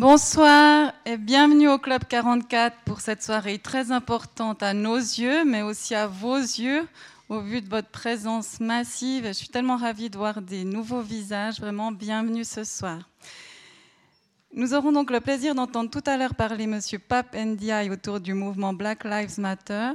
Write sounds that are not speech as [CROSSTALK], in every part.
Bonsoir et bienvenue au Club 44 pour cette soirée très importante à nos yeux, mais aussi à vos yeux, au vu de votre présence massive. Je suis tellement ravie de voir des nouveaux visages. Vraiment, bienvenue ce soir. Nous aurons donc le plaisir d'entendre tout à l'heure parler M. Pape Ndiaye autour du mouvement Black Lives Matter.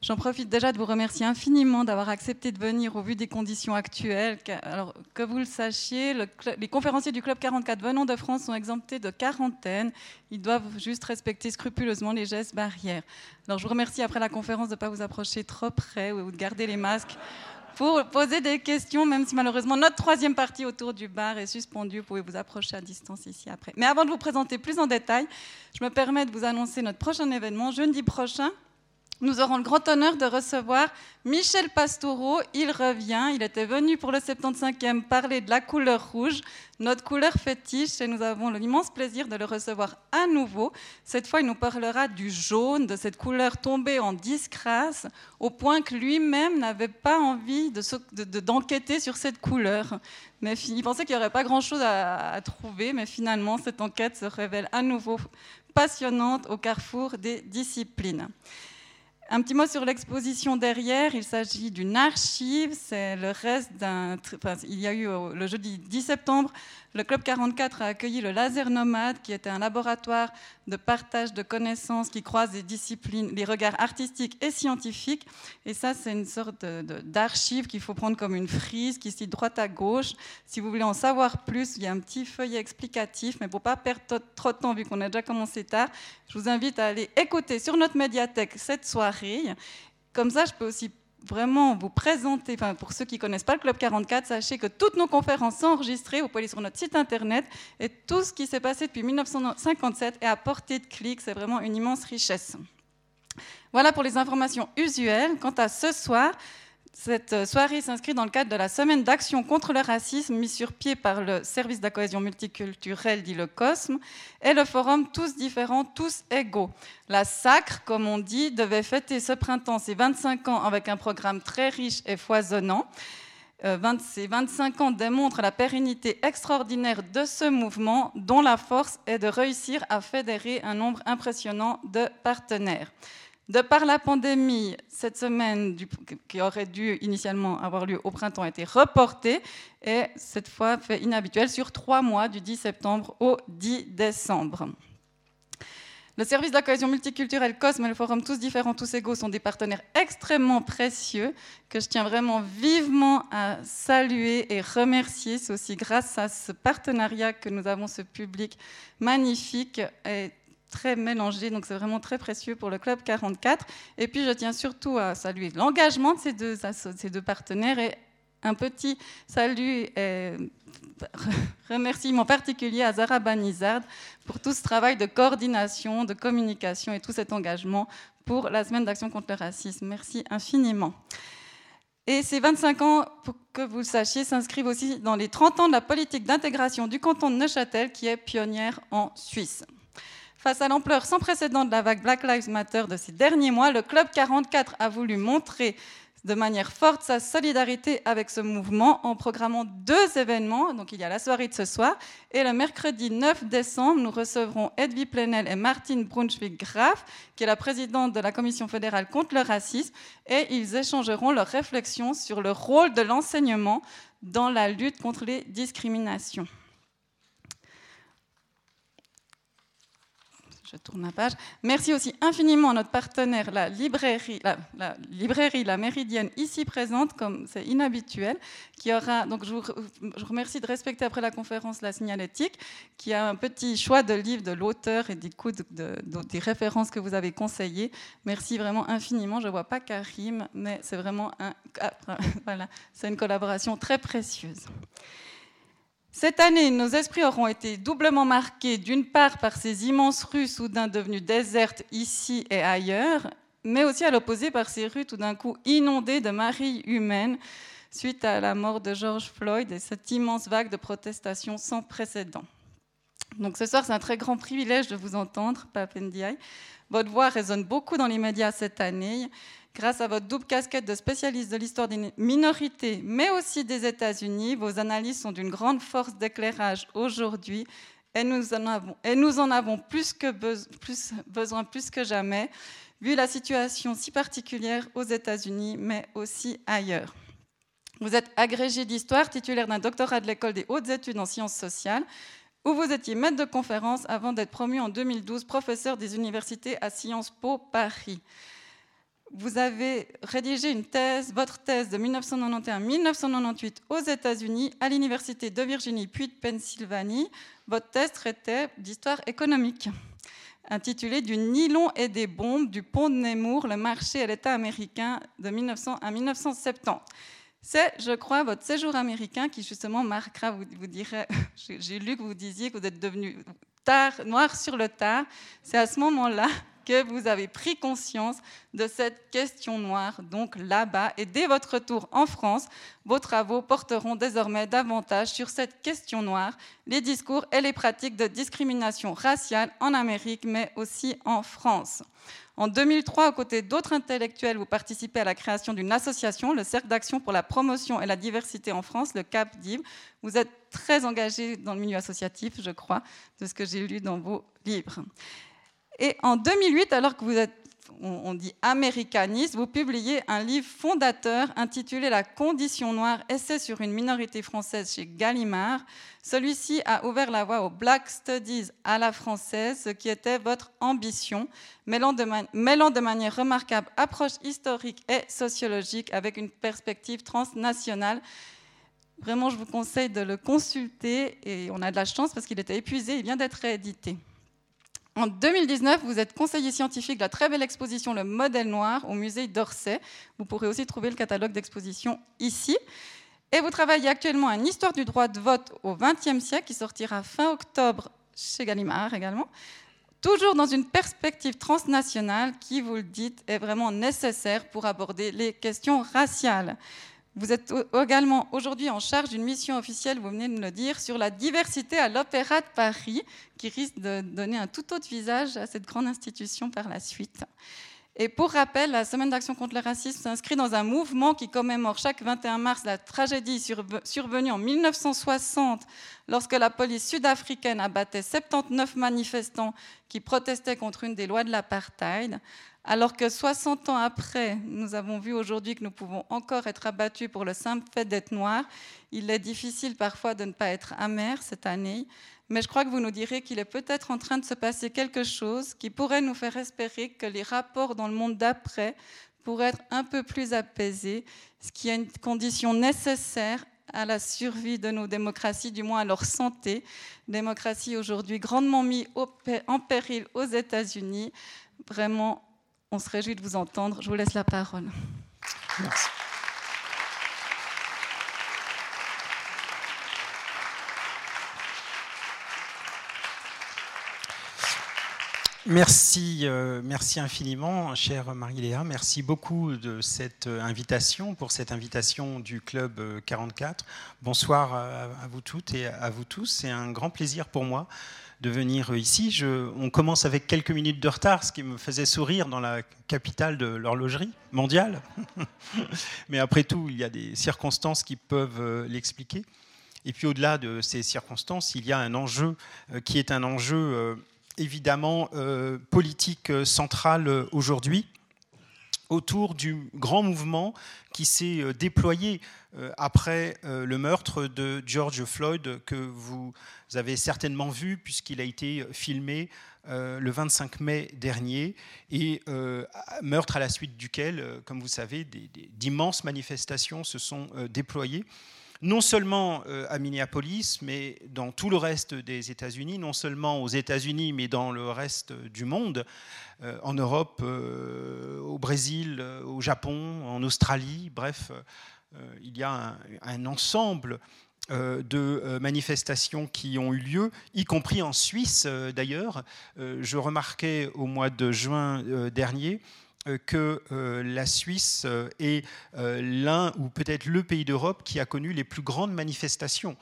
J'en profite déjà de vous remercier infiniment d'avoir accepté de venir au vu des conditions actuelles. Alors, que vous le sachiez, les conférenciers du Club 44 venant de France sont exemptés de quarantaine. Ils doivent juste respecter scrupuleusement les gestes barrières. Alors, je vous remercie après la conférence de ne pas vous approcher trop près ou de garder les masques pour poser des questions, même si malheureusement notre troisième partie autour du bar est suspendue. Vous pouvez vous approcher à distance ici après. Mais avant de vous présenter plus en détail, je me permets de vous annoncer notre prochain événement, jeudi prochain, nous aurons le grand honneur de recevoir Michel Pastoureau. Il revient. Il était venu pour le 75e parler de la couleur rouge, notre couleur fétiche, et nous avons l'immense plaisir de le recevoir à nouveau. Cette fois, il nous parlera du jaune, de cette couleur tombée en disgrâce, au point que lui-même n'avait pas envie d'enquêter de, sur cette couleur. Il pensait qu'il n'y aurait pas grand-chose à trouver, mais finalement, cette enquête se révèle à nouveau passionnante au carrefour des disciplines. Un petit mot sur l'exposition derrière. Il s'agit d'une archive. C'est le reste d'un. il y a eu le jeudi 10 septembre le Club 44 a accueilli le Laser Nomade, qui était un laboratoire de partage de connaissances qui croise les disciplines, les regards artistiques et scientifiques. Et ça, c'est une sorte d'archive qu'il faut prendre comme une frise qui se dit droite à gauche. Si vous voulez en savoir plus, il y a un petit feuillet explicatif, mais pour pas perdre trop de temps, vu qu'on a déjà commencé tard, je vous invite à aller écouter sur notre médiathèque cette soirée. Comme ça, je peux aussi vraiment vous présenter, enfin, pour ceux qui ne connaissent pas le Club 44, sachez que toutes nos conférences sont enregistrées, vous pouvez aller sur notre site internet, et tout ce qui s'est passé depuis 1957 est à portée de clic, c'est vraiment une immense richesse. Voilà pour les informations usuelles. Quant à ce soir, cette euh, soirée s'inscrit dans le cadre de la semaine d'action contre le racisme mise sur pied par le service de la cohésion multiculturelle, dit le COSME, et le forum Tous différents, tous égaux. La SACRE, comme on dit, devait fêter ce printemps ses 25 ans avec un programme très riche et foisonnant. Euh, ces 25 ans démontrent la pérennité extraordinaire de ce mouvement, dont la force est de réussir à fédérer un nombre impressionnant de partenaires. De par la pandémie, cette semaine qui aurait dû initialement avoir lieu au printemps a été reportée et cette fois fait inhabituelle sur trois mois du 10 septembre au 10 décembre. Le service de la cohésion multiculturelle COSME et le forum Tous différents, tous égaux sont des partenaires extrêmement précieux que je tiens vraiment vivement à saluer et remercier. C'est aussi grâce à ce partenariat que nous avons ce public magnifique et très mélangé, donc c'est vraiment très précieux pour le Club 44. Et puis je tiens surtout à saluer l'engagement de ces deux, partenaires et un petit salut et [LAUGHS] remerciement particulier à Zara Banizard pour tout ce travail de coordination, de communication et tout cet engagement pour la semaine d'action contre le racisme. Merci infiniment. Et ces 25 ans, pour que vous le sachiez, s'inscrivent aussi dans les 30 ans de la politique d'intégration du canton de Neuchâtel, qui est pionnière en Suisse. Face à l'ampleur sans précédent de la vague Black Lives Matter de ces derniers mois, le Club 44 a voulu montrer de manière forte sa solidarité avec ce mouvement en programmant deux événements. Donc il y a la soirée de ce soir et le mercredi 9 décembre, nous recevrons Edwy Plenel et Martine Brunschwig-Graf, qui est la présidente de la Commission fédérale contre le racisme, et ils échangeront leurs réflexions sur le rôle de l'enseignement dans la lutte contre les discriminations. Je tourne la page. Merci aussi infiniment à notre partenaire, la librairie, la, Méridienne, ici présente, comme c'est inhabituel, qui aura, donc je vous, remercie de respecter après la conférence la signalétique, qui a un petit choix de livres de l'auteur et des, références que vous avez conseillées. Merci vraiment infiniment. Je ne vois pas Karim, mais c'est vraiment ah, [LAUGHS] voilà, une collaboration très précieuse. Cette année, nos esprits auront été doublement marqués, d'une part par ces immenses rues soudain devenues désertes ici et ailleurs, mais aussi à l'opposé par ces rues tout d'un coup inondées de maris humaines suite à la mort de George Floyd et cette immense vague de protestations sans précédent. Donc ce soir, c'est un très grand privilège de vous entendre, Pape Ndiaye. Votre voix résonne beaucoup dans les médias cette année Grâce à votre double casquette de spécialiste de l'histoire des minorités, mais aussi des États-Unis, vos analyses sont d'une grande force d'éclairage aujourd'hui et nous en avons, plus, que plus, besoin plus que jamais, vu la situation si particulière aux États-Unis, mais aussi ailleurs. Vous êtes agrégé d'histoire, titulaire d'un doctorat de l'école des hautes études en sciences sociales, où vous étiez maître de conférence avant d'être promu en 2012 professeur des universités à Sciences Po Paris. Vous avez rédigé une thèse, votre thèse de 1991-1998 aux États-Unis à l'Université de Virginie puis de Pennsylvanie. Votre thèse traitait d'histoire économique, intitulée Du nylon et des bombes, du pont de Nemours, le marché et l'État américain de 1900 à 1970. C'est, je crois, votre séjour américain qui justement marquera, vous, vous [LAUGHS] j'ai lu que vous disiez que vous êtes devenu noir sur le tard. C'est à ce moment-là que vous avez pris conscience de cette question noire, donc là-bas. Et dès votre retour en France, vos travaux porteront désormais davantage sur cette question noire, les discours et les pratiques de discrimination raciale en Amérique, mais aussi en France. En 2003, aux côtés d'autres intellectuels, vous participez à la création d'une association, le Cercle d'action pour la promotion et la diversité en France, le CAPDIV. Vous êtes très engagé dans le milieu associatif, je crois, de ce que j'ai lu dans vos livres. Et en 2008, alors que vous êtes, on dit américaniste, vous publiez un livre fondateur intitulé La condition noire, essai sur une minorité française chez Gallimard. Celui-ci a ouvert la voie aux Black Studies à la française, ce qui était votre ambition, mêlant de, manière remarquable approche historique et sociologique avec une perspective transnationale. Vraiment, je vous conseille de le consulter et on a de la chance parce qu'il était épuisé, il vient d'être réédité. En 2019, vous êtes conseiller scientifique de la très belle exposition Le modèle noir au musée d'Orsay. Vous pourrez aussi trouver le catalogue d'exposition ici. Et vous travaillez actuellement à une histoire du droit de vote au XXe siècle qui sortira fin octobre chez Gallimard également. Toujours dans une perspective transnationale qui, vous le dites, est vraiment nécessaire pour aborder les questions raciales. Vous êtes également aujourd'hui en charge d'une mission officielle, vous venez de le dire, sur la diversité à l'Opéra de Paris, qui risque de donner un tout autre visage à cette grande institution par la suite. Et pour rappel, la Semaine d'action contre le racisme s'inscrit dans un mouvement qui commémore chaque 21 mars la tragédie survenue en 1960 lorsque la police sud-africaine abattait 79 manifestants qui protestaient contre une des lois de l'apartheid. Alors que 60 ans après, nous avons vu aujourd'hui que nous pouvons encore être abattus pour le simple fait d'être noirs, il est difficile parfois de ne pas être amer cette année, mais je crois que vous nous direz qu'il est peut-être en train de se passer quelque chose qui pourrait nous faire espérer que les rapports dans le monde d'après pourraient être un peu plus apaisés, ce qui est une condition nécessaire à la survie de nos démocraties, du moins à leur santé. Démocratie aujourd'hui grandement mise en péril aux États-Unis. Vraiment, on se réjouit de vous entendre. Je vous laisse la parole. Merci. Merci, euh, infiniment, chère Marie-Léa. Merci beaucoup de cette euh, invitation, pour cette invitation du Club 44. Euh, Bonsoir à, vous toutes et à vous tous. C'est un grand plaisir pour moi de venir ici. On commence avec quelques minutes de retard, ce qui me faisait sourire dans la capitale de l'horlogerie mondiale. [LAUGHS] Mais après tout, il y a des circonstances qui peuvent l'expliquer. Et puis au-delà de ces circonstances, il y a un enjeu qui est un enjeu évidemment euh, politique euh, centrale euh, aujourd'hui autour du grand mouvement qui s'est déployé après le meurtre de George Floyd, que vous avez certainement vu puisqu'il a été filmé le 25 mai dernier, et meurtre à la suite duquel, comme vous savez, d'immenses manifestations se sont déployées non seulement euh, à Minneapolis, mais dans tout le reste des États-Unis, non seulement aux États-Unis, mais dans le reste du monde, euh, en Europe, euh, au Brésil, au Japon, en Australie, bref, il y a un, ensemble de manifestations qui ont eu lieu, y compris en Suisse d'ailleurs. je remarquais au mois de juin dernier que euh, la Suisse euh, est l'un ou peut-être le pays d'Europe qui a connu les plus grandes manifestations.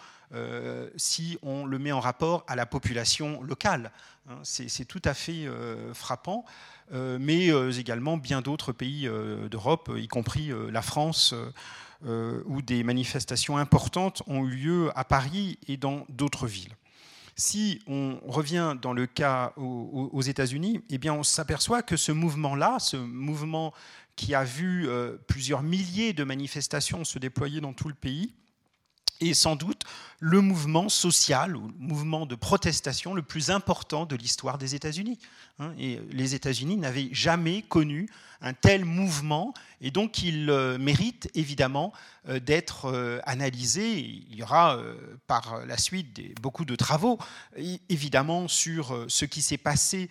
si on le met en rapport à la population locale. Hein. C'est tout à fait frappant, mais également bien d'autres pays d'Europe, y compris la France, où des manifestations importantes ont eu lieu à Paris et dans d'autres villes. Si on revient dans le cas aux, États-Unis, eh bien on s'aperçoit que ce mouvement-là, ce mouvement qui a vu euh, plusieurs milliers de manifestations se déployer dans tout le pays, est sans doute le mouvement social ou le mouvement de protestation le plus important de l'histoire des États-Unis. Hein. Et les États-Unis n'avaient jamais connu un tel mouvement et donc il euh, mérite évidemment euh, d'être euh, analysé. Il y aura par la suite beaucoup de travaux évidemment sur ce qui s'est passé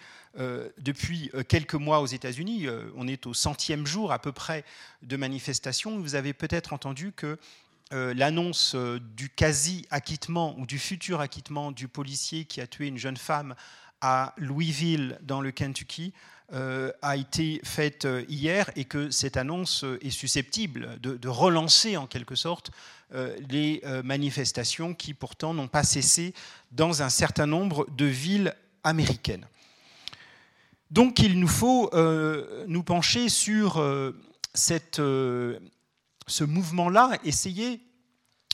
depuis quelques mois aux États-Unis. On est au centième jour à peu près de manifestations. Vous avez peut-être entendu que l'annonce du quasi-acquittement ou du futur acquittement du policier qui a tué une jeune femme à Louisville dans le Kentucky euh, a été faite euh, hier et que cette annonce euh, est susceptible de, relancer en quelque sorte les manifestations qui pourtant n'ont pas cessé dans un certain nombre de villes américaines. Donc il nous faut nous pencher sur ce mouvement-là, essayer,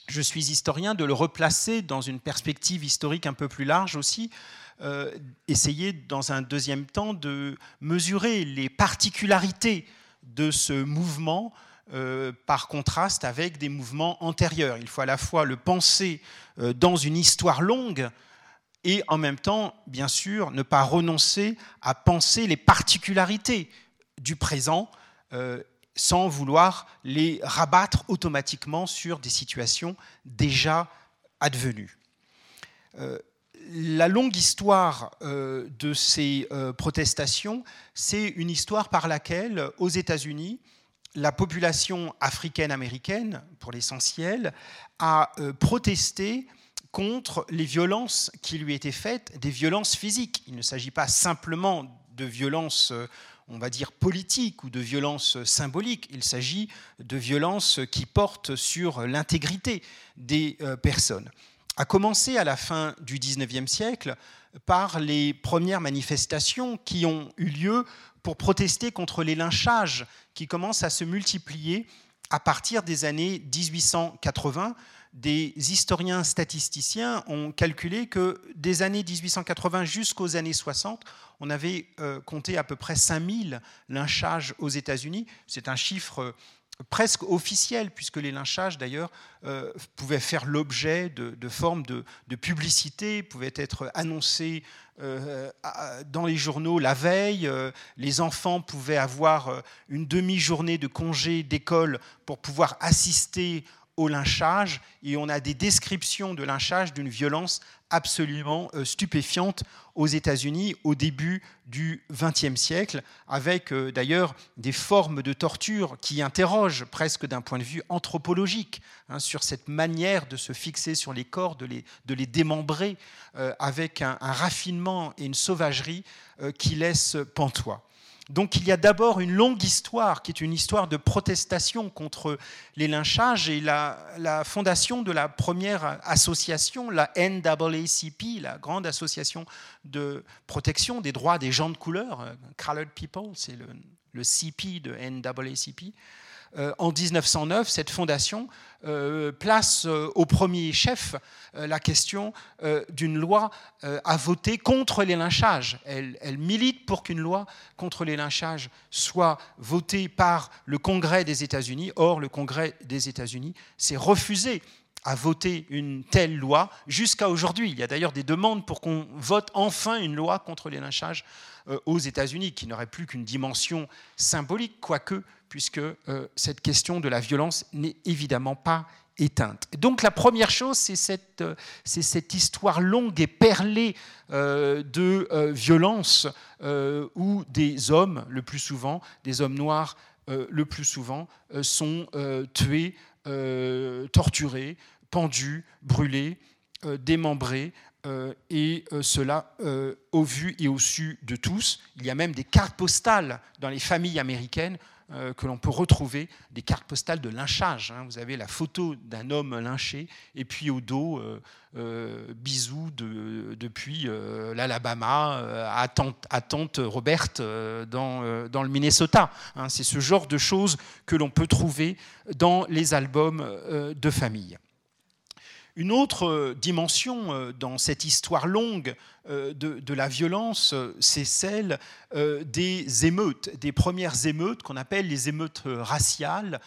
je suis historien, de le replacer dans une perspective historique un peu plus large aussi, euh, essayer dans un deuxième temps de mesurer les particularités de ce mouvement euh, par contraste avec des mouvements antérieurs. Il faut à la fois le penser euh, dans une histoire longue et en même temps, bien sûr, ne pas renoncer à penser les particularités du présent sans vouloir les rabattre automatiquement sur des situations déjà advenues la longue histoire euh, de ces euh, protestations, c'est une histoire par laquelle, aux États-Unis, la population africaine-américaine, pour l'essentiel, a euh, protesté contre les violences qui lui étaient faites, des violences physiques. Il ne s'agit pas simplement de violences, on va dire, politiques ou de violences symboliques, il s'agit de violences qui portent sur l'intégrité des personnes a commencé à la fin du XIXe siècle par les premières manifestations qui ont eu lieu pour protester contre les lynchages qui commencent à se multiplier à partir des années 1880. Des historiens statisticiens ont calculé que des années 1880 jusqu'aux années 60, on avait euh, compté à peu près 5000 lynchages aux États-Unis. C'est un chiffre presque officiel, puisque les lynchages, d'ailleurs, euh, pouvaient faire l'objet de, formes de, publicité, pouvaient être annoncés euh, dans les journaux la veille. Euh, les enfants pouvaient avoir une demi-journée de congé d'école pour pouvoir assister au lynchage, et on a des descriptions de lynchage d'une violence absolument euh, stupéfiante aux États-Unis au début du XXe siècle, avec euh, d'ailleurs des formes de torture qui interrogent presque d'un point de vue anthropologique hein, sur cette manière de se fixer sur les corps, de les, de les démembrer, euh, avec un, raffinement et une sauvagerie qui laissent pantois. Donc il y a d'abord une longue histoire qui est une histoire de protestation contre les lynchages et la, fondation de la première association, la NAACP, la grande association de protection des droits des gens de couleur, euh, Colored People, c'est le, le, CP de NAACP. Euh, en 1909, cette fondation euh, place euh, au premier chef la question d'une loi à voter contre les lynchages. Elle, elle milite pour qu'une loi contre les lynchages soit votée par le Congrès des États-Unis. Or, le Congrès des États-Unis s'est refusé à voter une telle loi jusqu'à aujourd'hui. Il y a d'ailleurs des demandes pour qu'on vote enfin une loi contre les lynchages aux États-Unis, qui n'aurait plus qu'une dimension symbolique, quoique puisque euh, cette question de la violence n'est évidemment pas éteinte. donc la première chose, c'est cette, euh, histoire longue et perlée euh, de violence où des hommes, le plus souvent, des hommes noirs, le plus souvent, sont tués, torturés, pendus, brûlés, démembrés, et cela au vu et au su de tous. Il y a même des cartes postales dans les familles américaines euh, que l'on peut retrouver des cartes postales de lynchage. Hein. Vous avez la photo d'un homme lynché et puis au dos, euh, euh, bisous de, depuis l'Alabama à tante, à tante Roberte dans, dans, le Minnesota. Hein. C'est ce genre de choses que l'on peut trouver dans les albums de famille. Une autre dimension dans cette histoire longue de, la violence, c'est celle des émeutes, des premières émeutes qu'on appelle les émeutes raciales,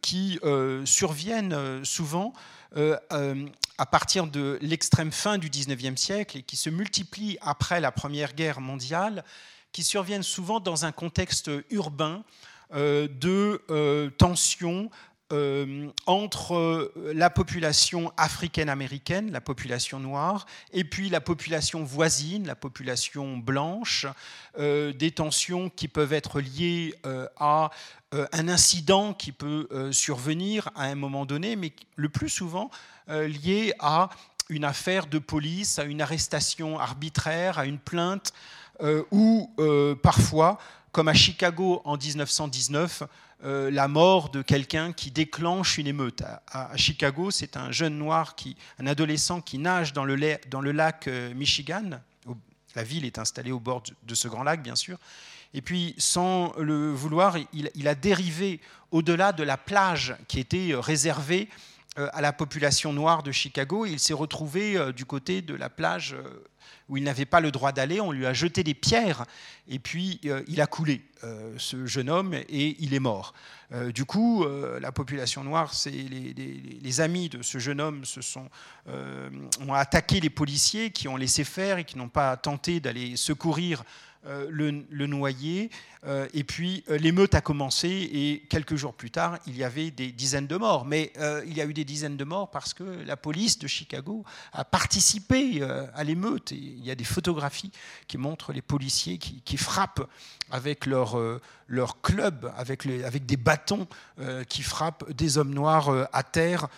qui surviennent souvent à partir de l'extrême fin du XIXe siècle et qui se multiplient après la Première Guerre mondiale, qui surviennent souvent dans un contexte urbain euh, de euh, tensions euh, entre la population africaine-américaine, la population noire, et puis la population voisine, la population blanche, des tensions qui peuvent être liées à un incident qui peut survenir à un moment donné, mais le plus souvent lié à une affaire de police, à une arrestation arbitraire, à une plainte, ou parfois comme à Chicago en 1919, euh, la mort de quelqu'un qui déclenche une émeute. À, Chicago, c'est un jeune noir, un adolescent qui nage dans le, lac euh, Michigan. La ville est installée au bord de ce grand lac, bien sûr. Et puis, sans le vouloir, il, il a dérivé au-delà de la plage qui était euh, réservée à la population noire de Chicago. Il s'est retrouvé du côté de la plage où il n'avait pas le droit d'aller. On lui a jeté des pierres et puis euh, il a coulé, euh, ce jeune homme, et il est mort. Euh, du coup, la population noire, les, les, amis de ce jeune homme se sont, ont attaqué les policiers qui ont laissé faire et qui n'ont pas tenté d'aller secourir le, le, noyer. Euh, et puis euh, l'émeute a commencé et quelques jours plus tard, il y avait des dizaines de morts. Mais euh, il y a eu des dizaines de morts parce que la police de Chicago a participé à l'émeute. il y a des photographies qui montrent les policiers qui, frappent avec leur, leur club, avec, avec des bâtons qui frappent des hommes noirs à terre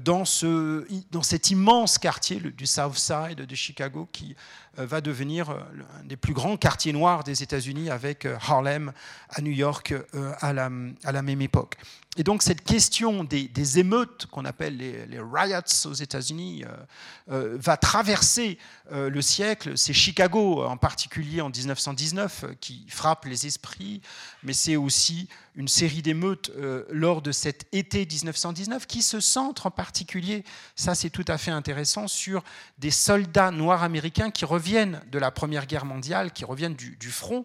dans, ce, dans cet immense quartier du South Side de Chicago qui va devenir un des plus grands quartiers noirs des États-Unis avec Harlem à New York euh, à, la, même époque. Et donc cette question des, émeutes qu'on appelle les, riots aux États-Unis euh, euh, va traverser le siècle. C'est Chicago en particulier en 1919 qui frappe les esprits, mais c'est aussi une série d'émeutes lors de cet été 1919 qui se centre en particulier, ça c'est tout à fait intéressant, sur des soldats noirs américains qui reviennent de la Première Guerre mondiale, qui reviennent du, front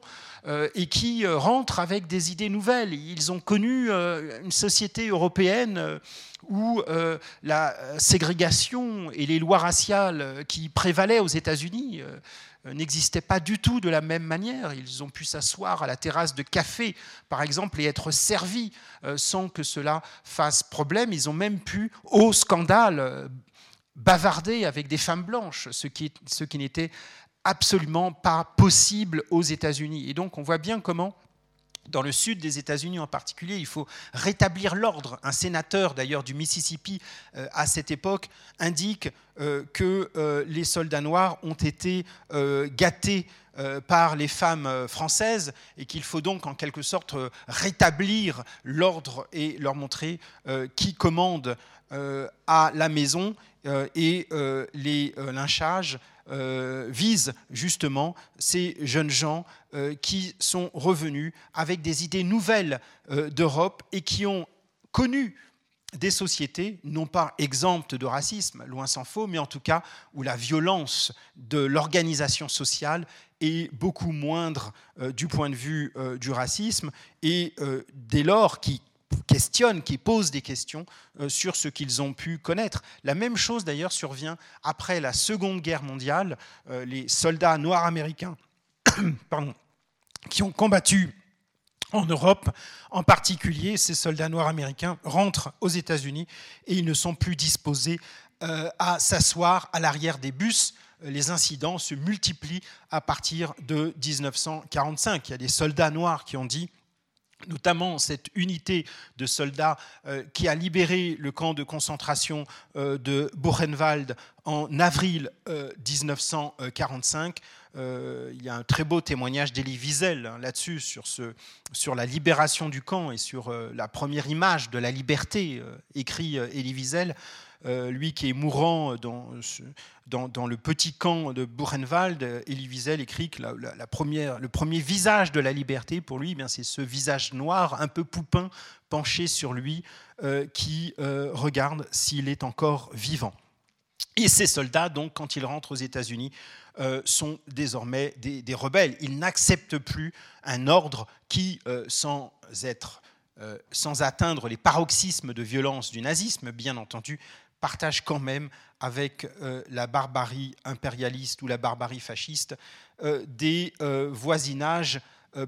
et qui rentrent avec des idées nouvelles. Ils ont connu une société européenne euh, où euh, la ségrégation et les lois raciales qui prévalaient aux États-Unis euh, n'existaient pas du tout de la même manière. Ils ont pu s'asseoir à la terrasse de café, par exemple, et être servis sans que cela fasse problème. Ils ont même pu, au scandale, bavarder avec des femmes blanches, ce qui, ce qui n'était absolument pas possible aux États-Unis. Et donc on voit bien comment dans le sud des États-Unis en particulier, il faut rétablir l'ordre. Un sénateur d'ailleurs du Mississippi euh, à cette époque indique euh, que euh, les soldats noirs ont été gâtés par les femmes françaises et qu'il faut donc en quelque sorte rétablir l'ordre et leur montrer qui commande à la maison et les lynchages euh, vise justement ces jeunes gens euh, qui sont revenus avec des idées nouvelles euh, d'Europe et qui ont connu des sociétés, non pas exemptes de racisme, loin s'en faut, mais en tout cas où la violence de l'organisation sociale est beaucoup moindre du point de vue du racisme, et dès lors qui questionnent, qui posent des questions euh, sur ce qu'ils ont pu connaître. La même chose d'ailleurs survient après la Seconde Guerre mondiale. Euh, les soldats noirs américains [COUGHS] qui ont combattu en Europe, en particulier ces soldats noirs américains, rentrent aux États-Unis et ils ne sont plus disposés euh, à s'asseoir à l'arrière des bus les incidents se multiplient à partir de 1945. Il y a des soldats noirs qui ont dit notamment cette unité de soldats euh, qui a libéré le camp de concentration euh, de Buchenwald en avril 1945. Euh, il y a un très beau témoignage d'Elie Wiesel hein, là-dessus, sur, sur la libération du camp et sur la première image de la liberté, écrit Elie Wiesel. Lui qui est mourant dans, le petit camp de Buchenwald, Elie Wiesel écrit que le premier visage de la liberté pour lui, eh c'est ce visage noir, un peu poupin, penché sur lui, qui regarde s'il est encore vivant. Et ces soldats, donc, quand ils rentrent aux États-Unis, euh, sont désormais des, rebelles. Ils n'acceptent plus un ordre qui, euh, euh, sans atteindre les paroxysmes de violence du nazisme, bien entendu, partage quand même avec la barbarie impérialiste ou la barbarie fasciste des voisinages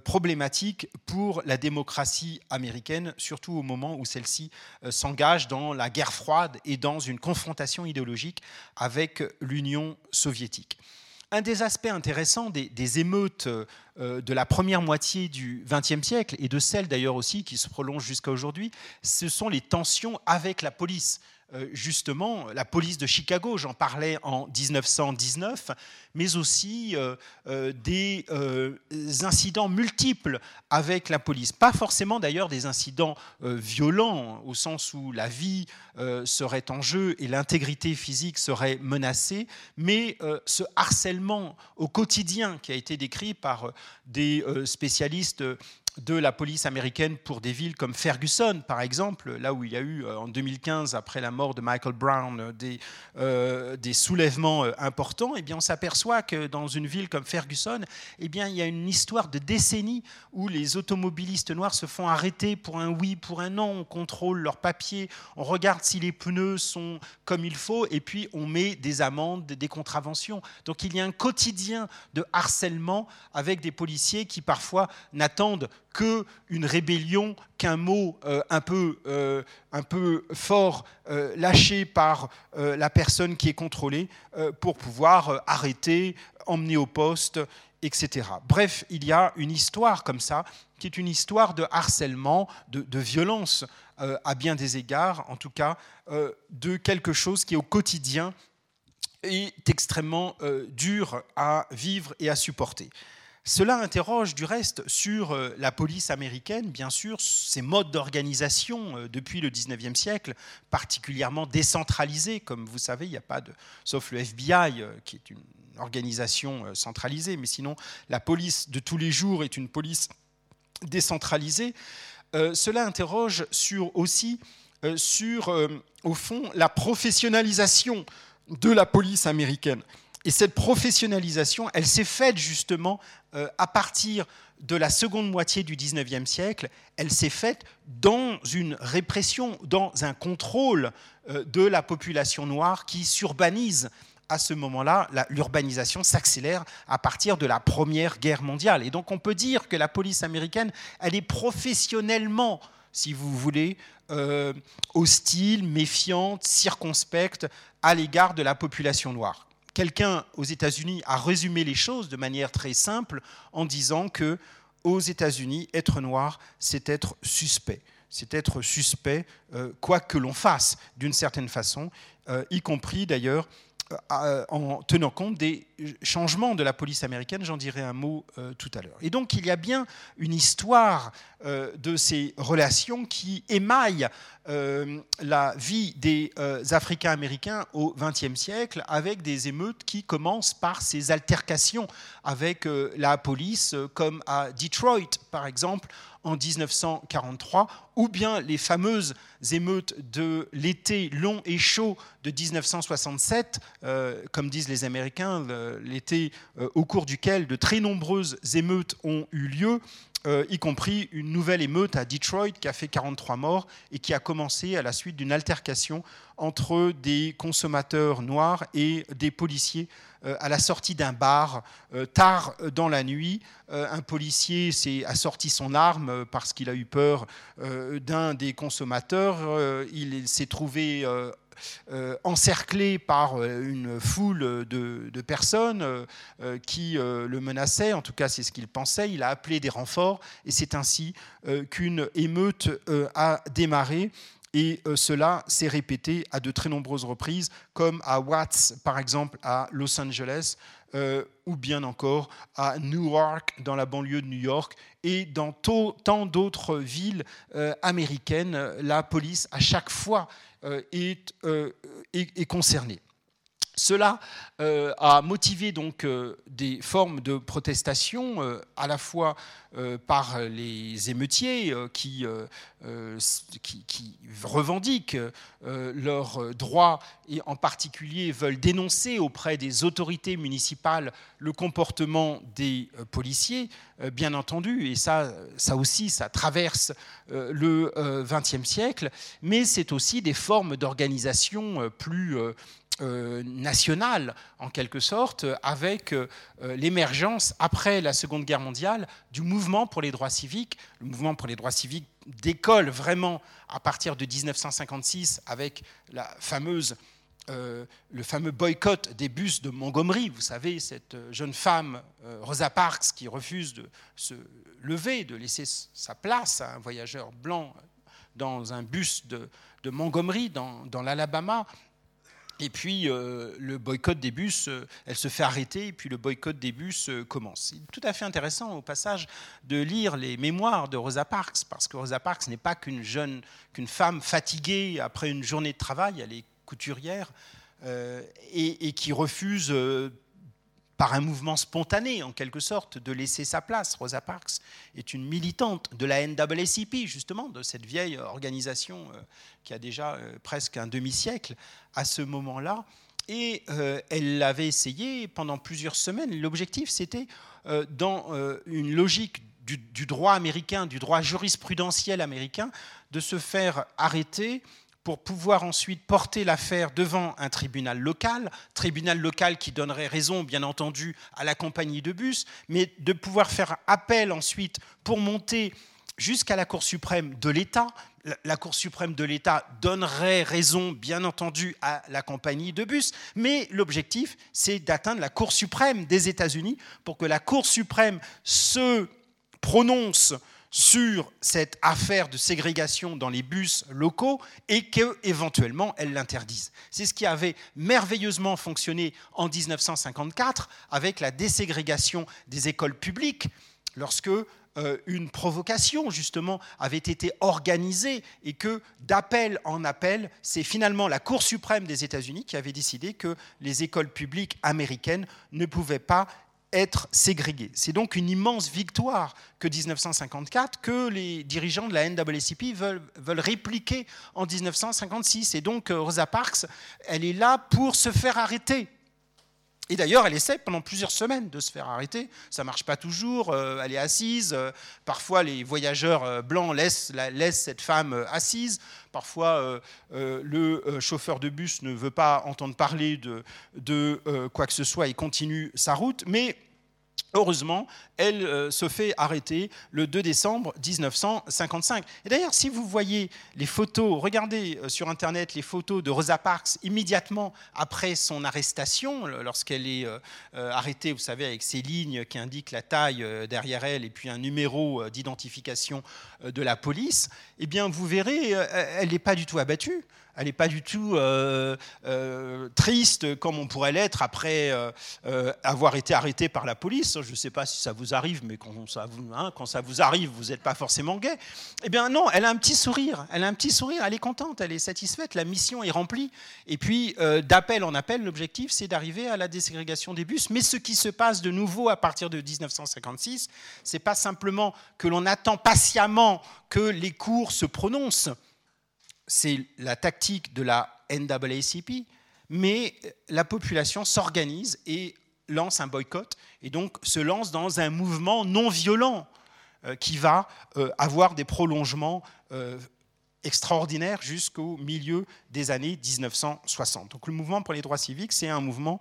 problématiques pour la démocratie américaine, surtout au moment où celle-ci s'engage dans la guerre froide et dans une confrontation idéologique avec l'Union soviétique. Un des aspects intéressants des, émeutes euh, de la première moitié du XXe siècle, et de celles d'ailleurs aussi qui se prolongent jusqu'à aujourd'hui, ce sont les tensions avec la police. Euh, justement la police de Chicago, j'en parlais en 1919, mais aussi euh, euh, des incidents multiples avec la police. Pas forcément d'ailleurs des incidents violents, au sens où la vie serait en jeu et l'intégrité physique serait menacée, mais ce harcèlement au quotidien qui a été décrit par des spécialistes de la police américaine pour des villes comme Ferguson, par exemple, là où il y a eu euh, en 2015, après la mort de Michael Brown, euh, des, euh, des soulèvements importants, eh bien, on s'aperçoit que dans une ville comme Ferguson, eh bien, il y a une histoire de décennies où les automobilistes noirs se font arrêter pour un oui, pour un non, on contrôle leurs papiers, on regarde si les pneus sont comme il faut, et puis on met des amendes, des contraventions. Donc il y a un quotidien de harcèlement avec des policiers qui parfois n'attendent qu'une rébellion, qu'un mot euh, un, peu, euh, un peu fort euh, lâché par la personne qui est contrôlée pour pouvoir arrêter, emmener au poste, etc. Bref, il y a une histoire comme ça, qui est une histoire de harcèlement, de, de violence à bien des égards, en tout cas, de quelque chose qui au quotidien est extrêmement dur à vivre et à supporter. Cela interroge du reste sur euh, la police américaine, bien sûr, ses modes d'organisation euh, depuis le 19e siècle, particulièrement décentralisés. Comme vous savez, il n'y a pas de. sauf le FBI, euh, qui est une organisation centralisée, mais sinon, la police de tous les jours est une police décentralisée. cela interroge sur, aussi sur, au fond, la professionnalisation de la police américaine. Et cette professionnalisation, elle s'est faite justement euh, à partir de la seconde moitié du 19e siècle, elle s'est faite dans une répression, dans un contrôle euh, de la population noire qui s'urbanise. À ce moment-là, l'urbanisation s'accélère à partir de la Première Guerre mondiale. Et donc on peut dire que la police américaine, elle est professionnellement, si vous voulez, euh, hostile, méfiante, circonspecte à l'égard de la population noire quelqu'un aux États-Unis a résumé les choses de manière très simple en disant que aux États-Unis, être noir, c'est être suspect. C'est être suspect, euh, quoi que l'on fasse, d'une certaine façon, euh, y compris d'ailleurs en tenant compte des changements de la police américaine, j'en dirai un mot euh, tout à l'heure. Et donc il y a bien une histoire euh, de ces relations qui émaillent la vie des Africains américains au XXe siècle, avec des émeutes qui commencent par ces altercations avec la police, comme à Detroit par exemple, en 1943, ou bien les fameuses émeutes de l'été long et chaud de 1967, euh, comme disent les Américains, l'été euh, au cours duquel de très nombreuses émeutes ont eu lieu, euh, y compris une nouvelle émeute à Detroit qui a fait 43 morts et qui a commencé à la suite d'une altercation entre des consommateurs noirs et des policiers euh, à la sortie d'un bar euh, tard dans la nuit. un policier s'est assorti son arme parce qu'il a eu peur d'un des consommateurs. il s'est trouvé euh, encerclé par euh, une foule de, personnes euh, qui le menaçaient, en tout cas c'est ce qu'il pensait, il a appelé des renforts et c'est ainsi qu'une émeute a démarré. Et cela s'est répété à de très nombreuses reprises, comme à Watts, par exemple, à Los Angeles, ou bien encore à Newark, dans la banlieue de New York, et dans tant d'autres villes américaines. La police, à chaque fois est, est, concerné. Cela euh, a motivé donc euh, des formes de protestation euh, à la fois par les émeutiers qui, revendiquent leurs droits et en particulier veulent dénoncer auprès des autorités municipales le comportement des policiers, bien entendu, et ça, ça aussi, ça traverse le XXe siècle, mais c'est aussi des formes d'organisation plus euh, nationale, en quelque sorte, avec euh, l'émergence, après la Seconde Guerre mondiale, du mouvement pour les droits civiques. Le mouvement pour les droits civiques décolle vraiment à partir de 1956 avec la fameuse euh, le fameux boycott des bus de Montgomery. Vous savez, cette jeune femme, Rosa Parks, qui refuse de se lever, de laisser sa place à un voyageur blanc dans un bus de, Montgomery, dans, dans l'Alabama. Et puis euh, le boycott des bus, euh, elle se fait arrêter, et puis le boycott des bus euh, commence. C'est tout à fait intéressant au passage de lire les mémoires de Rosa Parks, parce que Rosa Parks n'est pas qu'une jeune, qu'une femme fatiguée après une journée de travail, elle est couturière, et, et, qui refuse par un mouvement spontané, en quelque sorte, de laisser sa place. Rosa Parks est une militante de la NAACP, justement, de cette vieille organisation euh, qui a déjà euh, presque un demi-siècle à ce moment-là. Et euh, elle l'avait essayé pendant plusieurs semaines. L'objectif, c'était, dans une logique du, du droit américain, du droit jurisprudentiel américain, de se faire arrêter pour pouvoir ensuite porter l'affaire devant un tribunal local, tribunal local qui donnerait raison, bien entendu, à la compagnie de bus, mais de pouvoir faire appel ensuite pour monter jusqu'à la Cour suprême de l'État. La Cour suprême de l'État donnerait raison, bien entendu, à la compagnie de bus, mais l'objectif, c'est d'atteindre la Cour suprême des États-Unis pour que la Cour suprême se prononce sur cette affaire de ségrégation dans les bus locaux et qu'éventuellement elle l'interdise. C'est ce qui avait merveilleusement fonctionné en 1954 avec la déségrégation des écoles publiques lorsque euh, une provocation justement avait été organisée et que d'appel en appel, c'est finalement la Cour suprême des États-Unis qui avait décidé que les écoles publiques américaines ne pouvaient pas être ségrégés. C'est donc une immense victoire que 1954, que les dirigeants de la NAACP veulent, veulent répliquer en 1956. Et donc euh, Rosa Parks, elle est là pour se faire arrêter. Et d'ailleurs, elle essaie pendant plusieurs semaines de se faire arrêter. Ça ne marche pas toujours. Euh, elle est assise. Euh, parfois, les voyageurs blancs laissent, laissent cette femme assise. Parfois, le chauffeur de bus ne veut pas entendre parler de, de quoi que ce soit et continue sa route. Mais Heureusement, elle euh, se fait arrêter le 2 décembre 1955. Et d'ailleurs, si vous voyez les photos, regardez euh, sur Internet les photos de Rosa Parks immédiatement après son arrestation, lorsqu'elle est euh, arrêtée, vous savez, avec ces lignes qui indiquent la taille derrière elle et puis un numéro d'identification de la police, eh bien, vous verrez, elle n'est pas du tout abattue elle n'est pas du tout triste comme on pourrait l'être après avoir été arrêté par la police. Je ne sais pas si ça vous arrive, mais quand ça vous, hein, arrive, vous n'êtes pas forcément gay. Eh bien non, elle a un petit sourire. Elle a un petit sourire. Elle est contente. Elle est satisfaite. La mission est remplie. Et puis d'appel en appel, l'objectif c'est d'arriver à la déségrégation des bus. Mais ce qui se passe de nouveau à partir de 1956, c'est pas simplement que l'on attend patiemment que les cours se prononcent c'est la tactique de la NAACP, mais la population s'organise et lance un boycott, et donc se lance dans un mouvement non violent euh, qui va euh, avoir des prolongements euh, extraordinaire jusqu'au milieu des années 1960. Donc le mouvement pour les droits civiques, c'est un mouvement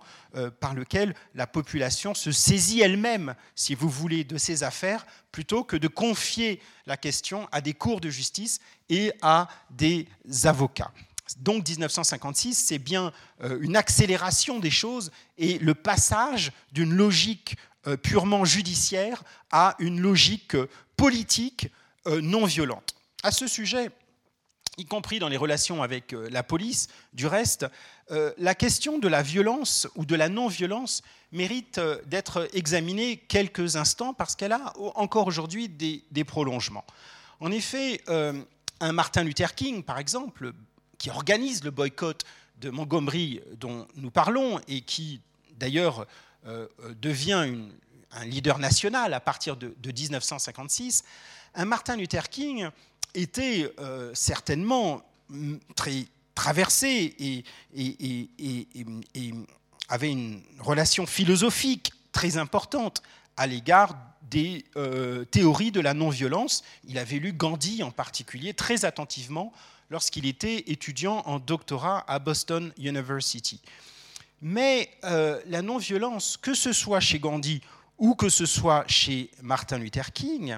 par lequel la population se saisit elle-même, si vous voulez, de ses affaires, plutôt que de confier la question à des cours de justice et à des avocats. Donc 1956, c'est bien euh, une accélération des choses et le passage d'une logique euh, purement judiciaire à une logique politique non violente. À ce sujet, y compris dans les relations avec euh, la police. Du reste, euh, la question de la violence ou de la non-violence mérite euh, d'être examinée quelques instants parce qu'elle a encore aujourd'hui des, prolongements. En effet, un Martin Luther King, par exemple, qui organise le boycott de Montgomery dont nous parlons et qui d'ailleurs devient un leader national à partir de, 1956, un Martin Luther King était certainement très traversé et, avait une relation philosophique très importante à l'égard des euh, théories de la non-violence. Il avait lu Gandhi en particulier très attentivement lorsqu'il était étudiant en doctorat à Boston University. Mais euh, la non-violence, que ce soit chez Gandhi ou que ce soit chez Martin Luther King,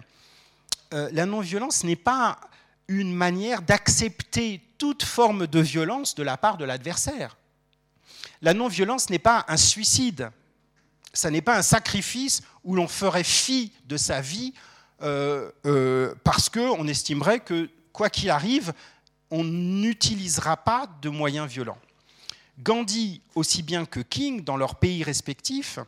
euh, la non-violence n'est pas une manière d'accepter toute forme de violence de la part de l'adversaire. La non-violence n'est pas un suicide, ça n'est pas un sacrifice où l'on ferait fi de sa vie euh, parce qu'on estimerait que, quoi qu'il arrive, on n'utilisera pas de moyens violents. Gandhi, aussi bien que King, dans leurs pays respectifs,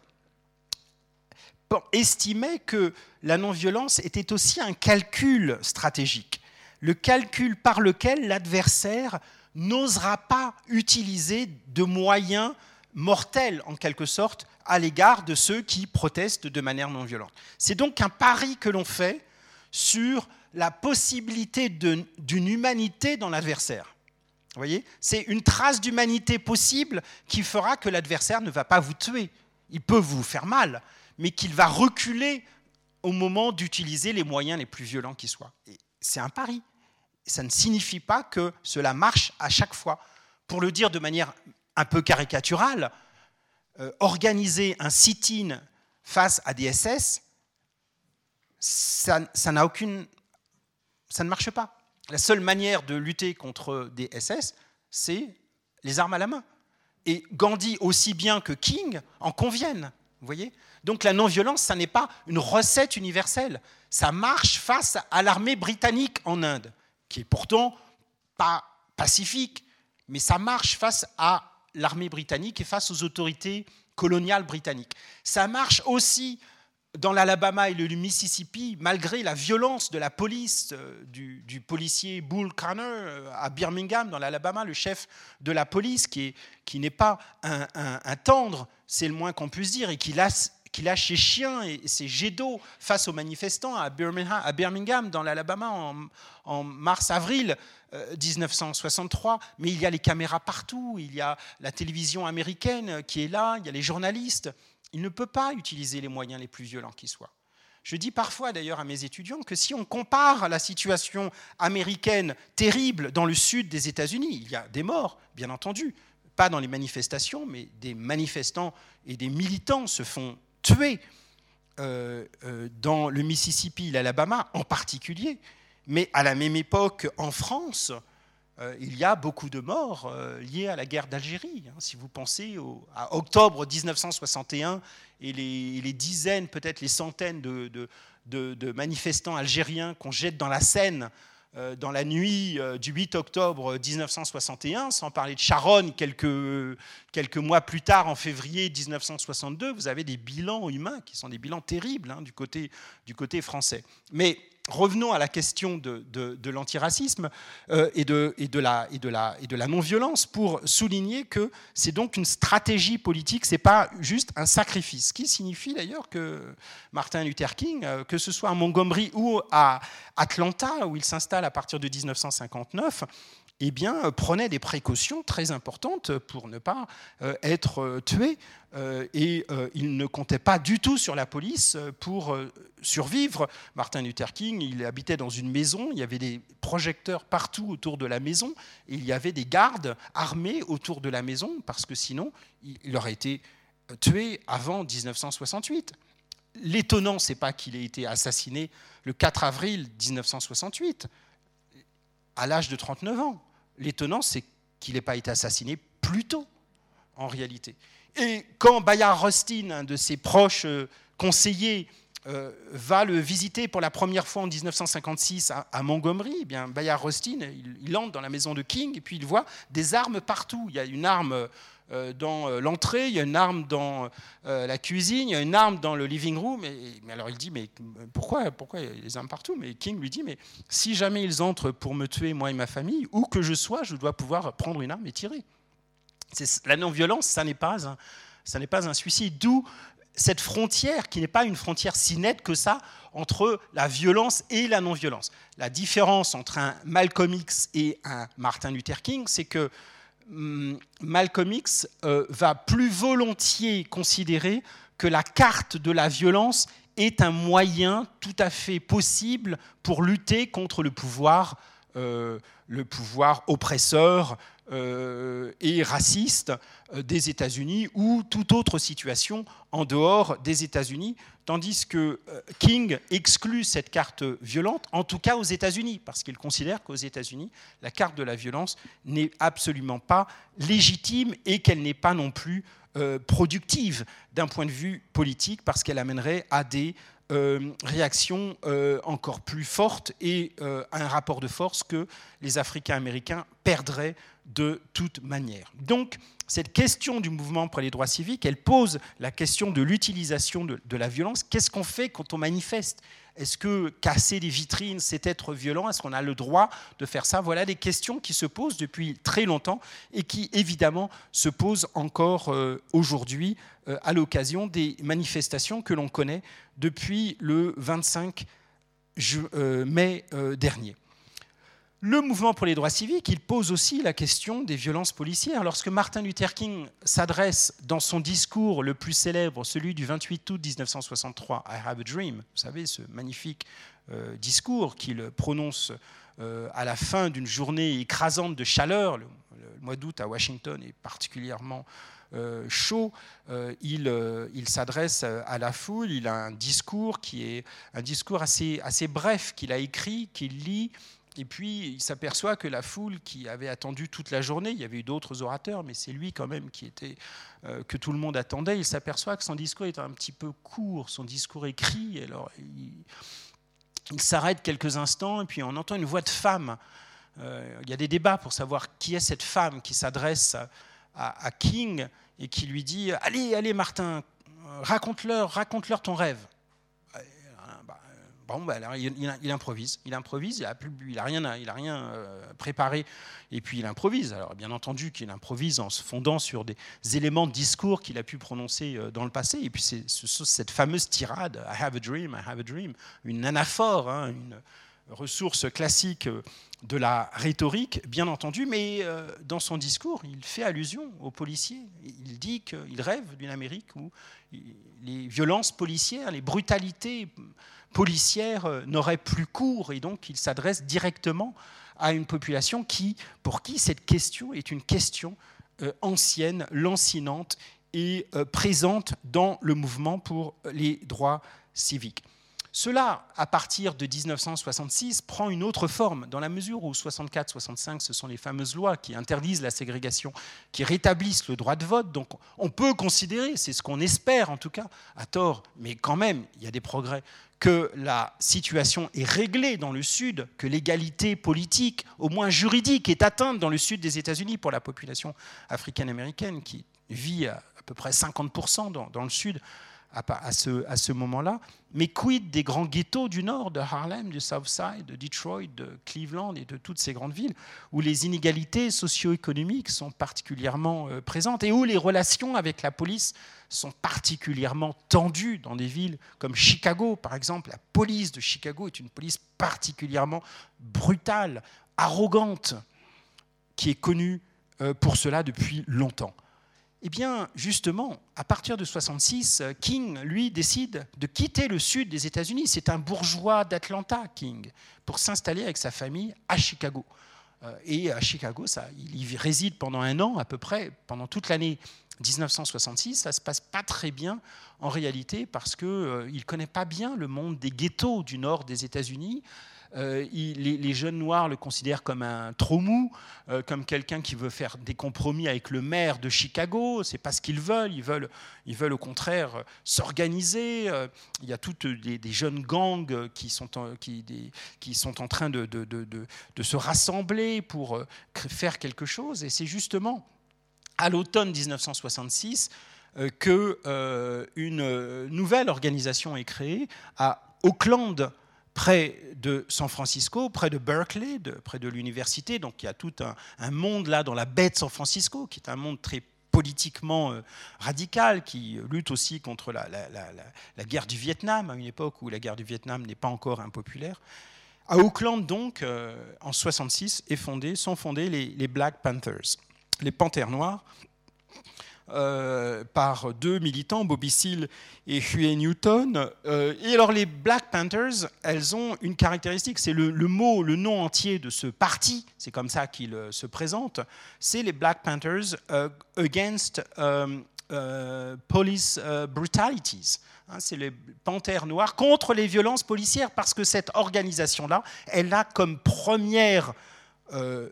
estimaient que la non-violence était aussi un calcul stratégique, le calcul par lequel l'adversaire n'osera pas utiliser de moyens mortels, en quelque sorte, à l'égard de ceux qui protestent de manière non violente. C'est donc un pari que l'on fait sur la possibilité d'une humanité dans l'adversaire. Vous voyez C'est une trace d'humanité possible qui fera que l'adversaire ne va pas vous tuer. Il peut vous faire mal, mais qu'il va reculer au moment d'utiliser les moyens les plus violents qui soient. C'est un pari. Ça ne signifie pas que cela marche à chaque fois. Pour le dire de manière un peu caricaturale, euh, organiser un sit-in face à des SS, ça, n'a aucune, ça ne marche pas. La seule manière de lutter contre des SS, c'est les armes à la main. Et Gandhi, aussi bien que King, en conviennent. Vous voyez Donc la non-violence, ça n'est pas une recette universelle. Ça marche face à l'armée britannique en Inde, qui est pourtant pas pacifique, mais ça marche face à l'armée britannique et face aux autorités coloniales britanniques. Ça marche aussi dans l'Alabama et le Mississippi, malgré la violence de la police, euh, du, policier Bull Connor euh, à Birmingham, dans l'Alabama, le chef de la police, qui, n'est pas un, tendre, c'est le moins qu'on puisse dire, et qui lâche, ses chiens et ses jets d'eau face aux manifestants à Birmingham, dans l'Alabama, en, en mars-avril. 1963, euh, mais il y a les caméras partout, il y a la télévision américaine qui est là, il y a les journalistes. Il ne peut pas utiliser les moyens les plus violents qui soient. Je dis parfois d'ailleurs à mes étudiants que si on compare la situation américaine terrible dans le sud des États-Unis, il y a des morts, bien entendu, pas dans les manifestations, mais des manifestants et des militants se font tuer euh, euh, dans le Mississippi, l'Alabama en particulier. Mais à la même époque, en France, euh, il y a beaucoup de morts euh, liés à la guerre d'Algérie. Hein. si vous pensez à octobre 1961 et les, dizaines, peut-être les centaines de, manifestants algériens qu'on jette dans la Seine euh, dans la nuit du 8 octobre 1961, sans parler de Charonne quelques, quelques mois plus tard, en février 1962, vous avez des bilans humains qui sont des bilans terribles hein, du, côté, du côté français. Mais revenons à la question de, l'antiracisme et, de, la, non-violence pour souligner que c'est donc une stratégie politique, ce n'est pas juste un sacrifice. Ce qui signifie d'ailleurs que Martin Luther King, euh, que ce soit à Montgomery ou à Atlanta, où il s'installe à partir de 1959, eh bien, euh, prenait des précautions très importantes pour ne pas euh, être euh, tué. Et il ne comptait pas du tout sur la police pour survivre. Martin Luther King, il habitait dans une maison, il y avait des projecteurs partout autour de la maison, il y avait des gardes armés autour de la maison, parce que sinon, il aurait été tué avant 1968. L'étonnant, c'est pas qu'il ait été assassiné le 4 avril 1968, à l'âge de 39 ans. L'étonnant, c'est qu'il n'ait pas été assassiné plus tôt, en réalité. Et quand Bayard Rustin, un de ses proches euh, conseillers, euh, va le visiter pour la première fois en 1956 à, Montgomery, eh bien Bayard Rustin, il, entre dans la maison de King et puis il voit des armes partout. Il y a une arme euh, dans euh, l'entrée, il y a une arme dans euh, la cuisine, il y a une arme dans le living room. Mais alors il dit, mais pourquoi, pourquoi il y a des armes partout? Mais King lui dit, mais si jamais ils entrent pour me tuer, moi et ma famille, où que je sois, je dois pouvoir prendre une arme et tirer. La non-violence, ça n'est pas un, ça n'est pas un suicide. D'où cette frontière qui n'est pas une frontière si nette que ça entre la violence et la non-violence. La différence entre un Malcolm X et un Martin Luther King, c'est que Malcolm X euh, va plus volontiers considérer que la carte de la violence est un moyen tout à fait possible pour lutter contre le pouvoir, le pouvoir oppresseur, euh, et raciste euh, des États-Unis ou toute autre situation en dehors des États-Unis, tandis que euh, King exclut cette carte violente, en tout cas aux États-Unis, parce qu'il considère qu'aux États-Unis, la carte de la violence n'est absolument pas légitime et qu'elle n'est pas non plus productive d'un point de vue politique, parce qu'elle amènerait à des réactions encore plus fortes et un rapport de force que les Africains américains perdraient de toute manière. Donc, cette question du mouvement pour les droits civiques, elle pose la question de l'utilisation de, la violence. Qu'est-ce qu'on fait quand on manifeste? Est-ce que casser des vitrines, c'est être violent? Est-ce qu'on a le droit de faire ça? Voilà des questions qui se posent depuis très longtemps et qui, évidemment, se posent encore euh, aujourd'hui euh, à l'occasion des manifestations que l'on connaît depuis le 25 euh, mai dernier. Le mouvement pour les droits civiques, il pose aussi la question des violences policières. Lorsque Martin Luther King s'adresse dans son discours le plus célèbre, celui du 28 août 1963, I Have a Dream, vous savez, ce magnifique euh, discours qu'il prononce euh, à la fin d'une journée écrasante de chaleur, le, mois d'août à Washington est particulièrement euh, chaud, il, il s'adresse à la foule, il a un discours qui est un discours assez, assez bref qu'il a écrit, qu'il lit et puis, il s'aperçoit que la foule qui avait attendu toute la journée, il y avait eu d'autres orateurs, mais c'est lui quand même qui était, euh, que tout le monde attendait, il s'aperçoit que son discours est un petit peu court, son discours écrit. Alors, il, s'arrête quelques instants, et puis on entend une voix de femme. Euh, il y a des débats pour savoir qui est cette femme qui s'adresse à, à, King et qui lui dit Allez, allez, Martin, raconte-leur, raconte-leur ton rêve. Bon, ben il, improvise, il improvise, il n'a a rien euh, préparé, et puis il improvise. Alors bien entendu qu'il improvise en se fondant sur des éléments de discours qu'il a pu prononcer euh, dans le passé, et puis c'est cette fameuse tirade, I have a dream, I have a dream, une anaphore, hein, une ressource classique euh, de la rhétorique, bien entendu, mais dans son discours, il fait allusion aux policiers. Il dit qu'il rêve d'une Amérique où les violences policières, les brutalités policière euh, n'aurait plus cours et donc il s'adresse directement à une population qui, pour qui cette question est une question euh, ancienne, lancinante et euh, présente dans le mouvement pour les droits civiques. Cela, à partir de 1966, prend une autre forme, dans la mesure où 64-65, ce sont les fameuses lois qui interdisent la ségrégation, qui rétablissent le droit de vote. Donc on peut considérer, c'est ce qu'on espère en tout cas, à tort, mais quand même, il y a des progrès, que la situation est réglée dans le Sud, que l'égalité politique, au moins juridique, est atteinte dans le Sud des États-Unis pour la population africaine-américaine qui vit à, peu près 50% dans, dans le Sud à, ce, à ce moment-là. Mais quid des grands ghettos du Nord, de Harlem, du South Side, de Detroit, de Cleveland et de toutes ces grandes villes, où les inégalités socio-économiques sont particulièrement euh, présentes et où les relations avec la police sont particulièrement tendues dans des villes comme Chicago, par exemple. La police de Chicago est une police particulièrement brutale, arrogante, qui est connue euh, pour cela depuis longtemps. Eh bien, justement, à partir de 66, King, lui, décide de quitter le sud des États-Unis. C'est un bourgeois d'Atlanta, King, pour s'installer avec sa famille à Chicago. Euh, et à Chicago, il y réside pendant un an à peu près, pendant toute l'année 1966. Ça se passe pas très bien en réalité parce qu'il euh, ne connaît pas bien le monde des ghettos du nord des États-Unis. Euh, les, jeunes noirs le considèrent comme un trop mou, euh, comme quelqu'un qui veut faire des compromis avec le maire de Chicago. C'est pas ce qu'ils veulent. Ils veulent, ils veulent au contraire euh, s'organiser. il y a toutes des, jeunes gangs qui sont, en, qui, sont en train de, de, de, se rassembler pour faire quelque chose. Et c'est justement à l'automne 1966 qu'une une nouvelle organisation est créée à Auckland, près de San Francisco, près de Berkeley, près de l'université. Donc il y a tout un, monde là dans la baie de San Francisco, qui est un monde très politiquement euh, radical, qui lutte aussi contre la, guerre du Vietnam, à une époque où la guerre du Vietnam n'est pas encore impopulaire. À Auckland, donc, euh, en 66, est fondé, sont fondés les Black Panthers, les Panthères Noirs, euh, par deux militants, Bobby Seale et Huey Newton. Euh, et alors les Black Panthers, elles ont une caractéristique, c'est le, mot, le nom entier de ce parti, c'est comme ça qu'il euh, se présente, c'est les Black Panthers Against Police Brutalities. Hein, c'est les panthères noirs contre les violences policières, parce que cette organisation-là, elle a comme première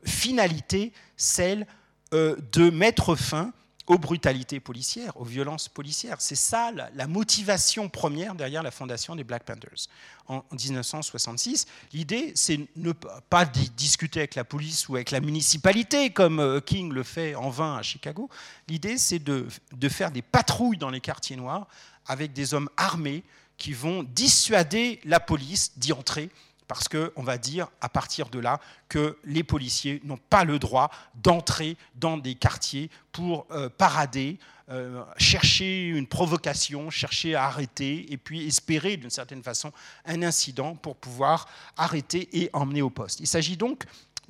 finalité celle de mettre fin aux brutalités policières, aux violences policières. C'est ça la, motivation première derrière la fondation des Black Panthers. En, 1966, l'idée, c'est ne pas discuter avec la police ou avec la municipalité, comme euh, King le fait en vain à Chicago. L'idée, c'est de, de faire des patrouilles dans les quartiers noirs avec des hommes armés qui vont dissuader la police d'y entrer parce qu'on va dire à partir de là que les policiers n'ont pas le droit d'entrer dans des quartiers pour euh, parader, euh, chercher une provocation, chercher à arrêter et puis espérer d'une certaine façon un incident pour pouvoir arrêter et emmener au poste. Il s'agit donc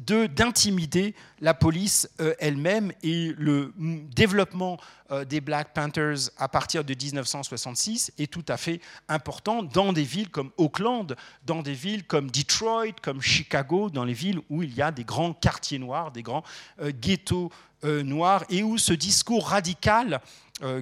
d'intimider la police euh, elle-même et le développement euh, des Black Panthers à partir de 1966 est tout à fait important dans des villes comme Auckland, dans des villes comme Detroit, comme Chicago, dans les villes où il y a des grands quartiers noirs, des grands euh, ghettos noirs et où ce discours radical,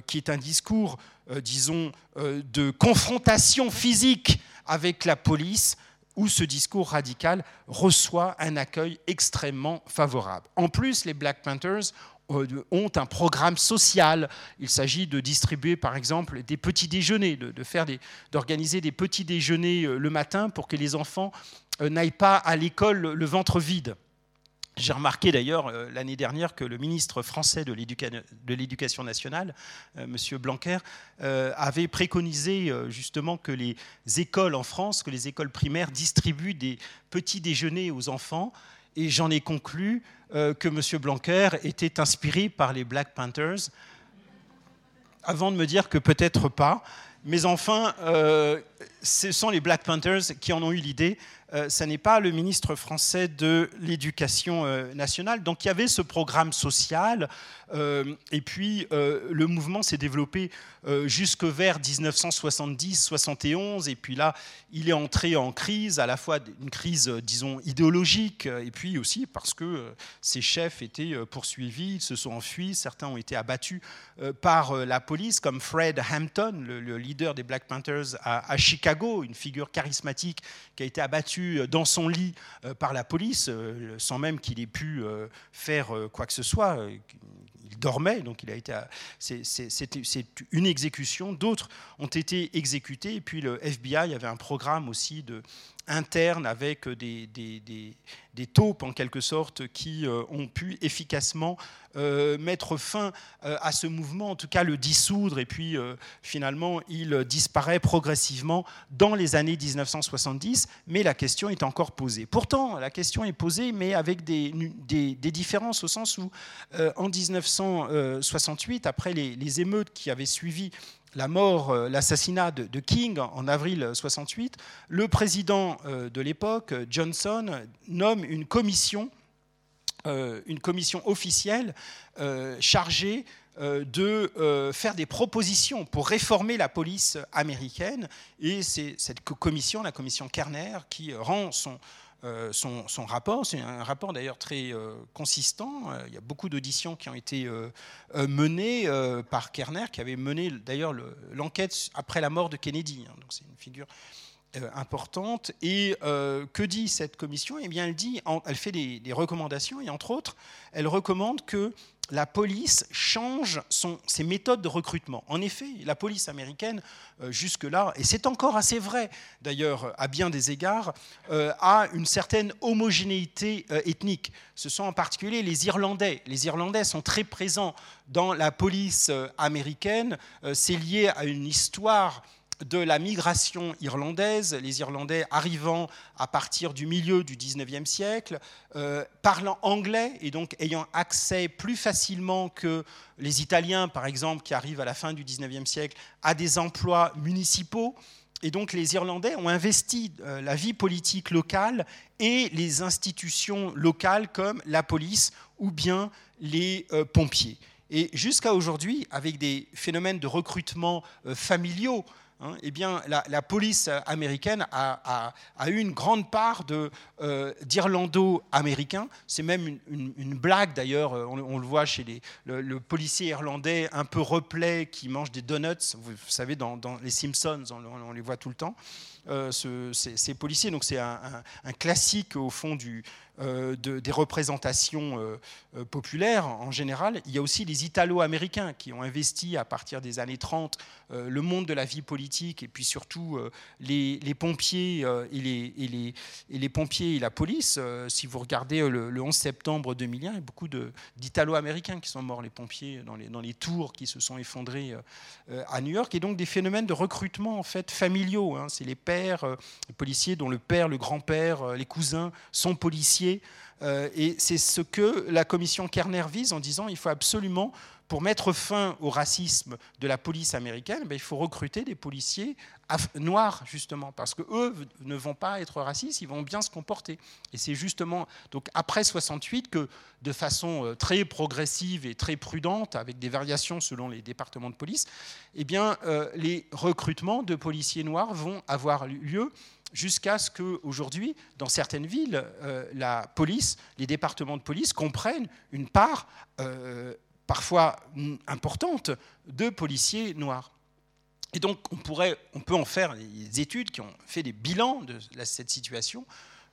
qui est un discours, disons, de confrontation physique avec la police, où ce discours radical reçoit un accueil extrêmement favorable. En plus, les Black Panthers euh, ont un programme social. Il s'agit de distribuer, par exemple, des petits déjeuners, de, faire d'organiser des petits déjeuners euh, le matin pour que les enfants euh, n'aillent pas à l'école le ventre vide. J'ai remarqué d'ailleurs euh, l'année dernière que le ministre français de l'Éducation nationale, euh, M. Blanquer, euh, avait préconisé justement que les écoles en France, que les écoles primaires distribuent des petits déjeuners aux enfants. Et j'en ai conclu que M. Blanquer était inspiré par les Black Panthers, avant de me dire que peut-être pas. Mais enfin, ce sont les Black Panthers qui en ont eu l'idée euh, ce n'est pas le ministre français de l'Éducation euh, nationale. Donc il y avait ce programme social, euh, et puis le mouvement s'est développé jusque vers 1970-71, et puis là, il est entré en crise, à la fois une crise, disons, idéologique, et puis aussi parce que ses chefs étaient poursuivis, ils se sont enfuis, certains ont été abattus par la police, comme Fred Hampton, le, leader des Black Panthers à Chicago, une figure charismatique qui a été abattue dans son lit euh, par la police, euh, sans même qu'il ait pu euh, faire quoi que ce soit. Il dormait, donc il a été. C'est une exécution. D'autres ont été exécutés. Et puis le FBI avait un programme aussi de interne avec des, des, des, taupes en quelque sorte qui ont pu efficacement mettre fin à ce mouvement, en tout cas le dissoudre, et puis finalement il disparaît progressivement dans les années 1970, mais la question est encore posée. Pourtant, la question est posée, mais avec des, différences au sens où en 1968, après les émeutes qui avaient suivi la mort, euh, l'assassinat de, King en avril 68, le président euh, de l'époque, Johnson, nomme une commission, euh, une commission officielle chargée de faire des propositions pour réformer la police américaine. Et c'est cette commission, la commission Kerner, qui rend son, euh, son, rapport. C'est un rapport d'ailleurs très euh, consistant. Euh, il y a beaucoup d'auditions qui ont été menées par Kerner, qui avait mené d'ailleurs l'enquête après la mort de Kennedy. Hein. donc c'est une figure importante. Et que dit cette commission? Eh bien, elle dit, elle fait des, recommandations et entre autres, elle recommande que la police change ses méthodes de recrutement. En effet, la police américaine, euh, jusque-là, et c'est encore assez vrai d'ailleurs à bien des égards, euh, a une certaine homogénéité euh, ethnique. Ce sont en particulier les Irlandais. Les Irlandais sont très présents dans la police américaine. c'est lié à une histoire de la migration irlandaise, les Irlandais arrivant à partir du milieu du 19e siècle, euh, parlant anglais et donc ayant accès plus facilement que les Italiens, par exemple, qui arrivent à la fin du 19e siècle, à des emplois municipaux. Et donc les Irlandais ont investi euh, la vie politique locale et les institutions locales comme la police ou bien les euh, pompiers. Et jusqu'à aujourd'hui, avec des phénomènes de recrutement familiaux, Hein, eh bien, la, police américaine a, eu une grande part euh, d'Irlando-américains. C'est même une, blague d'ailleurs, on, le voit chez les, le, policier irlandais un peu replet qui mange des donuts, vous, savez, dans, les Simpsons, on, les voit tout le temps. Euh, ces, policiers. Donc c'est un, classique au fond du, euh, des représentations euh, populaires en général. Il y a aussi les Italo-américains qui ont investi à partir des années 30 le monde de la vie politique et puis surtout les, pompiers et les, et, les, et, les, pompiers et la police. si vous regardez le, 11 septembre 2001, il y a beaucoup d'Italo-américains qui sont morts, les pompiers dans les, dans les tours qui se sont effondrés à New York. Et donc des phénomènes de recrutement en fait familiaux. Hein. C'est les euh, policiers dont le père, le grand-père, euh, les cousins sont policiers. Euh, et c'est ce que la commission Kerner vise en disant il faut absolument pour mettre fin au racisme de la police américaine, ben, il faut recruter des policiers noirs, justement, parce qu'eux ne vont pas être racistes, ils vont bien se comporter. Et c'est justement donc après 68 que, de façon euh, très progressive et très prudente, avec des variations selon les départements de police, eh bien, euh, les recrutements de policiers noirs vont avoir lieu jusqu'à ce qu'aujourd'hui, dans certaines villes, euh, la police, les départements de police comprennent une part parfois importante de policiers noirs. Et donc, on, peut en faire des études qui ont fait des bilans de cette situation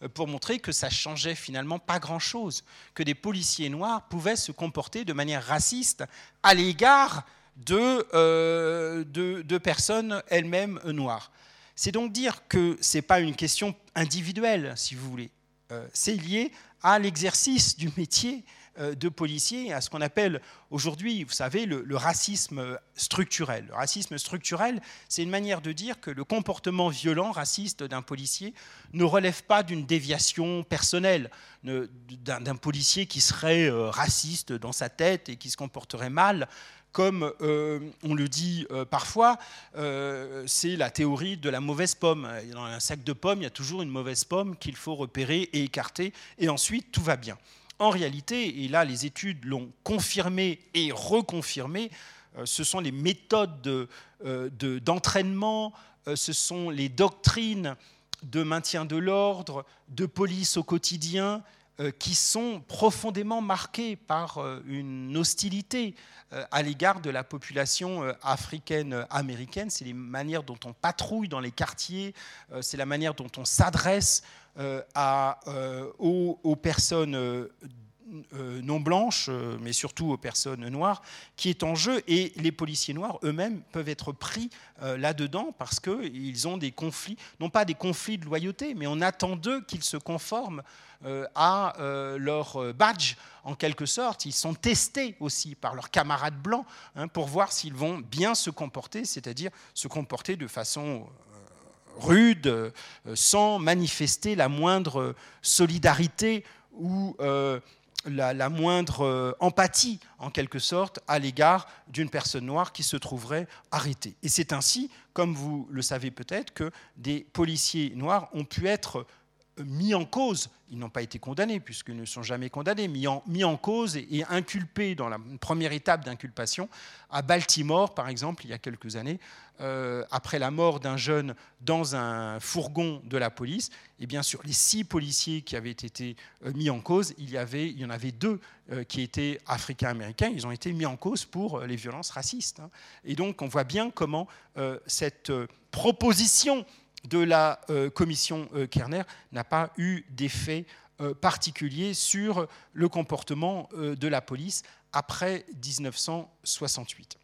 euh, pour montrer que ça changeait finalement pas grand-chose, que des policiers noirs pouvaient se comporter de manière raciste à l'égard de, euh, de, personnes elles-mêmes noires. C'est donc dire que ce n'est pas une question individuelle, si vous voulez. Euh, c'est lié à l'exercice du métier euh, de policiers à ce qu'on appelle aujourd'hui, vous savez, le, racisme structurel. Le racisme structurel, c'est une manière de dire que le comportement violent, raciste d'un policier ne relève pas d'une déviation personnelle, d'un policier qui serait euh, raciste dans sa tête et qui se comporterait mal comme euh, on le dit parfois, c'est la théorie de la mauvaise pomme. Dans un sac de pommes, il y a toujours une mauvaise pomme qu'il faut repérer et écarter, et ensuite tout va bien. En réalité, et là les études l'ont confirmé et reconfirmé, euh, ce sont les méthodes euh, d'entraînement, euh, ce sont les doctrines de maintien de l'ordre, de police au quotidien, qui sont profondément marquées par une hostilité à l'égard de la population africaine-américaine. C'est les manières dont on patrouille dans les quartiers, c'est la manière dont on s'adresse euh, euh, aux, personnes euh, non blanches, mais surtout aux personnes noires, qui est en jeu. Et les policiers noirs eux-mêmes peuvent être pris là-dedans parce qu'ils ont des conflits, non pas des conflits de loyauté, mais on attend d'eux qu'ils se conforment à leur badge, en quelque sorte. Ils sont testés aussi par leurs camarades blancs hein, pour voir s'ils vont bien se comporter, c'est-à-dire se comporter de façon rude, euh, sans manifester la moindre solidarité ou euh, la, moindre euh, empathie, en quelque sorte, à l'égard d'une personne noire qui se trouverait arrêtée. Et c'est ainsi, comme vous le savez peut-être, que des policiers noirs ont pu être mis en cause, ils n'ont pas été condamnés puisqu'ils ne sont jamais condamnés, mis en, mis en cause et, inculpés dans la première étape d'inculpation à Baltimore, par exemple, il y a quelques années, euh, après la mort d'un jeune dans un fourgon de la police. Et bien sûr, les six policiers qui avaient été euh, mis en cause, il y, avait, il y en avait deux euh, qui étaient africains-américains. Ils ont été mis en cause pour les violences racistes. Hein. Et donc, on voit bien comment cette proposition de la euh, commission euh, Kerner n'a pas eu d'effet particulier sur le comportement de la police après 1968.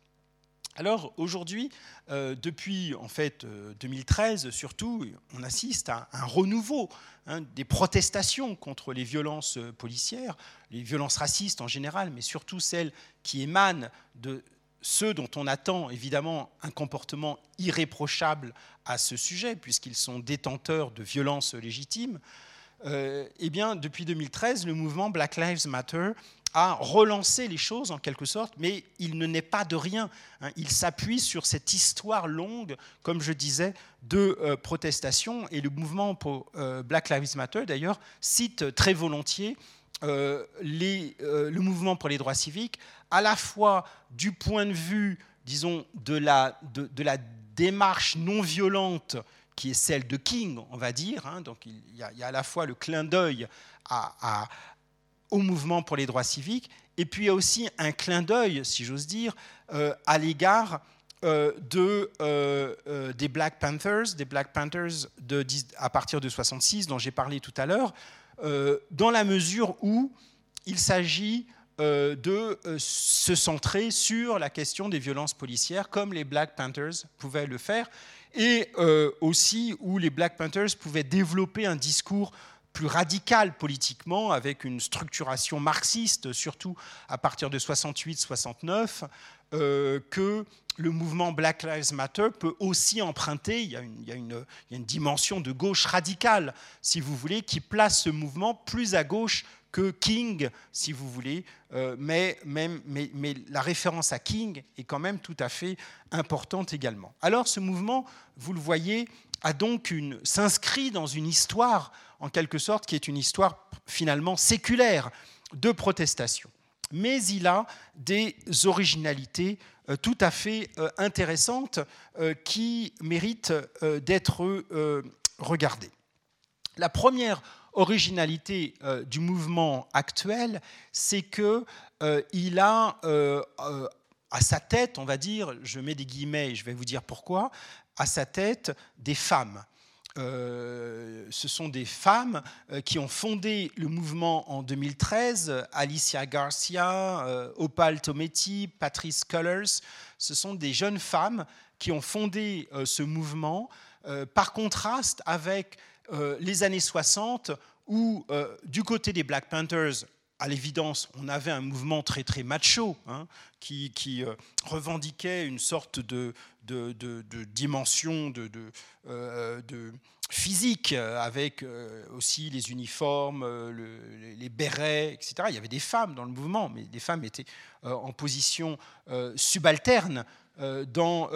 Alors aujourd'hui, euh, depuis en fait 2013 euh, surtout, on assiste à un renouveau hein, des protestations contre les violences euh, policières, les violences racistes en général, mais surtout celles qui émanent de ceux dont on attend évidemment un comportement irréprochable à ce sujet, puisqu'ils sont détenteurs de violences légitimes. eh bien, depuis 2013, le mouvement Black Lives Matter à relancer les choses en quelque sorte, mais il ne naît pas de rien. Hein. Il s'appuie sur cette histoire longue, comme je disais, de euh, protestation. Et le mouvement pour euh, Black Lives Matter, d'ailleurs, cite très volontiers euh, le mouvement pour les droits civiques, à la fois du point de vue, disons, de la, de, la démarche non violente qui est celle de King, on va dire. Hein. donc il y, a, à la fois le clin d'œil au mouvement pour les droits civiques, et puis il y a aussi un clin d'œil, si j'ose dire, euh, à l'égard euh, de, euh, des Black Panthers, des Black Panthers de, à partir de 66, dont j'ai parlé tout à l'heure, dans la mesure où il s'agit de se centrer sur la question des violences policières, comme les Black Panthers pouvaient le faire, et aussi où les Black Panthers pouvaient développer un discours plus radical politiquement, avec une structuration marxiste, surtout à partir de 68-69, euh, que le mouvement Black Lives Matter peut aussi emprunter. Il y, a une, dimension de gauche radicale, si vous voulez, qui place ce mouvement plus à gauche que King, si vous voulez, euh, mais, même, mais, mais, la référence à King est quand même tout à fait importante également. Alors ce mouvement, vous le voyez, a donc une s'inscrit dans une histoire en quelque sorte, qui est une histoire finalement séculaire de protestation. Mais il a des originalités euh, tout à fait euh, intéressantes qui méritent d'être regardées. La première originalité du mouvement actuel, c'est qu'il a à sa tête, on va dire, je mets des guillemets et je vais vous dire pourquoi, à sa tête des femmes. Euh, ce sont des femmes euh, qui ont fondé le mouvement en 2013, Alicia Garcia, euh, Opal Tometi, Patrice Cullers. Ce sont des jeunes femmes qui ont fondé ce mouvement, par contraste avec les années 60, où du côté des Black Panthers, à l'évidence, on avait un mouvement très très macho hein, qui, qui revendiquait une sorte de, dimension de, euh, physique, avec euh, aussi les uniformes, euh, les bérets, etc. Il y avait des femmes dans le mouvement, mais les femmes étaient en position subalterne dans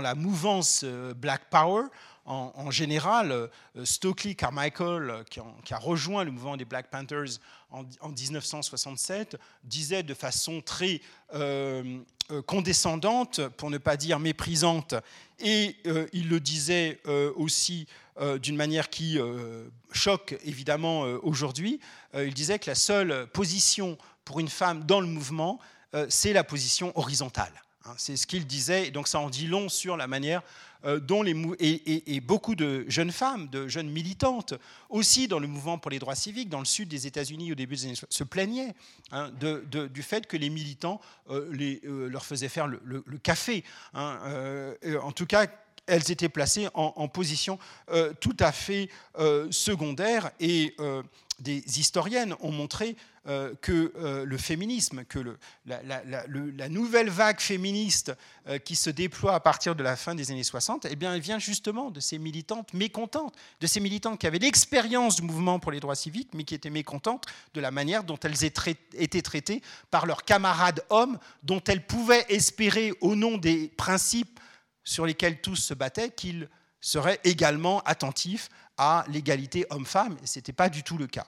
la mouvance Black Power. En, général, Stokely Carmichael, qui, qui, a rejoint le mouvement des Black Panthers en, 1967, disait de façon très euh, condescendante, pour ne pas dire méprisante, et euh, il le disait euh, aussi d'une manière qui choque évidemment aujourd'hui. il disait que la seule position pour une femme dans le mouvement, c'est la position horizontale. Hein. c'est ce qu'il disait, et donc ça en dit long sur la manière euh, dont les, et, beaucoup de jeunes femmes, de jeunes militantes, aussi dans le mouvement pour les droits civiques, dans le sud des États-Unis au début des années se plaignaient hein, du fait que les militants euh, euh, leur faisaient faire le, café. Hein, en tout cas, elles étaient placées en, position tout à fait secondaire et des historiennes ont montré euh, que euh, le féminisme, que la, nouvelle vague féministe euh, qui se déploie à partir de la fin des années 60, eh bien, elle vient justement de ces militantes mécontentes, de ces militantes qui avaient l'expérience du mouvement pour les droits civiques, mais qui étaient mécontentes de la manière dont elles étaient traitées par leurs camarades hommes, dont elles pouvaient espérer, au nom des principes sur lesquels tous se battaient, qu'ils seraient également attentifs à l'égalité homme-femme, et ce n'était pas du tout le cas.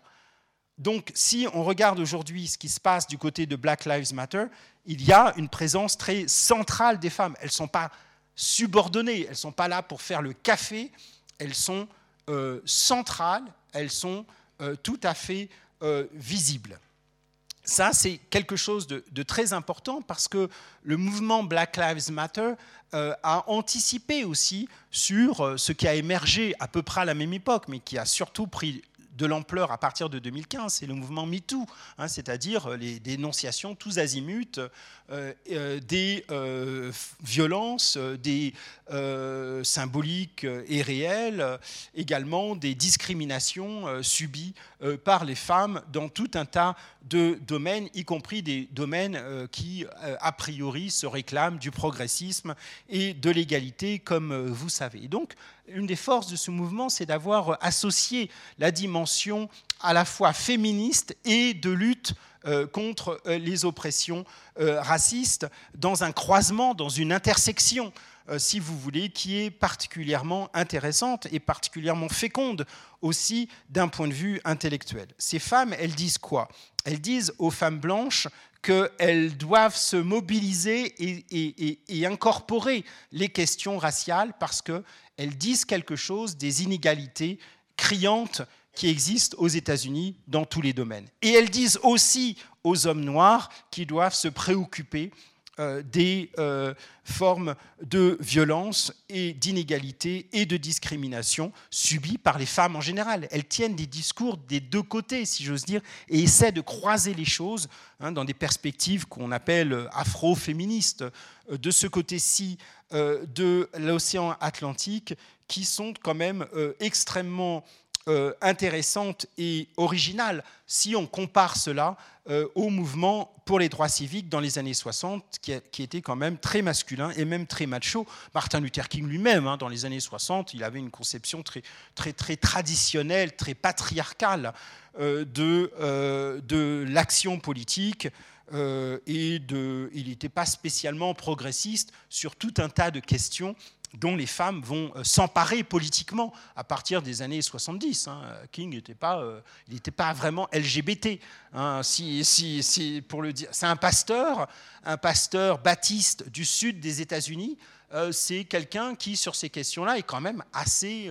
Donc, si on regarde aujourd'hui ce qui se passe du côté de Black Lives Matter, il y a une présence très centrale des femmes. Elles ne sont pas subordonnées, elles ne sont pas là pour faire le café, elles sont euh, centrales, elles sont euh, tout à fait euh, visibles. Ça, c'est quelque chose de, très important parce que le mouvement Black Lives Matter a anticipé aussi sur ce qui a émergé à peu près à la même époque, mais qui a surtout pris de l'ampleur à partir de 2015, c'est le mouvement MeToo, hein, c'est-à-dire les dénonciations tous azimuts des violences, des symboliques et réelles, également des discriminations subies par les femmes dans tout un tas de domaines, y compris des domaines qui, a priori, se réclament du progressisme et de l'égalité, comme vous savez. donc, une des forces de ce mouvement, c'est d'avoir associé la dimension à la fois féministe et de lutte euh, contre euh, les oppressions euh, racistes dans un croisement, dans une intersection, si vous voulez, qui est particulièrement intéressante et particulièrement féconde aussi d'un point de vue intellectuel. Ces femmes, elles disent quoi? Elles disent aux femmes blanches qu'elles doivent se mobiliser et, incorporer les questions raciales parce qu'elles disent quelque chose des inégalités criantes qui existent aux États-Unis dans tous les domaines. Et elles disent aussi aux hommes noirs qu'ils doivent se préoccuper euh, des euh, formes de violence et d'inégalité et de discrimination subies par les femmes en général. Elles tiennent des discours des deux côtés, si j'ose dire, et essaient de croiser les choses hein, dans des perspectives qu'on appelle afro-féministes, de ce côté-ci de l'océan Atlantique, qui sont quand même extrêmement euh, intéressante et originale si on compare cela euh, au mouvement pour les droits civiques dans les années 60, qui, était quand même très masculin et même très macho. Martin Luther King lui-même, hein, dans les années 60, il avait une conception très, très, traditionnelle, très patriarcale euh, de l'action politique. Et de, il n'était pas spécialement progressiste sur tout un tas de questions dont les femmes vont euh, s'emparer politiquement à partir des années 70. Hein. King n'était pas, euh, il pas vraiment LGBT. Hein. Si, si, pour le dire, c'est un pasteur, un pasteur baptiste du sud des États-Unis. Euh, c'est quelqu'un qui, sur ces questions-là, est quand même assez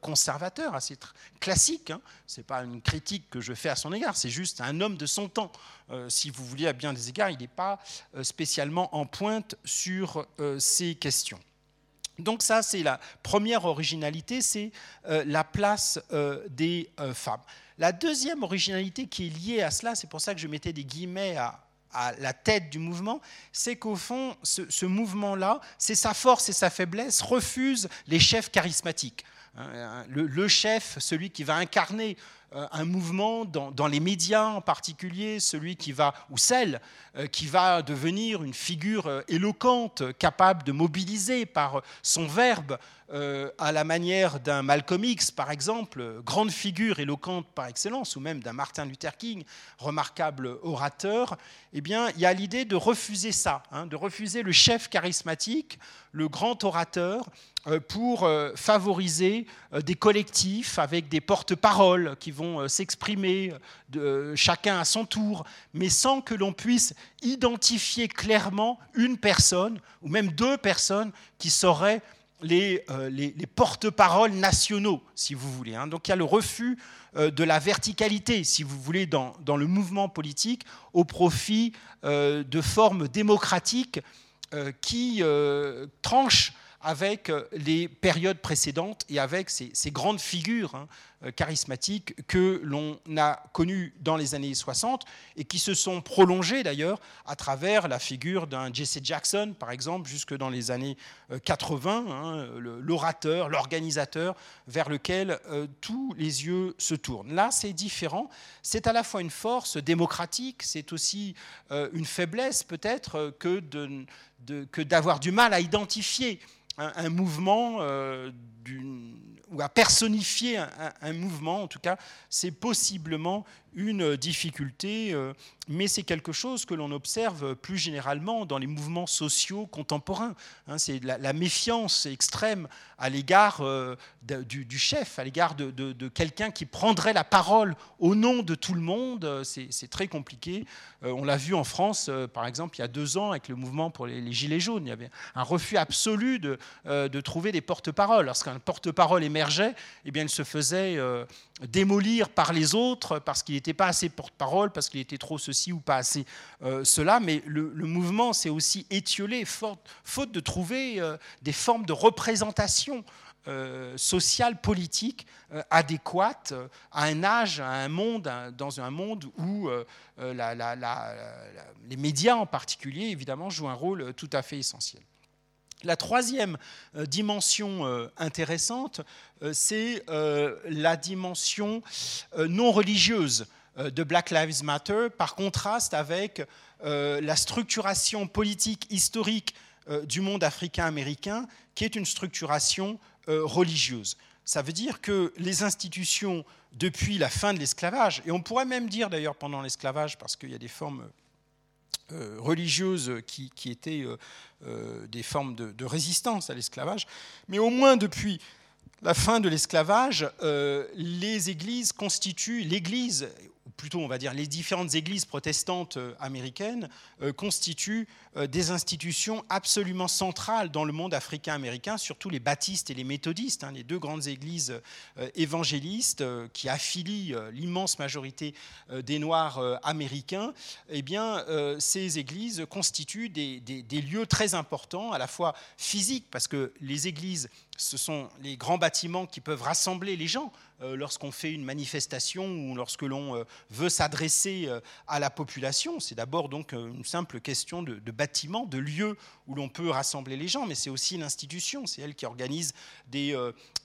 conservateur, assez classique. Hein. Ce n'est pas une critique que je fais à son égard, c'est juste un homme de son temps. si vous voulez, à bien des égards, il n'est pas spécialement en pointe sur ces questions. Donc ça, c'est la première originalité, c'est euh, la place euh, des euh, femmes. La deuxième originalité qui est liée à cela, c'est pour ça que je mettais des guillemets à, la tête du mouvement, c'est qu'au fond, ce, mouvement-là, c'est sa force et sa faiblesse, refuse les chefs charismatiques. Hein, le, chef, celui qui va incarner un mouvement dans, les médias en particulier, celui qui va, ou celle euh, qui va devenir une figure euh, éloquente, capable de mobiliser par son verbe, à la manière d'un Malcolm X, par exemple, grande figure éloquente par excellence, ou même d'un Martin Luther King, remarquable orateur, eh bien, il y a l'idée de refuser ça, hein, de refuser le chef charismatique, le grand orateur, pour favoriser des collectifs avec des porte-paroles qui vont euh, s'exprimer euh, chacun à son tour, mais sans que l'on puisse identifier clairement une personne ou même deux personnes qui seraient les, euh, les, porte-paroles nationaux, si vous voulez. Hein. Donc il y a le refus de la verticalité, si vous voulez, dans, dans le mouvement politique, au profit de formes démocratiques qui tranchent avec les périodes précédentes et avec ces, grandes figures hein, euh, charismatiques que l'on a connues dans les années 60 et qui se sont prolongées d'ailleurs à travers la figure d'un Jesse Jackson, par exemple, jusque dans les années 80, euh, hein, l'orateur, l'organisateur vers lequel euh, tous les yeux se tournent. Là, c'est différent. C'est à la fois une force démocratique, c'est aussi une faiblesse peut-être que d'avoir du mal à identifier un, mouvement ou à personnifier un, mouvement, en tout cas, c'est possiblement une difficulté, euh, mais c'est quelque chose que l'on observe plus généralement dans les mouvements sociaux contemporains. Hein. c'est la, méfiance extrême à l'égard euh, du, chef, à l'égard de, quelqu'un qui prendrait la parole au nom de tout le monde. C'est très compliqué. Euh, on l'a vu en France, par exemple, il y a deux ans, avec le mouvement pour les, Gilets jaunes. Il y avait un refus absolu de, trouver des porte-paroles. Lorsqu'un porte-parole émergeait, eh bien, il se faisait démolir par les autres parce qu'il n'était pas assez porte-parole, parce qu'il était trop ceci ou pas assez euh, cela, mais le, mouvement s'est aussi étiolé faute, de trouver euh, des formes de représentation sociale, politique adéquate à un âge, à un monde, dans un monde où les médias en particulier, évidemment, jouent un rôle tout à fait essentiel. La troisième dimension intéressante, c'est la dimension non religieuse de Black Lives Matter, par contraste avec la structuration politique historique du monde africain-américain, qui est une structuration religieuse. Ça veut dire que les institutions, depuis la fin de l'esclavage, et on pourrait même dire d'ailleurs pendant l'esclavage, parce qu'il y a des formes religieuses qui, étaient des formes de, résistance à l'esclavage, mais au moins depuis la fin de l'esclavage, les églises constituent, l'Église plutôt on va dire les différentes églises protestantes euh, américaines, euh, constituent euh, des institutions absolument centrales dans le monde africain-américain, surtout les baptistes et les méthodistes, hein, les deux grandes églises évangélistes qui affilient l'immense majorité des Noirs américains. Eh bien, ces églises constituent des, des lieux très importants, à la fois physiques, parce que les églises ce sont les grands bâtiments qui peuvent rassembler les gens euh, lorsqu'on fait une manifestation ou lorsque l'on euh, veut s'adresser euh, à la population. C'est d'abord donc une simple question de, bâtiment, de lieu où l'on peut rassembler les gens, mais c'est aussi l'institution, c'est elle qui organise des,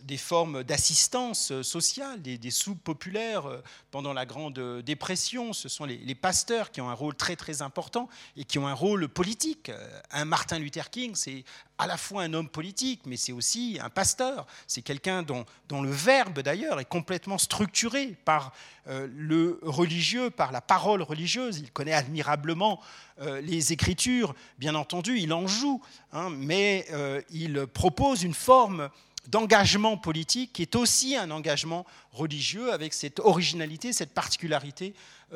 des formes d'assistance sociale, des, des, soupes populaires pendant la Grande Dépression. Ce sont les, les, pasteurs qui ont un rôle très très important et qui ont un rôle politique. Un Martin Luther King, c'est à la fois un homme politique, mais c'est aussi un pasteur. C'est quelqu'un dont, le verbe, d'ailleurs, est complètement structuré par euh, le religieux, par la parole religieuse. Il connaît admirablement euh, les Écritures, bien entendu, il en joue, hein, mais euh, il propose une forme d'engagement politique qui est aussi un engagement religieux avec cette originalité, cette particularité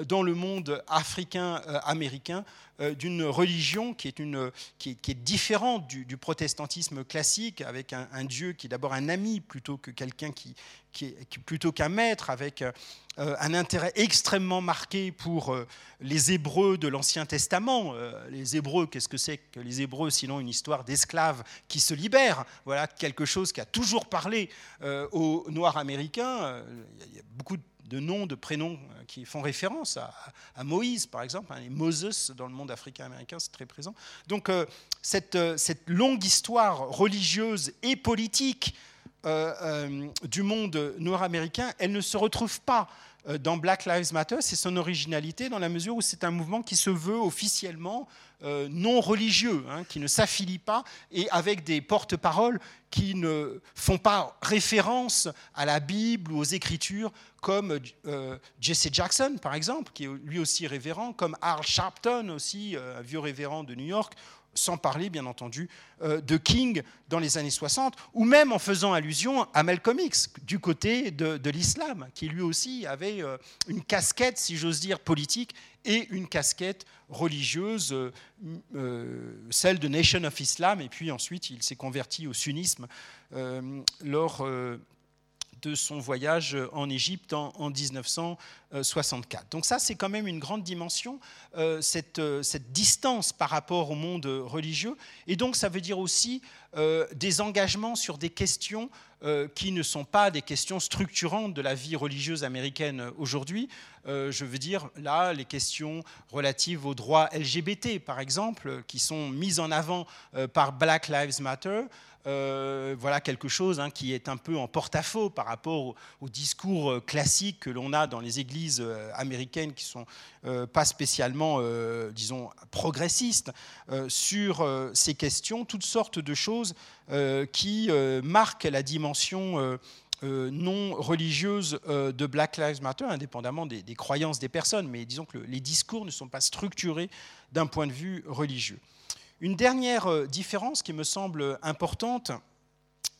dans le monde africain-américain euh, d'une religion qui est, une, qui est, différente du, protestantisme classique, avec un, Dieu qui est d'abord un ami plutôt que quelqu'un qui, qui est plutôt qu'un maître, avec euh, un intérêt extrêmement marqué pour euh, les Hébreux de l'Ancien Testament. Les Hébreux, qu'est-ce que c'est que les Hébreux, sinon une histoire d'esclaves qui se libèrent? Voilà quelque chose qui a toujours parlé aux Noirs américains. Il y a beaucoup de noms, de prénoms euh, qui font référence à, Moïse, par exemple. Hein, Moses, dans le monde africain-américain, c'est très présent. Donc, euh, cette, euh, cette, longue histoire religieuse et politique du monde nord-américain, elle ne se retrouve pas dans Black Lives Matter, c'est son originalité dans la mesure où c'est un mouvement qui se veut officiellement euh, non religieux, hein, qui ne s'affilient pas, et avec des porte-paroles qui ne font pas référence à la Bible ou aux Écritures, comme euh, Jesse Jackson, par exemple, qui est lui aussi révérend, comme Al Sharpton, aussi, euh, un vieux révérend de New York, sans parler bien entendu euh, de King dans les années 60, ou même en faisant allusion à Malcolm X du côté de, l'islam, qui lui aussi avait euh, une casquette, si j'ose dire, politique et une casquette religieuse, euh, celle de Nation of Islam, et puis ensuite il s'est converti au sunnisme lors de son voyage en Égypte en, 1964. Donc ça, c'est quand même une grande dimension, euh, cette, euh, cette, distance par rapport au monde religieux. Et donc ça veut dire aussi euh, des engagements sur des questions qui ne sont pas des questions structurantes de la vie religieuse américaine aujourd'hui. je veux dire là les questions relatives aux droits LGBT, par exemple, qui sont mises en avant par Black Lives Matter. Euh, voilà quelque chose hein, qui est un peu en porte-à-faux par rapport au, discours euh, classique que l'on a dans les églises euh, américaines qui sont pas spécialement, disons, progressistes sur ces questions, toutes sortes de choses qui marquent la dimension non religieuse de Black Lives Matter, indépendamment des, croyances des personnes, mais disons que les discours ne sont pas structurés d'un point de vue religieux. Une dernière euh, différence qui me semble importante,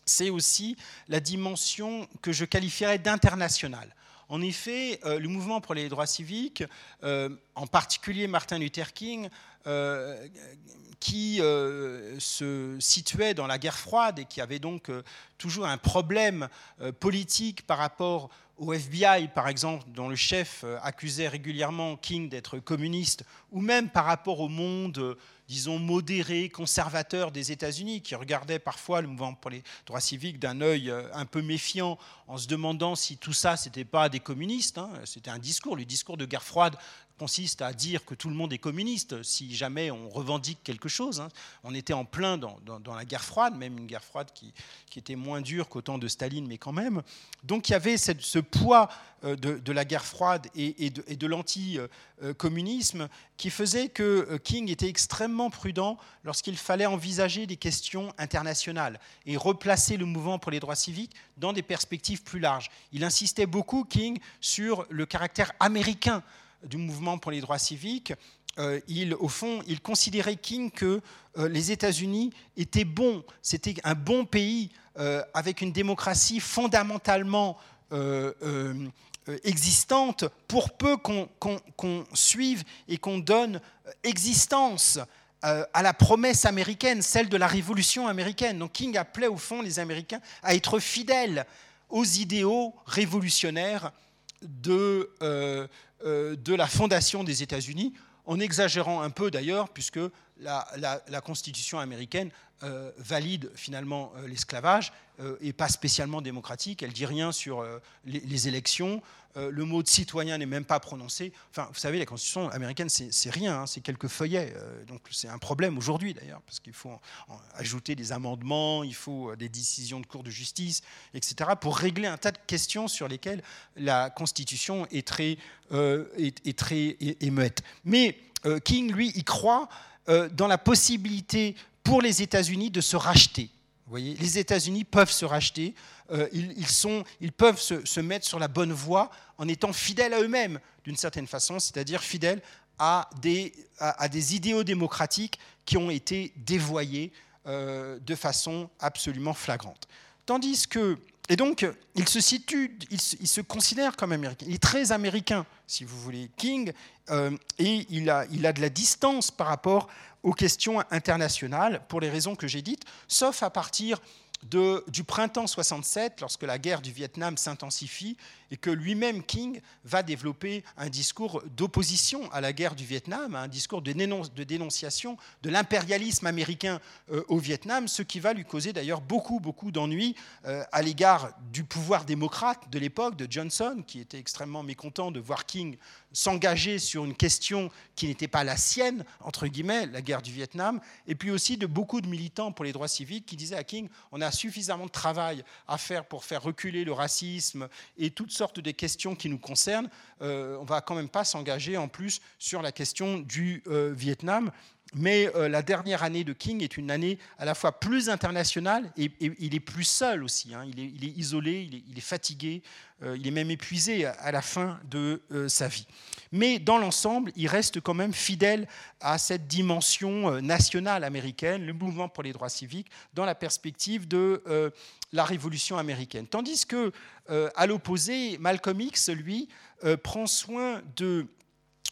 c'est aussi la dimension que je qualifierais d'international. En effet, euh, le mouvement pour les droits civiques, euh, en particulier Martin Luther King, qui se situait dans la guerre froide et qui avait donc toujours un problème politique par rapport au FBI, par exemple, dont le chef accusait régulièrement King d'être communiste, ou même par rapport au monde disons, modéré, conservateur des États-Unis, qui regardait parfois le mouvement pour les droits civiques d'un œil euh, un peu méfiant, en se demandant si tout ça, c'était pas des communistes. Hein. C'était un discours. Le discours de guerre froide consiste à dire que tout le monde est communiste si jamais on revendique quelque chose. Hein. On était en plein dans, la guerre froide, même une guerre froide qui, était moins dure qu'au temps de Staline, mais quand même. Donc il y avait ce poids euh, de, la guerre froide et, de, de l'anti-communisme qui faisait que euh, King était extrêmement prudent lorsqu'il fallait envisager des questions internationales et replacer le mouvement pour les droits civiques dans des perspectives plus larges. Il insistait beaucoup, King, sur le caractère américain du mouvement pour les droits civiques, euh, il, au fond, il considérait King que euh, les États-Unis étaient bons, c'était un bon pays euh, avec une démocratie fondamentalement existante, pour peu qu'on suive et qu'on donne existence à la promesse américaine, celle de la révolution américaine. Donc King appelait au fond les Américains à être fidèles aux idéaux révolutionnaires de, de la fondation des États-Unis, en exagérant un peu d'ailleurs, puisque la, la, Constitution américaine euh, valide finalement l'esclavage et pas spécialement démocratique. Elle dit rien sur les, élections. Euh, le mot de citoyen n'est même pas prononcé. Enfin, vous savez, la Constitution américaine, c'est rien, hein, c'est quelques feuillets. Euh, donc c'est un problème aujourd'hui d'ailleurs, parce qu'il faut ajouter des amendements, il faut euh, des décisions de cour de justice, etc., pour régler un tas de questions sur lesquelles la Constitution est très, est, très muette. Mais King, lui, il croit dans la possibilité pour les États-Unis de se racheter. Voyez, les États-Unis peuvent se racheter, euh, ils, peuvent se, mettre sur la bonne voie en étant fidèles à eux-mêmes, d'une certaine façon, c'est-à-dire fidèles à des, à, des, idéaux démocratiques qui ont été dévoyés euh, de façon absolument flagrante. Tandis que, et donc, il se situe, il se, considère comme américain. Il est très américain, si vous voulez, King, euh, et il a, il a de la distance par rapport aux questions internationales, pour les raisons que j'ai dites, sauf à partir du printemps 67, lorsque la guerre du Vietnam s'intensifie et que lui-même King va développer un discours d'opposition à la guerre du Vietnam, un discours de, dénonciation de l'impérialisme américain euh, au Vietnam, ce qui va lui causer d'ailleurs beaucoup, beaucoup d'ennuis euh, à l'égard du pouvoir démocrate de l'époque, de Johnson, qui était extrêmement mécontent de voir King s'engager sur une question qui n'était pas la sienne, entre guillemets, la guerre du Vietnam, et puis aussi de beaucoup de militants pour les droits civiques qui disaient à King, on a suffisamment de travail à faire pour faire reculer le racisme et toutes sortes de questions qui nous concernent, euh, on va quand même pas s'engager en plus sur la question du euh, Vietnam. Mais euh, la dernière année de King est une année à la fois plus internationale et, il est plus seul aussi. Hein. Il, est, isolé, il est, fatigué, euh, il est même épuisé à, la fin de euh, sa vie. Mais dans l'ensemble, il reste quand même fidèle à cette dimension nationale américaine, le mouvement pour les droits civiques, dans la perspective de la révolution américaine. Tandis que, à l'opposé, Malcolm X, lui, prend soin de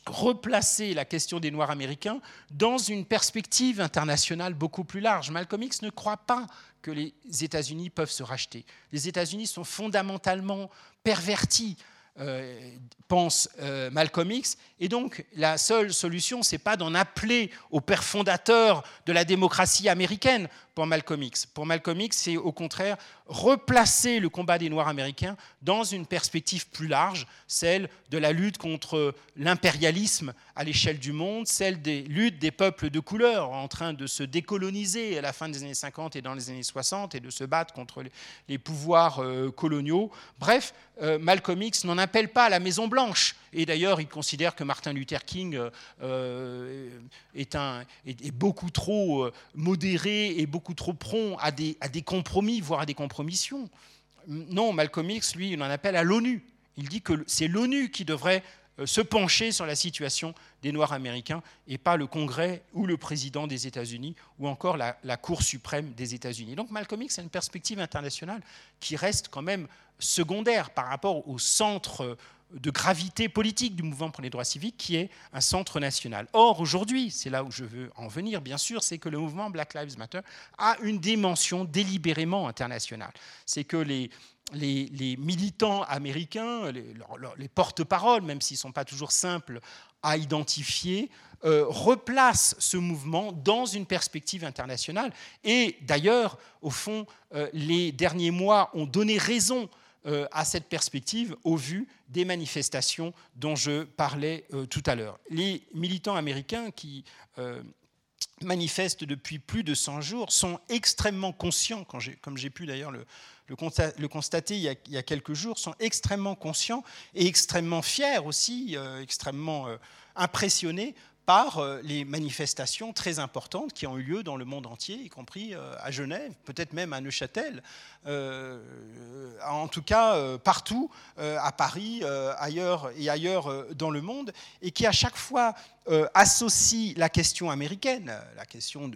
replacer la question des Noirs américains dans une perspective internationale beaucoup plus large. Malcolm X ne croit pas que les États-Unis peuvent se racheter. Les États-Unis sont fondamentalement pervertis, euh, pense euh, Malcolm X, et donc la seule solution, c'est pas d'en appeler au père fondateur de la démocratie américaine pour Malcolm X. Pour Malcolm X, c'est au contraire replacer le combat des Noirs américains dans une perspective plus large, celle de la lutte contre l'impérialisme à l'échelle du monde, celle des luttes des peuples de couleur en train de se décoloniser à la fin des années 50 et dans les années 60 et de se battre contre les pouvoirs euh, coloniaux. Bref, euh, Malcolm X n'en appelle pas à la Maison Blanche. Et d'ailleurs, il considère que Martin Luther King euh, est, un, est, beaucoup trop modéré et beaucoup trop prompt à des, compromis, voire à des compromissions. Non, Malcolm X, lui, il en appelle à l'ONU. Il dit que c'est l'ONU qui devrait euh, se pencher sur la situation des Noirs américains et pas le Congrès ou le président des États-Unis ou encore la, Cour suprême des États-Unis. Donc Malcolm X a une perspective internationale qui reste quand même secondaire par rapport au centre de gravité politique du mouvement pour les droits civiques qui est un centre national. Or, aujourd'hui, c'est là où je veux en venir, bien sûr, c'est que le mouvement Black Lives Matter a une dimension délibérément internationale. C'est que les, militants américains, les, les porte-paroles, même s'ils ne sont pas toujours simples à identifier, euh, replacent ce mouvement dans une perspective internationale. Et d'ailleurs, au fond, euh, les derniers mois ont donné raison euh, à cette perspective au vu des manifestations dont je parlais tout à l'heure. Les militants américains qui manifestent depuis plus de 100 jours sont extrêmement conscients, comme j'ai pu d'ailleurs le, constater il y, a, quelques jours, sont extrêmement conscients et extrêmement fiers aussi, euh, extrêmement euh, impressionnés par euh, les manifestations très importantes qui ont eu lieu dans le monde entier, y compris à Genève, peut-être même à Neuchâtel, en tout cas partout, à Paris, ailleurs et ailleurs dans le monde, et qui à chaque fois associent la question américaine, la question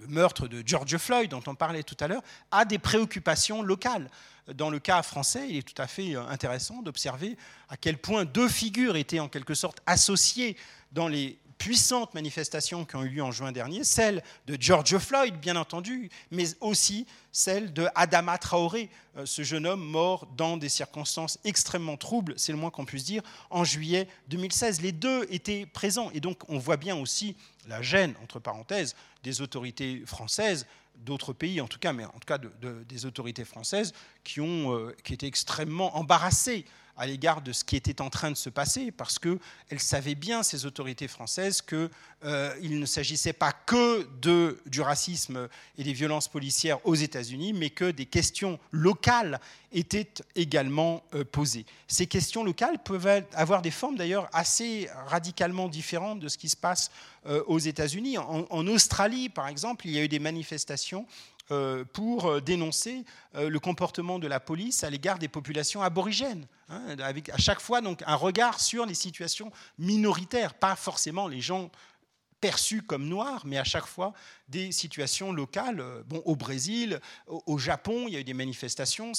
le meurtre de George Floyd, dont on parlait tout à l'heure, a des préoccupations locales. Dans le cas français, il est tout à fait euh, intéressant d'observer à quel point deux figures étaient en quelque sorte associées dans les puissantes manifestations qui ont eu lieu en juin dernier, celle de George Floyd, bien entendu, mais aussi celle de Adama Traoré, euh, ce jeune homme mort dans des circonstances extrêmement troubles, c'est le moins qu'on puisse dire, en juillet 2016. Les deux étaient présents, et donc on voit bien aussi la gêne, entre parenthèses, des autorités françaises, d'autres pays en tout cas, mais en tout cas des autorités françaises, qui, ont, euh, qui étaient extrêmement embarrassées à l'égard de ce qui était en train de se passer, parce qu'elles savaient bien, ces autorités françaises, qu'il euh, ne s'agissait pas que du racisme et des violences policières aux États-Unis, mais que des questions locales étaient également euh, posées. Ces questions locales peuvent avoir des formes d'ailleurs assez radicalement différentes de ce qui se passe euh, aux États-Unis. en, Australie, par exemple, il y a eu des manifestations pour euh, dénoncer euh, le comportement de la police à l'égard des populations aborigènes, hein, avec à chaque fois donc un regard sur les situations minoritaires, pas forcément les gens perçus comme noirs, mais à chaque fois des situations locales. Bon, au Brésil, au, Japon, il y a eu des manifestations.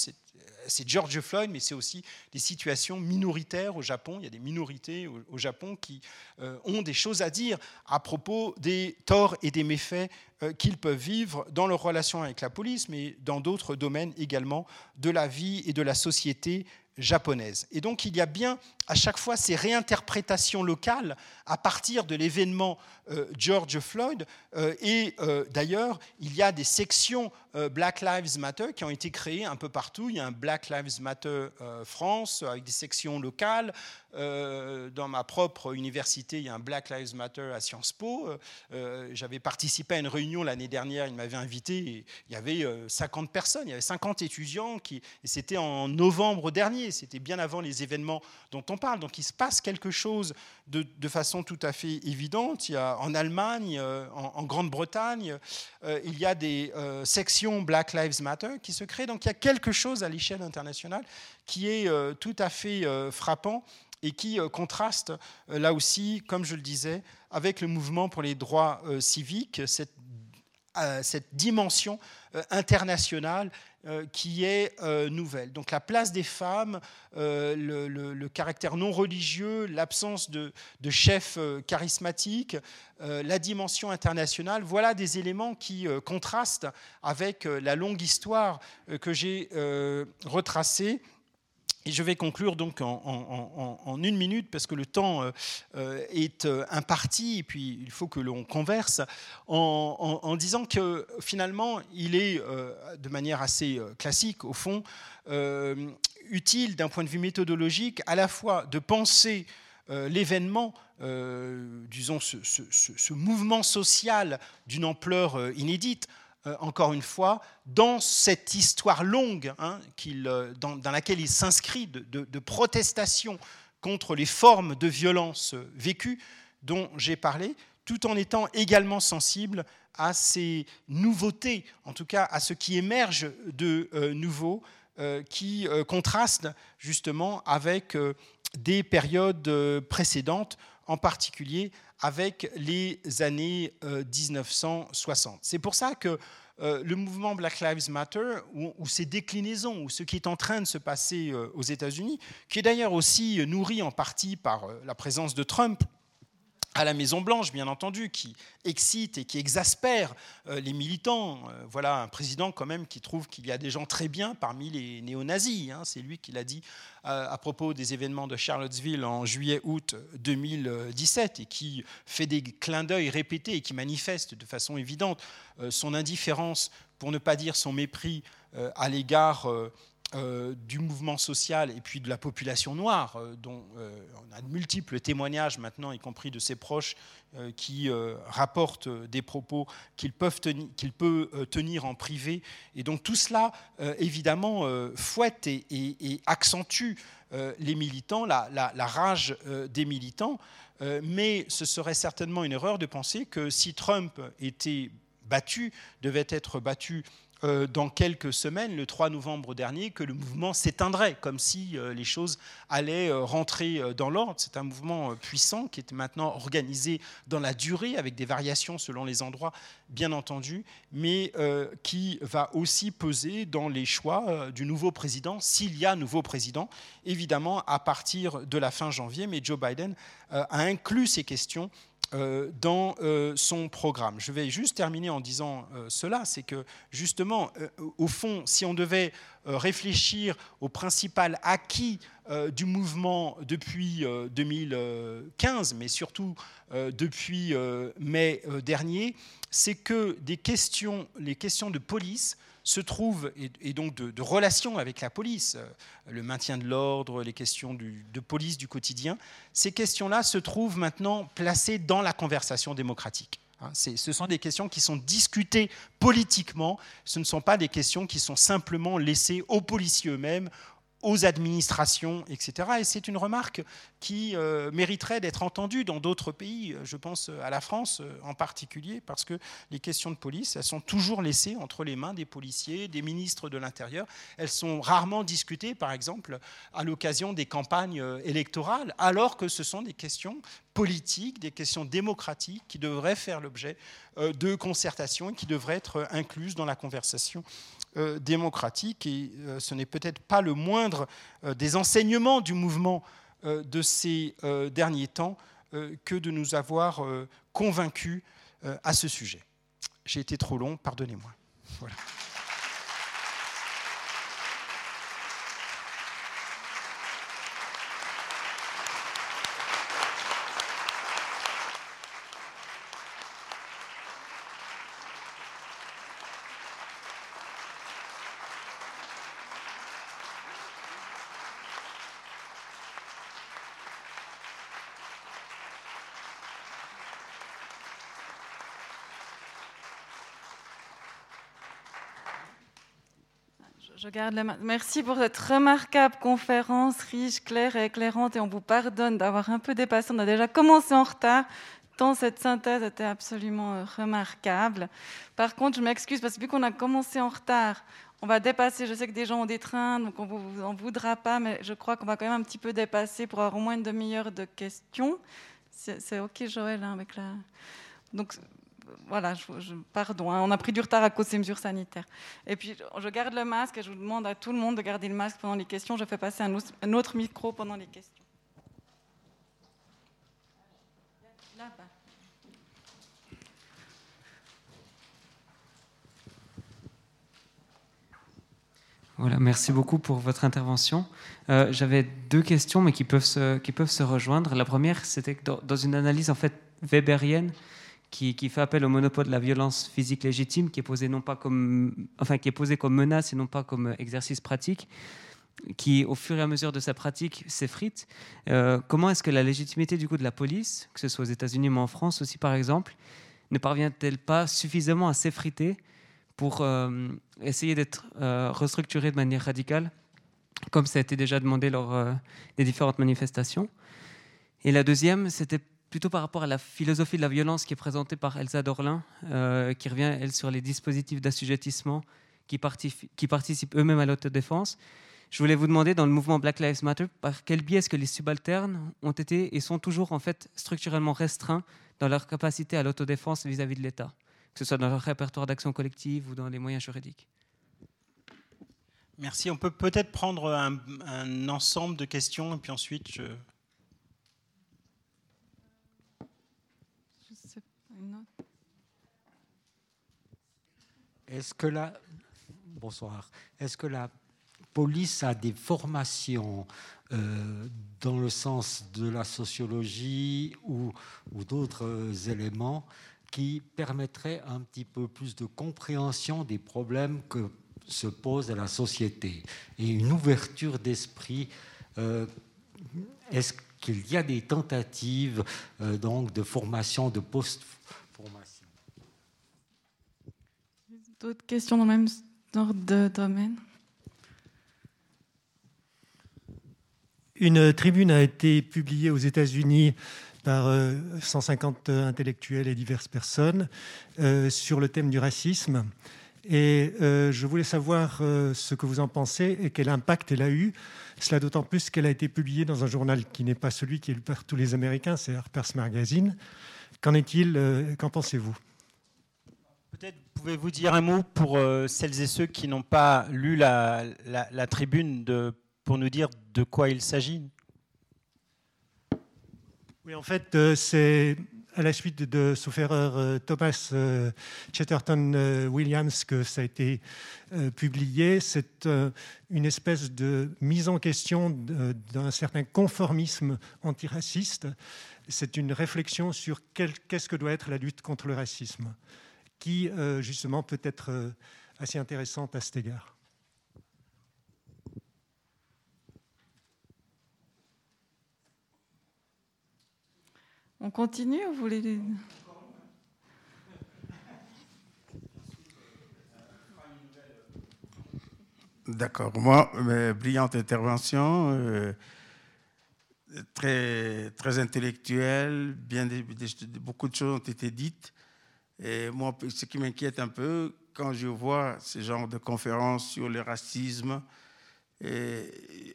C'est George Floyd, mais c'est aussi des situations minoritaires au Japon. Il y a des minorités au, Japon qui ont des choses à dire à propos des torts et des méfaits euh, qu'ils peuvent vivre dans leur relation avec la police, mais dans d'autres domaines également de la vie et de la société japonaise. Et donc il y a bien à chaque fois ces réinterprétations locales à partir de l'événement euh, George Floyd. Euh, et d'ailleurs, il y a des sections Black Lives Matter qui ont été créées un peu partout. Il y a un Black Lives Matter France avec des sections locales. dans ma propre université, il y a un Black Lives Matter à Sciences Po. J'avais participé à une réunion l'année dernière, il m'avait invité, il y avait 50 euh, personnes, il y avait 50 étudiants, qui, et c'était en novembre dernier, c'était bien avant les événements dont on parle. Donc il se passe quelque chose de, façon tout à fait évidente. Il y a, en Allemagne, euh, en, Grande-Bretagne, euh, il y a des sections Black Lives Matter qui se créent. Donc il y a quelque chose à l'échelle internationale qui est tout à fait frappant et qui contraste là aussi, comme je le disais, avec le mouvement pour les droits civiques, cette dimension euh, internationale euh, qui est euh, nouvelle. Donc la place des femmes, le, caractère non religieux, l'absence de, de chefs charismatiques, la dimension internationale, voilà des éléments qui contrastent avec la longue histoire que j'ai retracée je vais conclure donc en, une minute parce que le temps euh, euh, est euh, imparti et puis il faut que l'on converse en, disant que finalement il est de manière assez classique au fond utile d'un point de vue méthodologique à la fois de penser l'événement, disons ce, mouvement social d'une ampleur inédite euh, encore une fois, dans cette histoire longue hein, euh, dans, laquelle il s'inscrit de, protestation contre les formes de violence vécues dont j'ai parlé, tout en étant également sensible à ces nouveautés, en tout cas à ce qui émerge de euh, nouveau, qui contraste justement avec des périodes précédentes, en particulier avec les années 1960. Euh, C'est pour ça que euh, le mouvement Black Lives Matter, ou, ses déclinaisons, ou ce qui est en train de se passer euh, aux États-Unis, qui est d'ailleurs aussi nourri en partie par la présence de Trump à la Maison Blanche, bien entendu, qui excite et qui exaspère euh, les militants. Euh, voilà un président quand même qui trouve qu'il y a des gens très bien parmi les néo-nazis. Hein. C'est lui qui l'a dit euh, à propos des événements de Charlottesville en juillet-août 2017 et qui fait des clins d'œil répétés et qui manifeste de façon évidente son indifférence, pour ne pas dire son mépris à l'égard euh, du mouvement social et puis de la population noire, euh, dont euh, on a de multiples témoignages maintenant, y compris de ses proches, qui rapportent des propos qu'il peut tenir en privé. Et donc tout cela, évidemment, fouette et, accentue les militants, la, la rage des militants. mais ce serait certainement une erreur de penser que si Trump était battu, devait être battu euh, dans quelques semaines, le 3 novembre dernier, que le mouvement s'éteindrait, comme si euh, les choses allaient euh, rentrer dans l'ordre. C'est un mouvement puissant qui est maintenant organisé dans la durée, avec des variations selon les endroits, bien entendu, mais qui va aussi peser dans les choix du nouveau président, s'il y a nouveau président, évidemment à partir de la fin janvier. Mais Joe Biden a inclus ces questions dans euh, son programme. Je vais juste terminer en disant euh, cela, c'est que justement, au fond, si on devait réfléchir au principal acquis du mouvement depuis 2015, mais surtout depuis mai dernier, c'est que les questions de police se trouvent, et, donc de, relations avec la police, euh, le maintien de l'ordre, les questions de police du quotidien, ces questions-là se trouvent maintenant placées dans la conversation démocratique. Hein. Ce sont des questions qui sont discutées politiquement, ce ne sont pas des questions qui sont simplement laissées aux policiers eux-mêmes, aux administrations, etc. Et c'est une remarque qui euh, mériterait d'être entendue dans d'autres pays. Je pense à la France euh, en particulier, parce que les questions de police, elles sont toujours laissées entre les mains des policiers, des ministres de l'Intérieur. Elles sont rarement discutées, par exemple, à l'occasion des campagnes euh, électorales, alors que ce sont des questions politiques, des questions démocratiques qui devraient faire l'objet de concertation et qui devraient être incluses dans la conversation euh, démocratique. Et euh, ce n'est peut-être pas le moindre euh, des enseignements du mouvement de ces derniers temps que de nous avoir convaincus à ce sujet. J'ai été trop long, pardonnez-moi. Merci pour cette remarquable conférence, riche, claire et éclairante. Et on vous pardonne d'avoir un peu dépassé. On a déjà commencé en retard, tant cette synthèse était absolument euh, remarquable. Par contre, je m'excuse parce que vu qu'on a commencé en retard, on va dépasser. Je sais que des gens ont des trains, donc on vous en voudra pas, mais je crois qu'on va quand même un petit peu dépasser pour avoir au moins une demi-heure de questions. C'est OK, Joël, hein, avec la. Donc, voilà, pardon, hein, on a pris du retard à cause des mesures sanitaires. Et puis, je garde le masque et je vous demande à tout le monde de garder le masque pendant les questions. Je fais passer un, autre micro pendant les questions. Voilà, merci beaucoup pour votre intervention. Euh, j'avais deux questions, mais qui peuvent se, qui peuvent se rejoindre. La première, c'était que dans, dans, une analyse en fait weberienne, qui, fait appel au monopole de la violence physique légitime, qui est posé non pas comme, enfin, qui est posé comme menace et non pas comme exercice pratique, qui, au fur et à mesure de sa pratique, s'effrite. Euh, comment est-ce que la légitimité du coup de la police, que ce soit aux États-Unis mais en France aussi par exemple, ne parvient-elle pas suffisamment à s'effriter pour euh, essayer d'être euh, restructurée de manière radicale, comme ça a été déjà demandé lors des différentes manifestations? Et la deuxième, c'était plutôt par rapport à la philosophie de la violence qui est présentée par Elsa Dorlin, euh, qui revient, elle, sur les dispositifs d'assujettissement qui, participent eux-mêmes à l'autodéfense. Je voulais vous demander, dans le mouvement Black Lives Matter, par quel biais est-ce que les subalternes ont été et sont toujours en fait structurellement restreints dans leur capacité à l'autodéfense vis-à-vis de l'État, que ce soit dans leur répertoire d'action collective ou dans les moyens juridiques? Merci. On peut peut-être prendre un, un, ensemble de questions et puis ensuite je est-ce que la police a des formations euh, dans le sens de la sociologie ou, d'autres éléments qui permettraient un petit peu plus de compréhension des problèmes que se pose à la société et une ouverture d'esprit. Euh, est-ce qu'il y a des tentatives euh, donc de formation, de post-formation D'autres questions dans le même ordre de domaine? Une tribune a été publiée aux États-Unis par 150 euh, intellectuels et diverses personnes sur le thème du racisme. Et euh, je voulais savoir euh, ce que vous en pensez et quel impact elle a eu. Cela d'autant plus qu'elle a été publiée dans un journal qui n'est pas celui qui est lu par tous les Américains, c'est Harper's Magazine. Qu'en est-il euh, Qu'en pensez-vous? Peut-être pouvez-vous dire un mot pour celles et ceux qui n'ont pas lu la, tribune pour nous dire de quoi il s'agit? Oui, en fait, c'est à la suite de, sauf erreur, euh, Thomas euh, Chatterton euh, Williams que ça a été publié. C'est une espèce de mise en question d'un certain conformisme antiraciste. C'est une réflexion sur qu'est-ce que doit être la lutte contre le racisme, qui justement peut être assez intéressante à cet égard. On continue ou vous voulez... D'accord. Moi, brillante intervention, euh, très, très intellectuelle, bien, beaucoup de choses ont été dites. Et moi, ce qui m'inquiète un peu, quand je vois ce genre de conférences sur le racisme,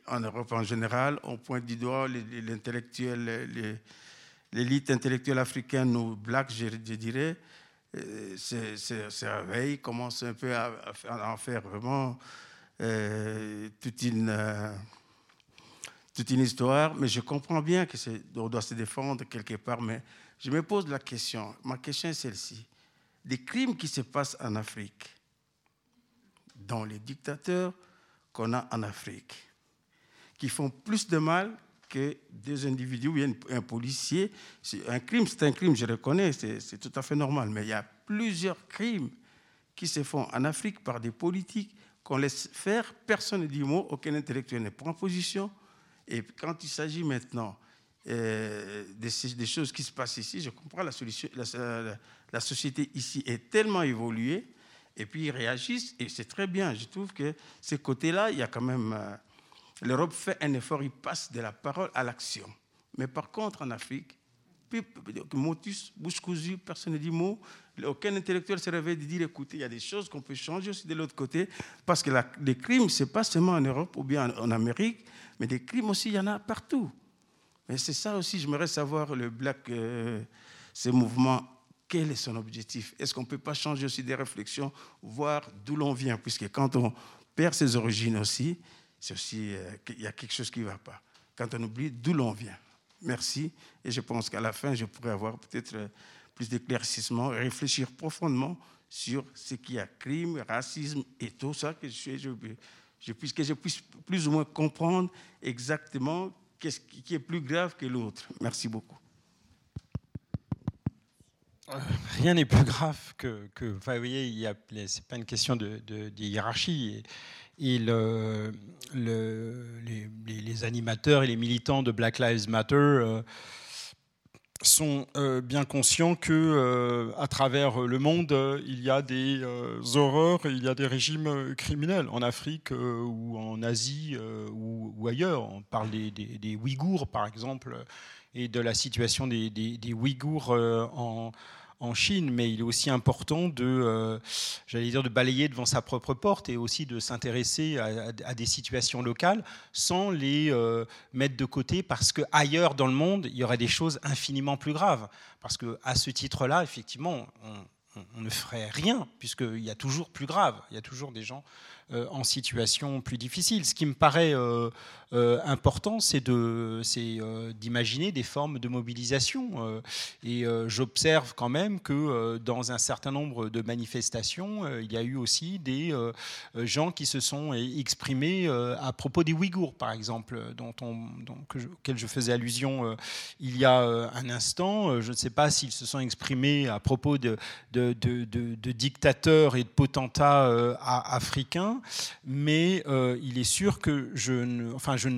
en Europe en général, on pointe du doigt l'intellectuel, l'élite intellectuelle africaine ou black, je, dirais, se réveille, commence un peu à, en faire vraiment toute, une, toute une histoire. Mais je comprends bien qu'on doit se défendre quelque part. Mais je me pose la question. Ma question est celle-ci. Des crimes qui se passent en Afrique, dans les dictateurs qu'on a en Afrique, qui font plus de mal que deux individus ou un policier, un crime, c'est un crime, je reconnais, c'est tout à fait normal, mais il y a plusieurs crimes qui se font en Afrique par des politiques qu'on laisse faire, personne ne dit mot, aucun intellectuel ne prend position. Et quand il s'agit maintenant euh, des, choses qui se passent ici, je comprends la, société ici est tellement évoluée, et puis ils réagissent, et c'est très bien. Je trouve que ces côtés-là, il y a quand même... Euh, L'Europe fait un effort, il passe de la parole à l'action. Mais par contre, en Afrique, motus, bouche cousue, personne ne dit mot. Aucun intellectuel se réveille de dire écoutez, il y a des choses qu'on peut changer aussi de l'autre côté. Parce que les crimes, ce n'est pas seulement en Europe ou bien en, Amérique, mais des crimes aussi, il y en a partout. Mais c'est ça aussi, j'aimerais savoir, le Black, euh, ces mouvements, quel est son objectif? Est-ce qu'on ne peut pas changer aussi des réflexions, voir d'où l'on vient? Puisque quand on perd ses origines aussi, c'est aussi qu'il y a quelque chose qui ne va pas. Quand on oublie d'où l'on vient. Merci. Et je pense qu'à la fin, je pourrais avoir peut-être euh, plus d'éclaircissement, réfléchir profondément sur ce qu'il y a crime, racisme et tout ça, que je, puisse, que je puisse plus ou moins comprendre exactement qu'est-ce qui est plus grave que l'autre. Merci beaucoup. Euh, rien n'est plus grave que, que enfin, vous voyez, c'est pas une question de, hiérarchie et le, les, animateurs et les militants de Black Lives Matter euh, sont euh, bien conscients que euh, à travers le monde il y a des horreurs il y a des régimes criminels en Afrique ou en Asie ou, ailleurs. On parle des, des, Ouïghours par exemple et de la situation des, des Ouïghours en en Chine, mais il est aussi important de, euh, j'allais dire, de balayer devant sa propre porte et aussi de s'intéresser à, des situations locales sans les euh, mettre de côté parce qu'ailleurs dans le monde, il y aurait des choses infiniment plus graves. Parce que à ce titre-là, effectivement, on, ne ferait rien puisqu'il y a toujours plus grave. Il y a toujours des gens en situation plus difficile. Ce qui me paraît important, c'est d'imaginer des formes de mobilisation. et j'observe quand même que dans un certain nombre de manifestations, il y a eu aussi des gens qui se sont exprimés à propos des Ouïghours, par exemple, dont on, auxquels je faisais allusion il y a un instant. Je ne sais pas s'ils se sont exprimés à propos de, de, dictateurs et de potentats euh, africains, mais euh, il est sûr que je ne, enfin, je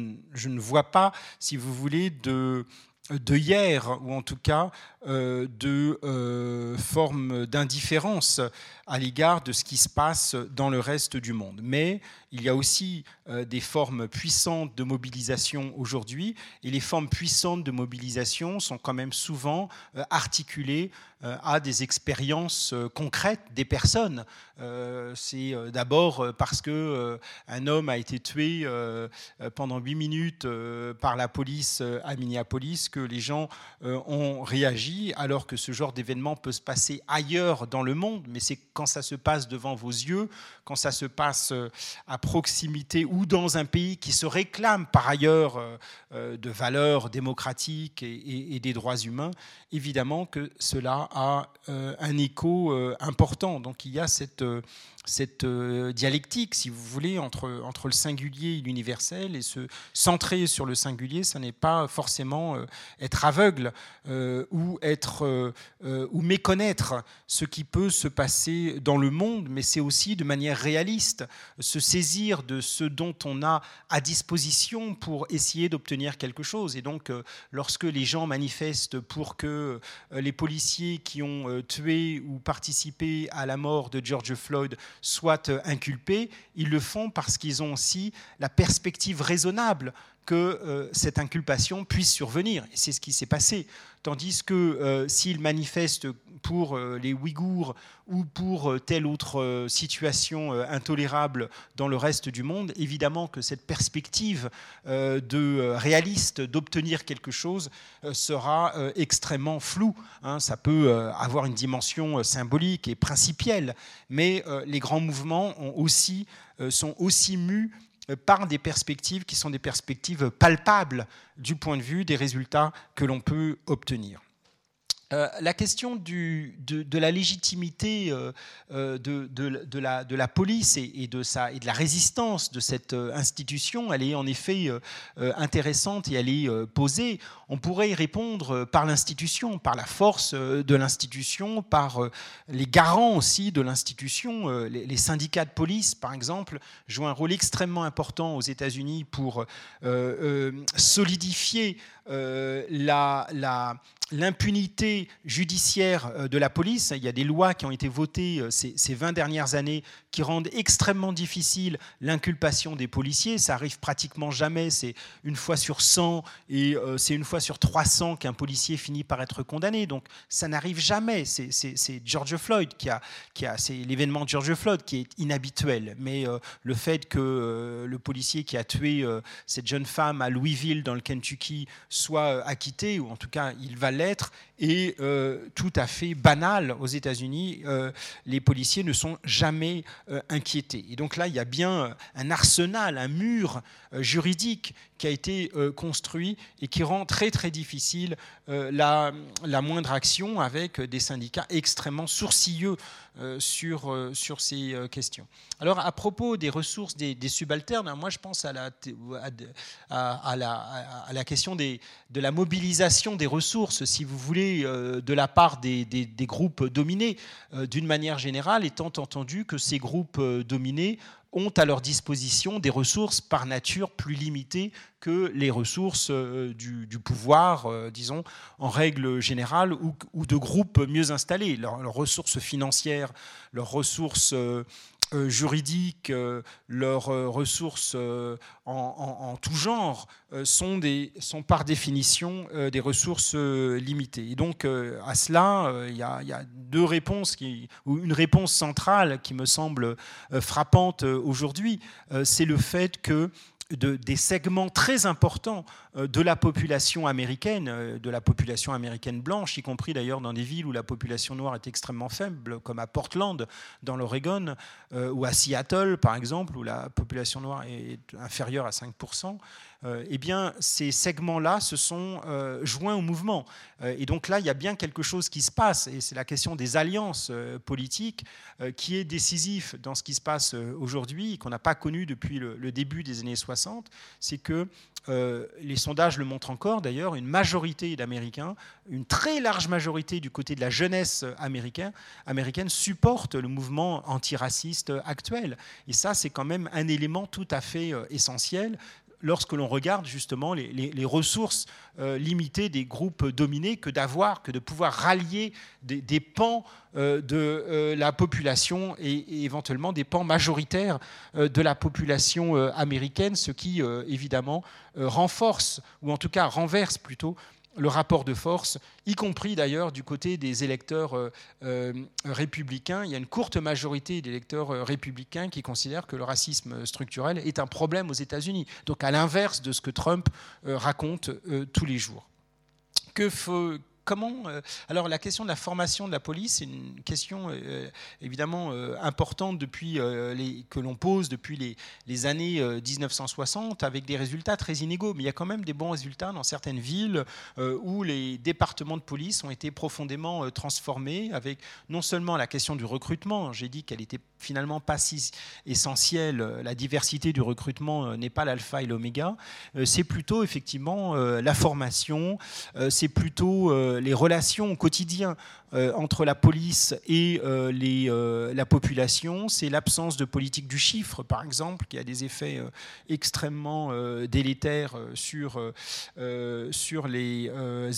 ne, vois pas, si vous voulez, de hier, ou en tout cas de euh, forme d'indifférence à l'égard de ce qui se passe dans le reste du monde. Mais il y a aussi euh, des formes puissantes de mobilisation aujourd'hui, et les formes puissantes de mobilisation sont quand même souvent articulées à des expériences concrètes des personnes. C'est d'abord parce que un homme a été tué pendant huit minutes par la police à Minneapolis que les gens ont réagi, alors que ce genre d'événement peut se passer ailleurs dans le monde, mais c'est quand ça se passe devant vos yeux, quand ça se passe à proximité ou dans un pays qui se réclame par ailleurs de valeurs démocratiques et, des droits humains, évidemment que cela a euh, un écho euh, important. Donc il y a cette, euh, cette dialectique, si vous voulez, entre, entre le singulier et l'universel, et se centrer sur le singulier, ça n'est pas forcément être aveugle ou, être, ou méconnaître ce qui peut se passer dans le monde, mais c'est aussi de manière réaliste se saisir de ce dont on a à disposition pour essayer d'obtenir quelque chose. Et donc, lorsque les gens manifestent pour que euh, les policiers qui ont euh, tué ou participé à la mort de George Floyd soient euh, inculpés, ils le font parce qu'ils ont aussi la perspective raisonnable que cette inculpation puisse survenir. Et c'est ce qui s'est passé. Tandis que euh, s'ils manifestent pour euh, les Ouïghours ou pour euh, telle autre situation intolérable dans le reste du monde, évidemment que cette perspective de réaliste d'obtenir quelque chose sera extrêmement floue. Hein. ça peut avoir une dimension symbolique et principielle, mais les grands mouvements sont aussi mus par des perspectives qui sont des perspectives palpables du point de vue des résultats que l'on peut obtenir. Euh, la question de, la légitimité euh, euh, de, la, police et, de la résistance de cette institution, elle est en effet intéressante et elle est posée. On pourrait y répondre par l'institution, par la force de l'institution, par les garants aussi de l'institution. Les, syndicats de police, par exemple, jouent un rôle extrêmement important aux États-Unis pour solidifier la judiciaire euh, de la police. Il y a des lois qui ont été votées euh, ces, 20 dernières années qui rendent extrêmement difficile l'inculpation des policiers. Ça arrive pratiquement jamais. C'est une fois sur 100 et euh, c'est une fois sur 300 qu'un policier finit par être condamné. Donc ça n'arrive jamais. C'est George Floyd qui a c'est l'événement de George Floyd qui est inhabituel. Mais le fait que le policier qui a tué cette jeune femme à Louisville dans le Kentucky soit acquitté, ou en tout cas il va l'être, et euh, tout à fait banal aux États-Unis. Euh, les policiers ne sont jamais euh, inquiétés. Et donc là, il y a bien un arsenal, un mur juridique qui a été construit et qui rend très très difficile la, la, moindre action avec des syndicats extrêmement sourcilleux sur, sur ces questions. Alors à propos des ressources des, subalternes, moi je pense à la, à, la, à la question des, de la mobilisation des ressources, si vous voulez euh, de la part des, groupes dominés, euh, d'une manière générale, étant entendu que ces groupes euh, dominés ont à leur disposition des ressources par nature plus limitées que les ressources du, pouvoir, disons, en règle générale, ou, de groupes mieux installés. leurs ressources financières, leurs ressources euh, juridiques, euh, leurs euh, ressources en, tout genre sont, des, sont par définition des ressources limitées. Et donc à cela, il y, a, deux réponses, qui, ou une réponse centrale qui me semble frappante aujourd'hui, c'est le fait que des segments très importants euh, de la population américaine, euh, de la population américaine blanche, y compris d'ailleurs dans des villes où la population noire est extrêmement faible, comme à Portland, dans l'Oregon, euh, ou à Seattle, par exemple, où la population noire est inférieure à 5%. eh bien, ces segments-là se sont joints au mouvement. et donc là, il y a bien quelque chose qui se passe, et c'est la question des alliances politiques qui est décisif dans ce qui se passe aujourd'hui, qu'on n'a pas connu depuis le, début des années 60 c'est que euh, les sondages le montrent encore d'ailleurs, une majorité d'Américains, une très large majorité du côté de la jeunesse américaine, américaine supporte le mouvement antiraciste actuel. Et ça, c'est quand même un élément tout à fait euh, essentiel lorsque l'on regarde justement les, ressources euh, limitées des groupes dominés que d'avoir, que de pouvoir rallier des, pans euh, de euh, la population et, éventuellement des pans majoritaires de la population américaine, ce qui évidemment renforce, ou en tout cas renverse plutôt, le rapport de force, y compris d'ailleurs du côté des électeurs euh, euh, républicains. Il y a une courte majorité d'électeurs euh, républicains qui considèrent que le racisme structurel est un problème aux États-Unis. Donc à l'inverse de ce que Trump raconte tous les jours. Comment euh, Alors la question de la formation de la police, c'est une question euh, évidemment euh, importante depuis les, que l'on pose depuis les, années 1960, avec des résultats très inégaux. Mais il y a quand même des bons résultats dans certaines villes où les départements de police ont été profondément transformés, avec non seulement la question du recrutement. J'ai dit qu'elle était finalement pas si essentielle. La diversité du recrutement n'est pas l'alpha et l'oméga. C'est plutôt effectivement la formation. C'est plutôt les relations au quotidien euh, entre la police et euh, les, euh, la population, c'est l'absence de politique du chiffre, par exemple, qui a des effets extrêmement délétères sur, sur les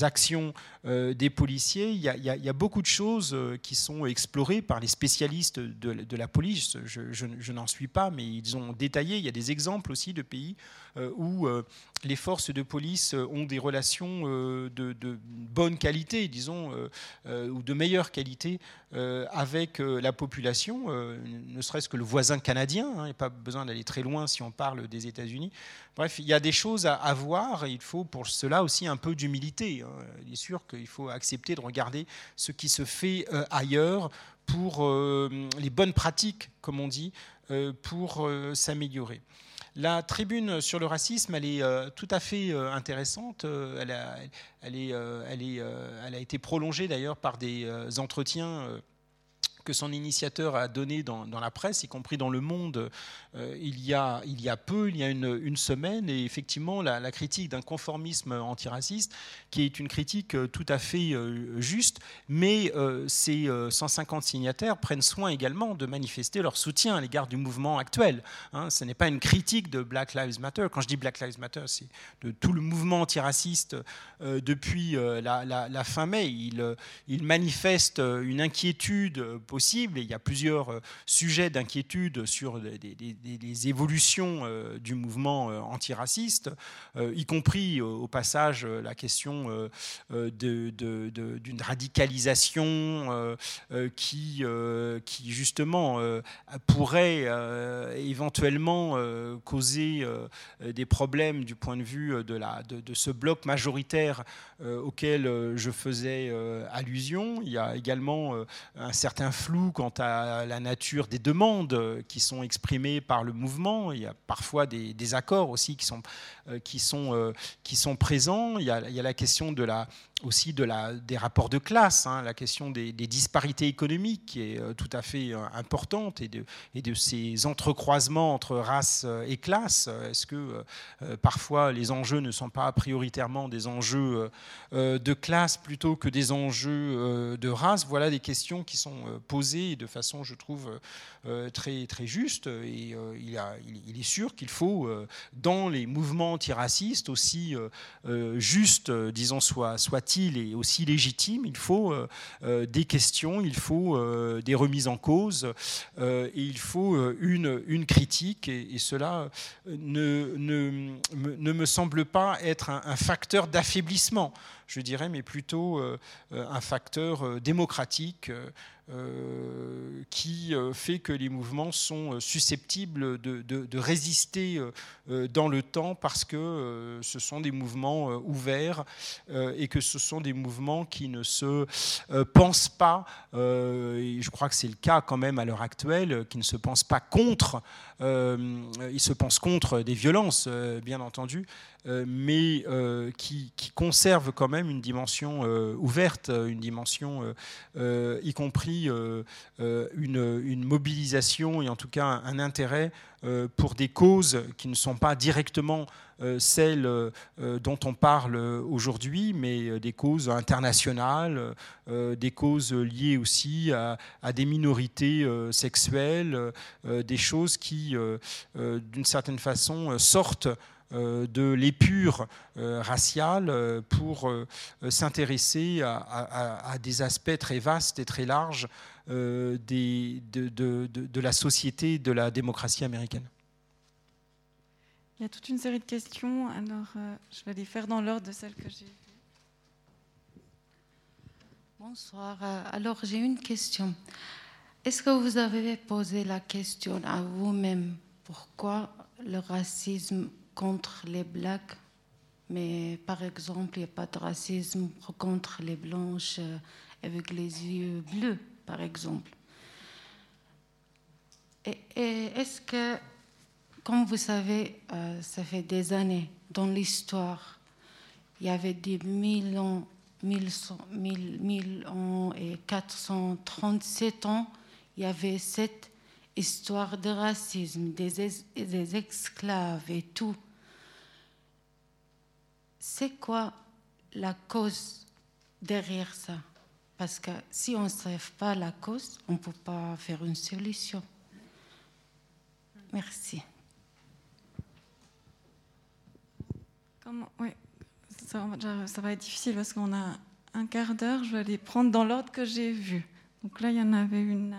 actions des policiers. Il y, a, beaucoup de choses qui sont explorées par les spécialistes de, la police. Je, n'en suis pas, mais ils ont détaillé. Il y a des exemples aussi de pays où les forces de police ont des relations de, de bonne qualité, disons, de meilleure qualité euh, avec euh, la population, euh, ne serait-ce que le voisin canadien. Il n'y a pas besoin d'aller très loin si on parle des États-Unis. Bref, il y a des choses à, voir et il faut pour cela aussi un peu d'humilité. Hein. Il est sûr qu'il faut accepter de regarder ce qui se fait ailleurs pour les bonnes pratiques, comme on dit, pour s'améliorer. La tribune sur le racisme, elle est euh, tout à fait euh, intéressante. Euh, elle a, été prolongée d'ailleurs par des entretiens que son initiateur a donné dans, la presse, y compris dans Le Monde, euh, il, y a, il y a peu, il y a une, semaine, et effectivement la, critique d'un conformisme antiraciste, qui est une critique euh, tout à fait euh, juste, mais ces 150 signataires prennent soin également de manifester leur soutien à l'égard du mouvement actuel. Hein. ce n'est pas une critique de Black Lives Matter. Quand je dis Black Lives Matter, c'est de tout le mouvement antiraciste depuis la, la, fin mai. Il, il manifeste une inquiétude possible. Et il y a plusieurs euh, sujets d'inquiétude sur les évolutions euh, du mouvement euh, antiraciste, y compris au passage la question d'une radicalisation qui, justement pourrait éventuellement causer des problèmes du point de vue de, la, de ce bloc majoritaire auquel je faisais allusion. Il y a également un certain flou quant à la nature des demandes qui sont exprimées par le mouvement. Il y a parfois des, accords aussi qui sont, euh, qui sont, euh, qui sont présents. Il y a la question de la, aussi de la, des rapports de classe, hein, la question des, disparités économiques qui est euh, tout à fait importante et de, et de ces entrecroisements entre race et classe. Est-ce que parfois les enjeux ne sont pas prioritairement des enjeux de classe plutôt que des enjeux de race? Voilà des questions qui sont posé de façon, je trouve, euh, très, très juste. Et euh, il, a, il, est sûr qu'il faut, euh, dans les mouvements antiracistes, aussi juste, disons, soit, et aussi légitime, il faut des questions, il faut des remises en cause, et il faut une, une critique. Et, cela ne, ne, ne, me semble pas être un facteur d'affaiblissement je dirais, mais plutôt un facteur démocratique euh, qui euh, fait que les mouvements sont euh, susceptibles de, résister dans le temps parce que ce sont des mouvements ouverts et que ce sont des mouvements qui ne se pensent pas, et je crois que c'est le cas quand même à l'heure actuelle, qui ne se pensent pas contre, ils se pensent contre des violences, bien entendu, mais qui, conservent quand même une dimension ouverte, une dimension y compris euh, euh, une, mobilisation et en tout cas un, intérêt euh, pour des causes qui ne sont pas directement celles dont on parle aujourd'hui, mais des causes internationales, des causes liées aussi à, des minorités sexuelles, des choses qui, d'une certaine façon, sortent euh, de l'épure euh, raciale euh, pour s'intéresser à, des aspects très vastes et très larges de, la société, de la démocratie américaine. Il y a toute une série de questions, alors je vais les faire dans l'ordre de celles que j'ai. Bonsoir. Alors j'ai une question. Est-ce que vous avez posé la question à vous-même pourquoi le racisme contre les blacks, mais par exemple, il n'y a pas de racisme contre les blanches euh, avec les yeux bleus, par exemple? Et, est-ce que, comme vous savez, euh, ça fait des années dans l'histoire, il y avait des mille ans, mille, ans et 437 ans, il y avait cette histoire de racisme, des, des esclaves et tout. C'est quoi la cause derrière ça? Parce que si on ne sait pas la cause, on ne peut pas faire une solution. Merci. Comment, oui, ça, va être difficile parce qu'on a un quart d'heure. Je vais les prendre dans l'ordre que j'ai vu. Donc là, il y en avait une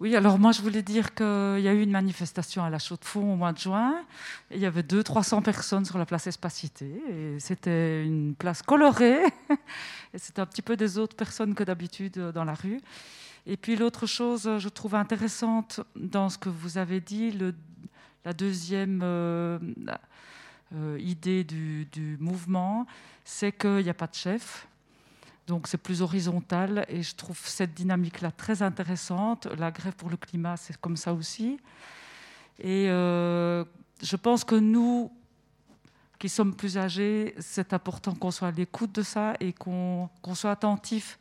oui, alors moi je voulais dire qu'il y a eu une manifestation à la Chaux-de-Fonds au mois de juin. il y avait 200-300 personnes sur la place Espacité. C'était une place colorée. [LAUGHS] C'était un petit peu des autres personnes que d'habitude dans la rue. Et puis l'autre chose, je trouve intéressante dans ce que vous avez dit, la deuxième euh, euh, idée du, mouvement, c'est qu'il n'y a pas de chef donc c'est plus horizontal et je trouve cette dynamique-là très intéressante. La grève pour le climat, c'est comme ça aussi. Et euh, je pense que nous, qui sommes plus âgés, c'est important qu'on soit à l'écoute de ça et qu'on soit attentif.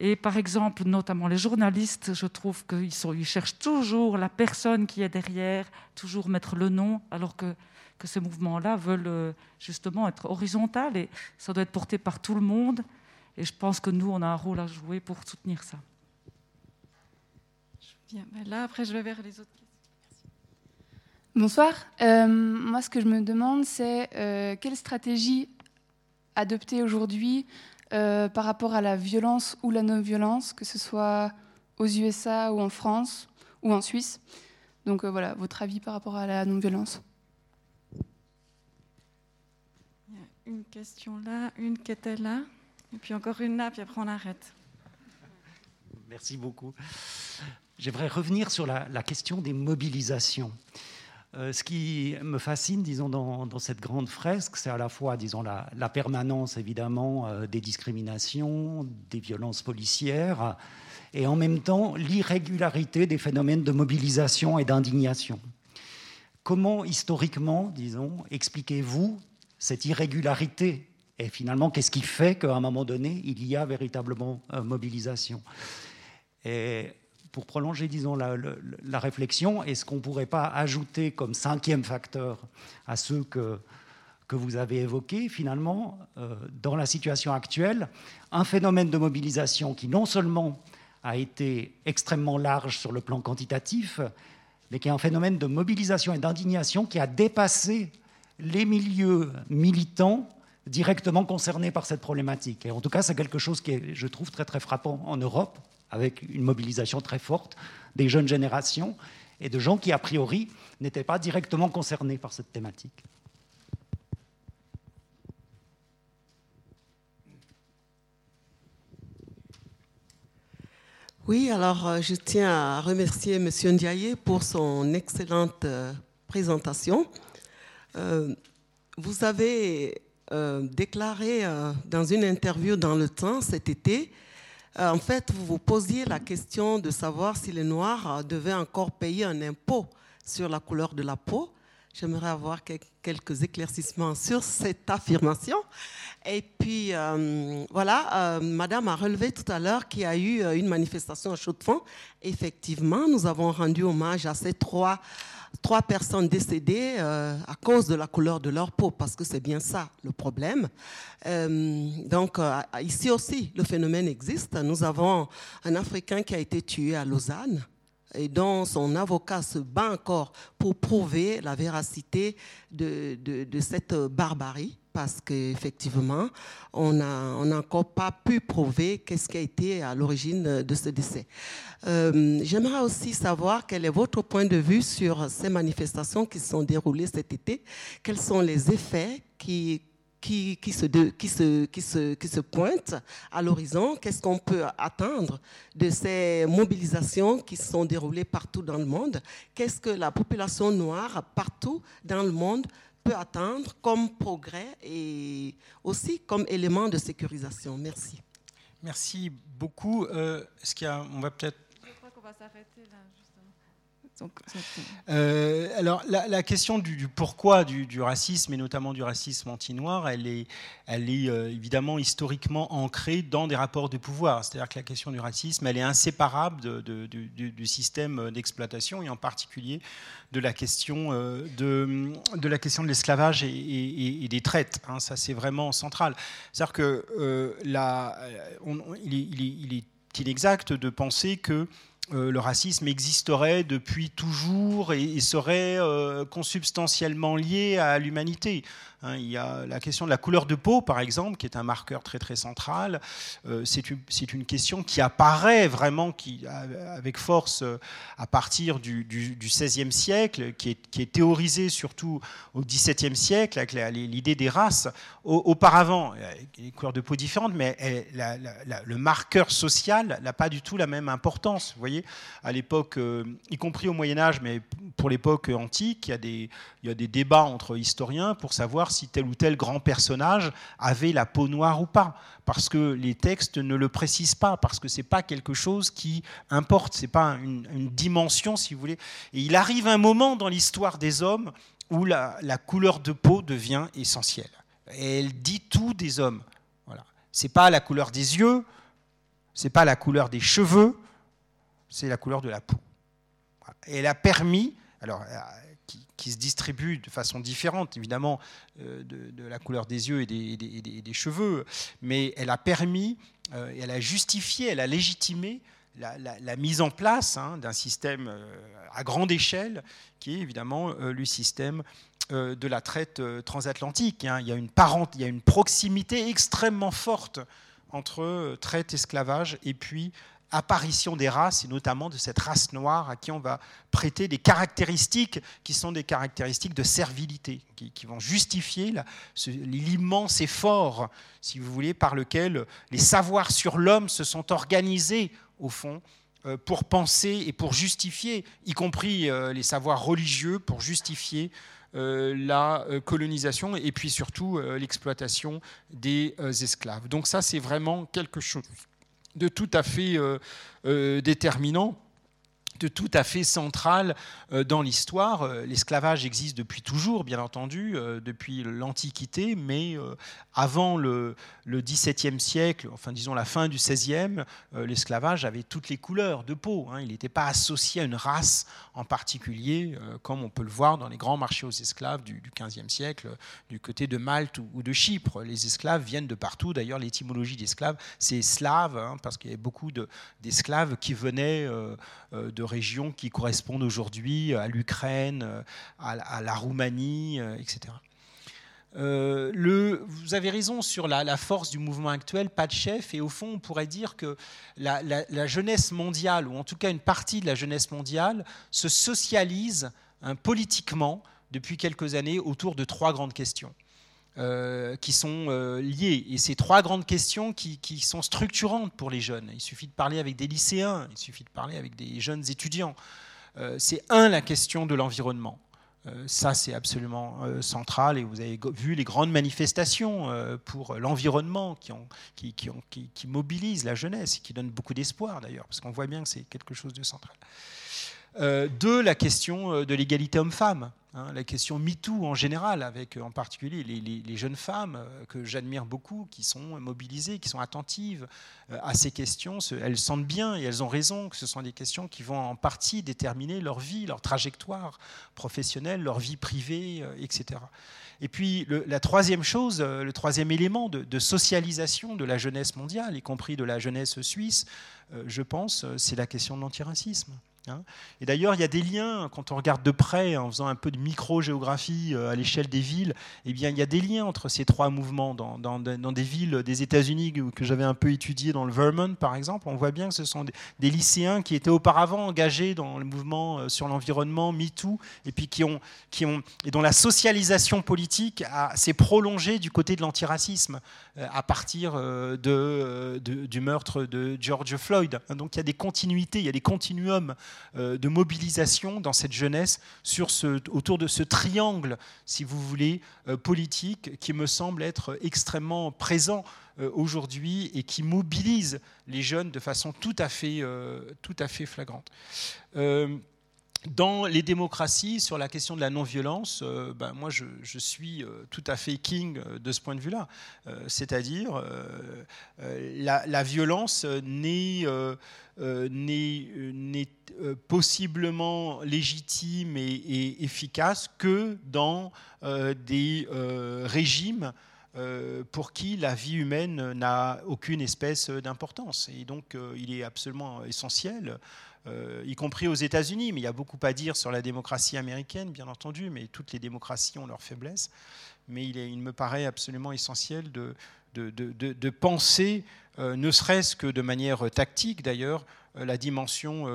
Et par exemple, notamment les journalistes, je trouve qu'ils ils cherchent toujours la personne qui est derrière, toujours mettre le nom, alors que, que ces mouvements-là veulent euh, justement être horizontaux et ça doit être porté par tout le monde. Et je pense que nous, on a un rôle à jouer pour soutenir ça. Bien, ben là, après, je vais vers les autres questions. Bonsoir. Euh, moi, ce que je me demande, c'est euh, quelle stratégie adopter aujourd'hui euh, par rapport à la violence ou la non-violence, que ce soit aux USA ou en France ou en Suisse? Donc voilà, votre avis par rapport à la non-violence. Une question là, une qui était là. Et puis encore une nappe, et après on arrête. Merci beaucoup. J'aimerais revenir sur la, question des mobilisations. Euh, ce qui me fascine, disons, dans, cette grande fresque, c'est à la fois, disons, la, permanence, évidemment, euh, des discriminations, des violences policières, et en même temps l'irrégularité des phénomènes de mobilisation et d'indignation. Comment, historiquement, disons, expliquez-vous cette irrégularité. Et finalement, qu'est-ce qui fait qu'à un moment donné, il y a véritablement euh, mobilisation? Et pour prolonger, disons, la, réflexion, est-ce qu'on ne pourrait pas ajouter comme cinquième facteur à ceux que, que vous avez évoqués, finalement, euh, dans la situation actuelle, un phénomène de mobilisation qui non seulement a été extrêmement large sur le plan quantitatif, mais qui est un phénomène de mobilisation et d'indignation qui a dépassé les milieux militants directement concernés par cette problématique. Et en tout cas, c'est quelque chose qui est, je trouve, très très frappant en Europe, avec une mobilisation très forte des jeunes générations et de gens qui, a priori, n'étaient pas directement concernés par cette thématique. Oui, alors euh, je tiens à remercier M. Ndiaye pour son excellente euh, présentation vous avez déclaré dans une interview dans Le Temps cet été euh, en fait, vous vous posiez la question de savoir si les Noirs euh, devaient encore payer un impôt sur la couleur de la peau. J'aimerais avoir quelques éclaircissements sur cette affirmation. Et puis, euh, voilà, Madame a relevé tout à l'heure qu'il y a eu une manifestation à Chaux-de-Fonds. Effectivement, nous avons rendu hommage à ces trois trois personnes décédées euh, à cause de la couleur de leur peau, parce que c'est bien ça le problème. Euh, donc euh, ici aussi, le phénomène existe. Nous avons un Africain qui a été tué à Lausanne et dont son avocat se bat encore pour prouver la véracité de, de cette barbarie parce qu'effectivement, on n'a encore pas pu prouver qu'est-ce qui a été à l'origine de ce décès. Euh, j'aimerais aussi savoir quel est votre point de vue sur ces manifestations qui se sont déroulées cet été. Quels sont les effets qui, qui, qui, se, qui, se, qui, se, qui se pointent à l'horizon? Qu'est-ce qu'on peut attendre de ces mobilisations qui se sont déroulées partout dans le monde? Qu'est-ce que la population noire partout dans le monde attendre comme progrès et aussi comme élément de sécurisation. Merci. Merci beaucoup. Euh, ce qu'il y a, on va peut-être. Je crois qu'on va s'arrêter là. Euh, alors la, question du, pourquoi du, racisme et notamment du racisme anti-noir, elle est, euh, évidemment historiquement ancrée dans des rapports de pouvoir. C'est-à-dire que la question du racisme, elle est inséparable du, système d'exploitation et en particulier de la question euh, de, la question de l'esclavage et, des traites. Hein. ça, c'est vraiment central. C'est-à-dire que il, est, inexact de penser que euh, le racisme existerait depuis toujours et, serait euh, consubstantiellement lié à l'humanité. Hein, il y a la question de la couleur de peau, par exemple, qui est un marqueur très très central. Euh, c'est une, une, question qui apparaît vraiment qui, avec force euh, à partir du, XVIe siècle, qui est, qui est, théorisée surtout au XVIIe siècle, avec l'idée des races. auparavant, des couleurs de peau différentes, mais le marqueur social n'a pas du tout la même importance. Vous voyez, à l'époque, euh, y compris au Moyen Âge, mais pour l'époque antique, il y, a des, il y a des débats entre historiens pour savoir si tel ou tel grand personnage avait la peau noire ou pas, parce que les textes ne le précisent pas, parce que c'est pas quelque chose qui importe, c'est pas une, dimension, si vous voulez. Et il arrive un moment dans l'histoire des hommes où la, couleur de peau devient essentielle. Et elle dit tout des hommes. Voilà. C'est pas la couleur des yeux, c'est pas la couleur des cheveux, c'est la couleur de la peau. Et elle a permis, qui se distribue de façon différente, évidemment, euh, de, la couleur des yeux et des, cheveux, mais elle a permis, euh, elle a justifié, elle a légitimé la, mise en place hein, d'un système euh, à grande échelle, qui est évidemment le système de la traite transatlantique. Hein. Il, y a une parente, il y a une proximité extrêmement forte entre traite, esclavage et puis apparition des races, et notamment de cette race noire à qui on va prêter des caractéristiques qui sont des caractéristiques de servilité, qui, vont justifier l'immense effort, si vous voulez, par lequel les savoirs sur l'homme se sont organisés, au fond, euh, pour penser et pour justifier, y compris euh, les savoirs religieux, pour justifier euh, la colonisation et puis surtout l'exploitation des esclaves. Donc ça, c'est vraiment quelque chose de tout à fait euh, euh, déterminant tout à fait central euh, dans l'histoire. Euh, l'esclavage existe depuis toujours, bien entendu, euh, depuis l'Antiquité, mais avant le, XVIIe siècle, enfin disons la fin du XVIe, l'esclavage avait toutes les couleurs de peau. Hein. Il n'était pas associé à une race en particulier, comme on peut le voir dans les grands marchés aux esclaves du, XVe siècle, du côté de Malte ou, de Chypre. Les esclaves viennent de partout. D'ailleurs, l'étymologie d'esclaves, c'est slave, hein, parce qu'il y avait beaucoup d'esclaves qui venaient de régions qui correspondent aujourd'hui à l'Ukraine, à, la Roumanie, euh, etc. Euh, vous avez raison sur la, force du mouvement actuel, pas de chef, et au fond, on pourrait dire que la, jeunesse mondiale, ou en tout cas une partie de la jeunesse mondiale, se socialise hein, politiquement depuis quelques années autour de trois grandes questions. Qui sont liées. Et ces trois grandes questions qui, sont structurantes pour les jeunes. Il suffit de parler avec des lycéens, il suffit de parler avec des jeunes étudiants. c'est un, la question de l'environnement. Euh, ça, c'est absolument euh, central. Et vous avez vu les grandes manifestations euh, pour l'environnement qui, qui, mobilisent la jeunesse et qui donnent beaucoup d'espoir d'ailleurs, parce qu'on voit bien que c'est quelque chose de central. deux, la question de l'égalité homme-femme. Hein, la question MeToo en général, avec en particulier les, jeunes femmes euh, que j'admire beaucoup, qui sont mobilisées, qui sont attentives euh, à ces questions. Elles sentent bien et elles ont raison que ce sont des questions qui vont en partie déterminer leur vie, leur trajectoire professionnelle, leur vie privée, euh, etc. Et puis la troisième chose, le troisième élément de, socialisation de la jeunesse mondiale, y compris de la jeunesse suisse, je pense, c'est la question de l'antiracisme. Hein. Et d'ailleurs, il y a des liens, quand on regarde de près, en faisant un peu de micro-géographie euh, à l'échelle des villes, eh bien, il y a des liens entre ces trois mouvements. Dans, des villes des États-Unis que j'avais un peu étudiées, dans le Vermont par exemple, on voit bien que ce sont des, lycéens qui étaient auparavant engagés dans le mouvement euh, sur l'environnement, MeToo, et puis qui ont, qui ont, et dont la socialisation politique s'est prolongée du côté de l'antiracisme à partir de, du meurtre de George Floyd. Donc il y a des continuités, il y a des continuums euh, de mobilisation dans cette jeunesse sur ce, autour de ce triangle, si vous voulez, euh, politique qui me semble être extrêmement présent euh, aujourd'hui et qui mobilise les jeunes de façon tout à fait, tout à fait flagrante dans les démocraties, sur la question de la non-violence, euh, ben moi je, suis euh, tout à fait king euh, de ce point de vue-là. C'est-à-dire, la, violence n'est possiblement légitime et, efficace que dans des régimes pour qui la vie humaine n'a aucune espèce d'importance. Et donc, il est absolument essentiel euh, y compris aux États-Unis, mais il y a beaucoup à dire sur la démocratie américaine, bien entendu, mais toutes les démocraties ont leurs faiblesses. Mais il, me paraît absolument essentiel de, penser, euh, ne serait-ce que de manière tactique d'ailleurs, euh, la dimension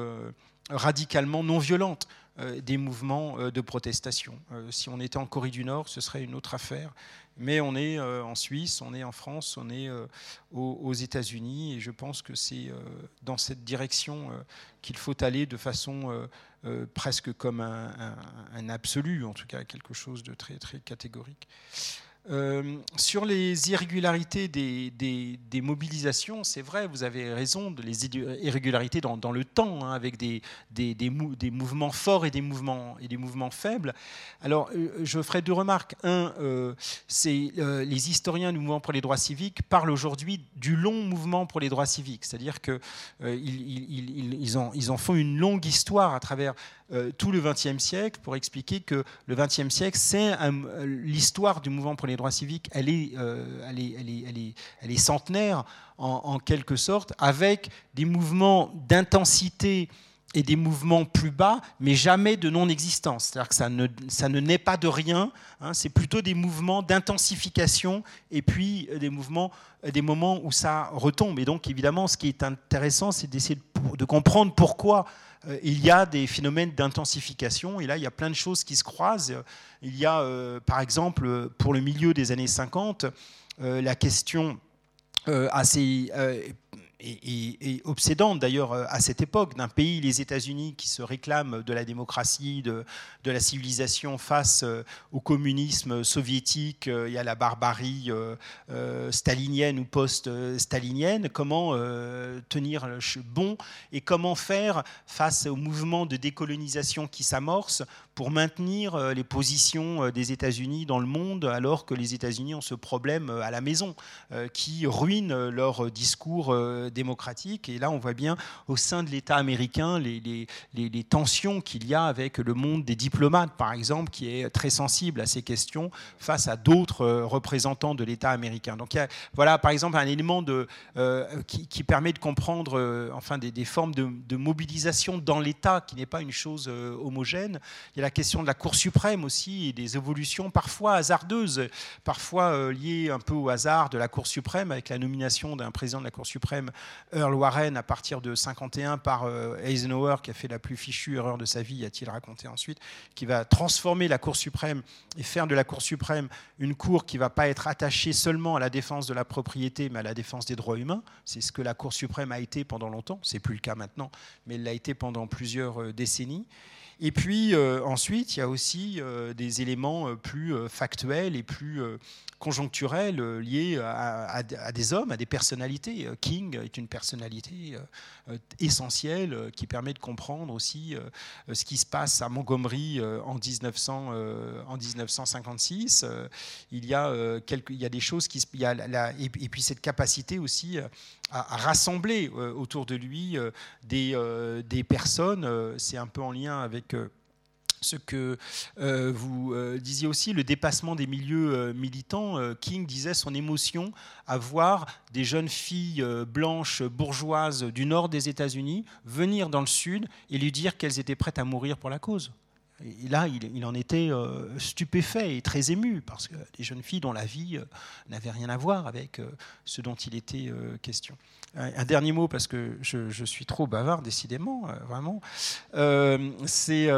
radicalement non violente des mouvements de protestation. si on était en Corée du Nord, ce serait une autre affaire. Mais on est euh, en Suisse, on est en France, on est euh, aux, États-Unis, et je pense que c'est euh, dans cette direction qu'il faut aller de façon presque comme un, absolu, en tout cas quelque chose de très, très catégorique. Euh, sur les irrégularités des, mobilisations, c'est vrai, vous avez raison, les irrégularités dans, le temps, hein, avec des, mouvements forts et des mouvements, faibles. Alors, euh, je ferai deux remarques. Un, euh, c'est les historiens du mouvement pour les droits civiques parlent aujourd'hui du long mouvement pour les droits civiques, c'est-à-dire qu'ils ils, ils, en, ils en font une longue histoire à travers euh, tout le XXe siècle pour expliquer que le XXe siècle, c'est l'histoire du mouvement pour les droits civiques, elle est, euh, elle est, elle est, elle est, elle est centenaire en, quelque sorte, avec des mouvements d'intensité et des mouvements plus bas, mais jamais de non-existence. C'est-à-dire que ça ne, ça ne naît pas de rien, hein, c'est plutôt des mouvements d'intensification et puis des, mouvements, des moments où ça retombe. Et donc, évidemment, ce qui est intéressant, c'est d'essayer de, de, comprendre pourquoi euh, il y a des phénomènes d'intensification, et là, il y a plein de choses qui se croisent. Il y a, euh, par exemple, pour le milieu des années 50, euh, la question assez et, obsédante d'ailleurs euh, à cette époque d'un pays, les États-Unis, qui se réclament de la démocratie, de, la civilisation face euh, au communisme soviétique euh, et à la barbarie stalinienne ou post-stalinienne, comment tenir bon et comment faire face au mouvement de décolonisation qui s'amorce pour maintenir les positions des États-Unis dans le monde alors que les États-Unis ont ce problème à la maison qui ruine leur discours démocratique. Et là, on voit bien au sein de l'État américain les, tensions qu'il y a avec le monde des diplomates, par exemple, qui est très sensible à ces questions face à d'autres euh, représentants de l'État américain. Donc, voilà, par exemple, un élément euh, qui, permet de comprendre euh, enfin, des, formes de, mobilisation dans l'État qui n'est pas une chose homogène. La question de la Cour suprême aussi et des évolutions parfois hasardeuses, parfois liées un peu au hasard de la Cour suprême avec la nomination d'un président de la Cour suprême, Earl Warren, à partir de 51 par Eisenhower, qui a fait la plus fichue erreur de sa vie, a-t-il raconté ensuite, qui va transformer la Cour suprême et faire de la Cour suprême une cour qui va pas être attachée seulement à la défense de la propriété, mais à la défense des droits humains. C'est ce que la Cour suprême a été pendant longtemps. C'est plus le cas maintenant, mais elle l'a été pendant plusieurs euh, décennies. Et puis euh, ensuite, il y a aussi euh, des éléments plus factuels et plus conjoncturels euh, liés à, des hommes, à des personnalités. Euh, King est une personnalité euh, essentielle qui permet de comprendre aussi ce qui se passe à Montgomery en, 1900, en 1956. Il y, a des choses qui... La, et, puis cette capacité aussi à, rassembler autour de lui des personnes. C'est un peu en lien avec ce que euh, vous euh, disiez aussi, le dépassement des milieux euh, militants. King disait son émotion à voir des jeunes filles blanches bourgeoises du nord des États-Unis venir dans le sud et lui dire qu'elles étaient prêtes à mourir pour la cause. Et là, il, en était stupéfait et très ému, parce que des jeunes filles dont la vie n'avait rien à voir avec ce dont il était question. Un, dernier mot, parce que je, suis trop bavard, décidément, vraiment. C'est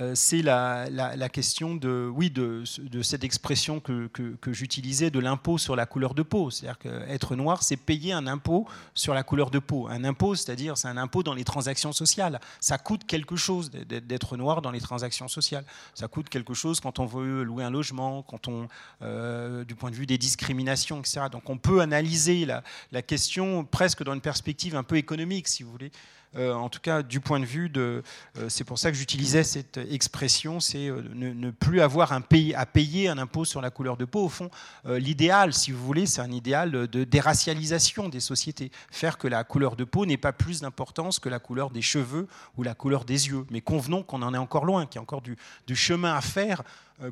euh, c'est la, question de, oui, de, cette expression que, j'utilisais de l'impôt sur la couleur de peau. C'est-à-dire qu'être noir, c'est payer un impôt sur la couleur de peau. Un impôt, c'est-à-dire c'est un impôt dans les transactions sociales. Ça coûte quelque chose d'être noir dans les transactions sociales. Ça coûte quelque chose quand on veut louer un logement, quand on, euh, du point de vue des discriminations, etc. Donc on peut analyser la, la question presque dans une perspective un peu économique, si vous voulez. Euh, en tout cas du point de vue de... Euh, c'est pour ça que j'utilisais cette expression, c'est euh, ne, plus avoir un pays, à payer un impôt sur la couleur de peau. Au fond, l'idéal, si vous voulez, c'est un idéal de déracialisation des sociétés. Faire que la couleur de peau n'ait pas plus d'importance que la couleur des cheveux ou la couleur des yeux. Mais convenons qu'on en est encore loin, qu'il y a encore du chemin à faire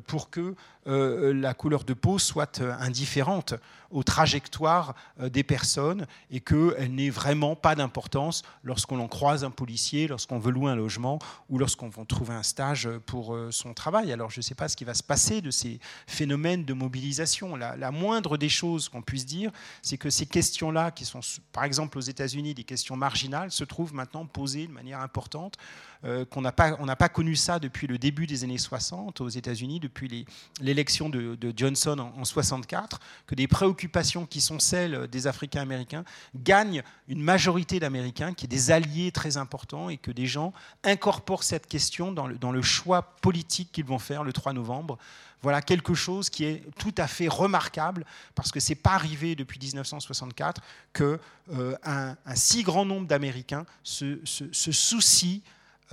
pour que la couleur de peau soit indifférente aux trajectoires euh, des personnes et qu'elle n'ait vraiment pas d'importance lorsqu'on croise un policier, lorsqu'on veut louer un logement ou lorsqu'on veut trouver un stage pour euh, son travail. Alors je ne sais pas ce qui va se passer de ces phénomènes de mobilisation. La moindre des choses qu'on puisse dire, c'est que ces questions-là, qui sont par exemple aux États-Unis des questions marginales, se trouvent maintenant posées de manière importante euh, qu'on n'a pas, pas connu ça depuis le début des années 60 aux États-Unis, depuis l'élection de, Johnson en, en, 64, que des préoccupations qui sont celles des Africains américains gagnent une majorité d'Américains, qui est des alliés très importants, et que des gens incorporent cette question dans le, dans le choix politique qu'ils vont faire le 3 novembre. Voilà quelque chose qui est tout à fait remarquable parce que c'est pas arrivé depuis 1964 que euh, un, si grand nombre d'Américains se, se, se soucient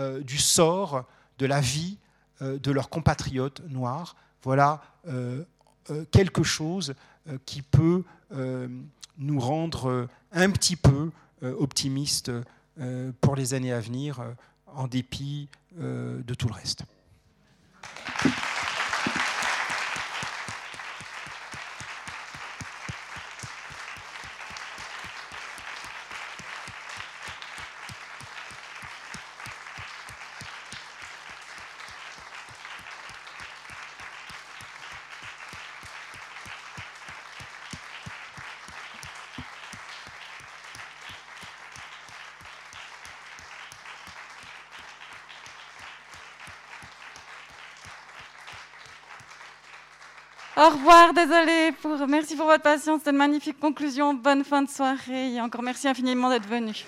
euh, du sort, de la vie euh, de leurs compatriotes noirs. Voilà euh, quelque chose qui peut nous rendre un petit peu optimistes pour les années à venir, en dépit de tout le reste. Au revoir, désolé. Pour... Merci pour votre patience. Une magnifique conclusion. Bonne fin de soirée. Et encore merci infiniment d'être venu.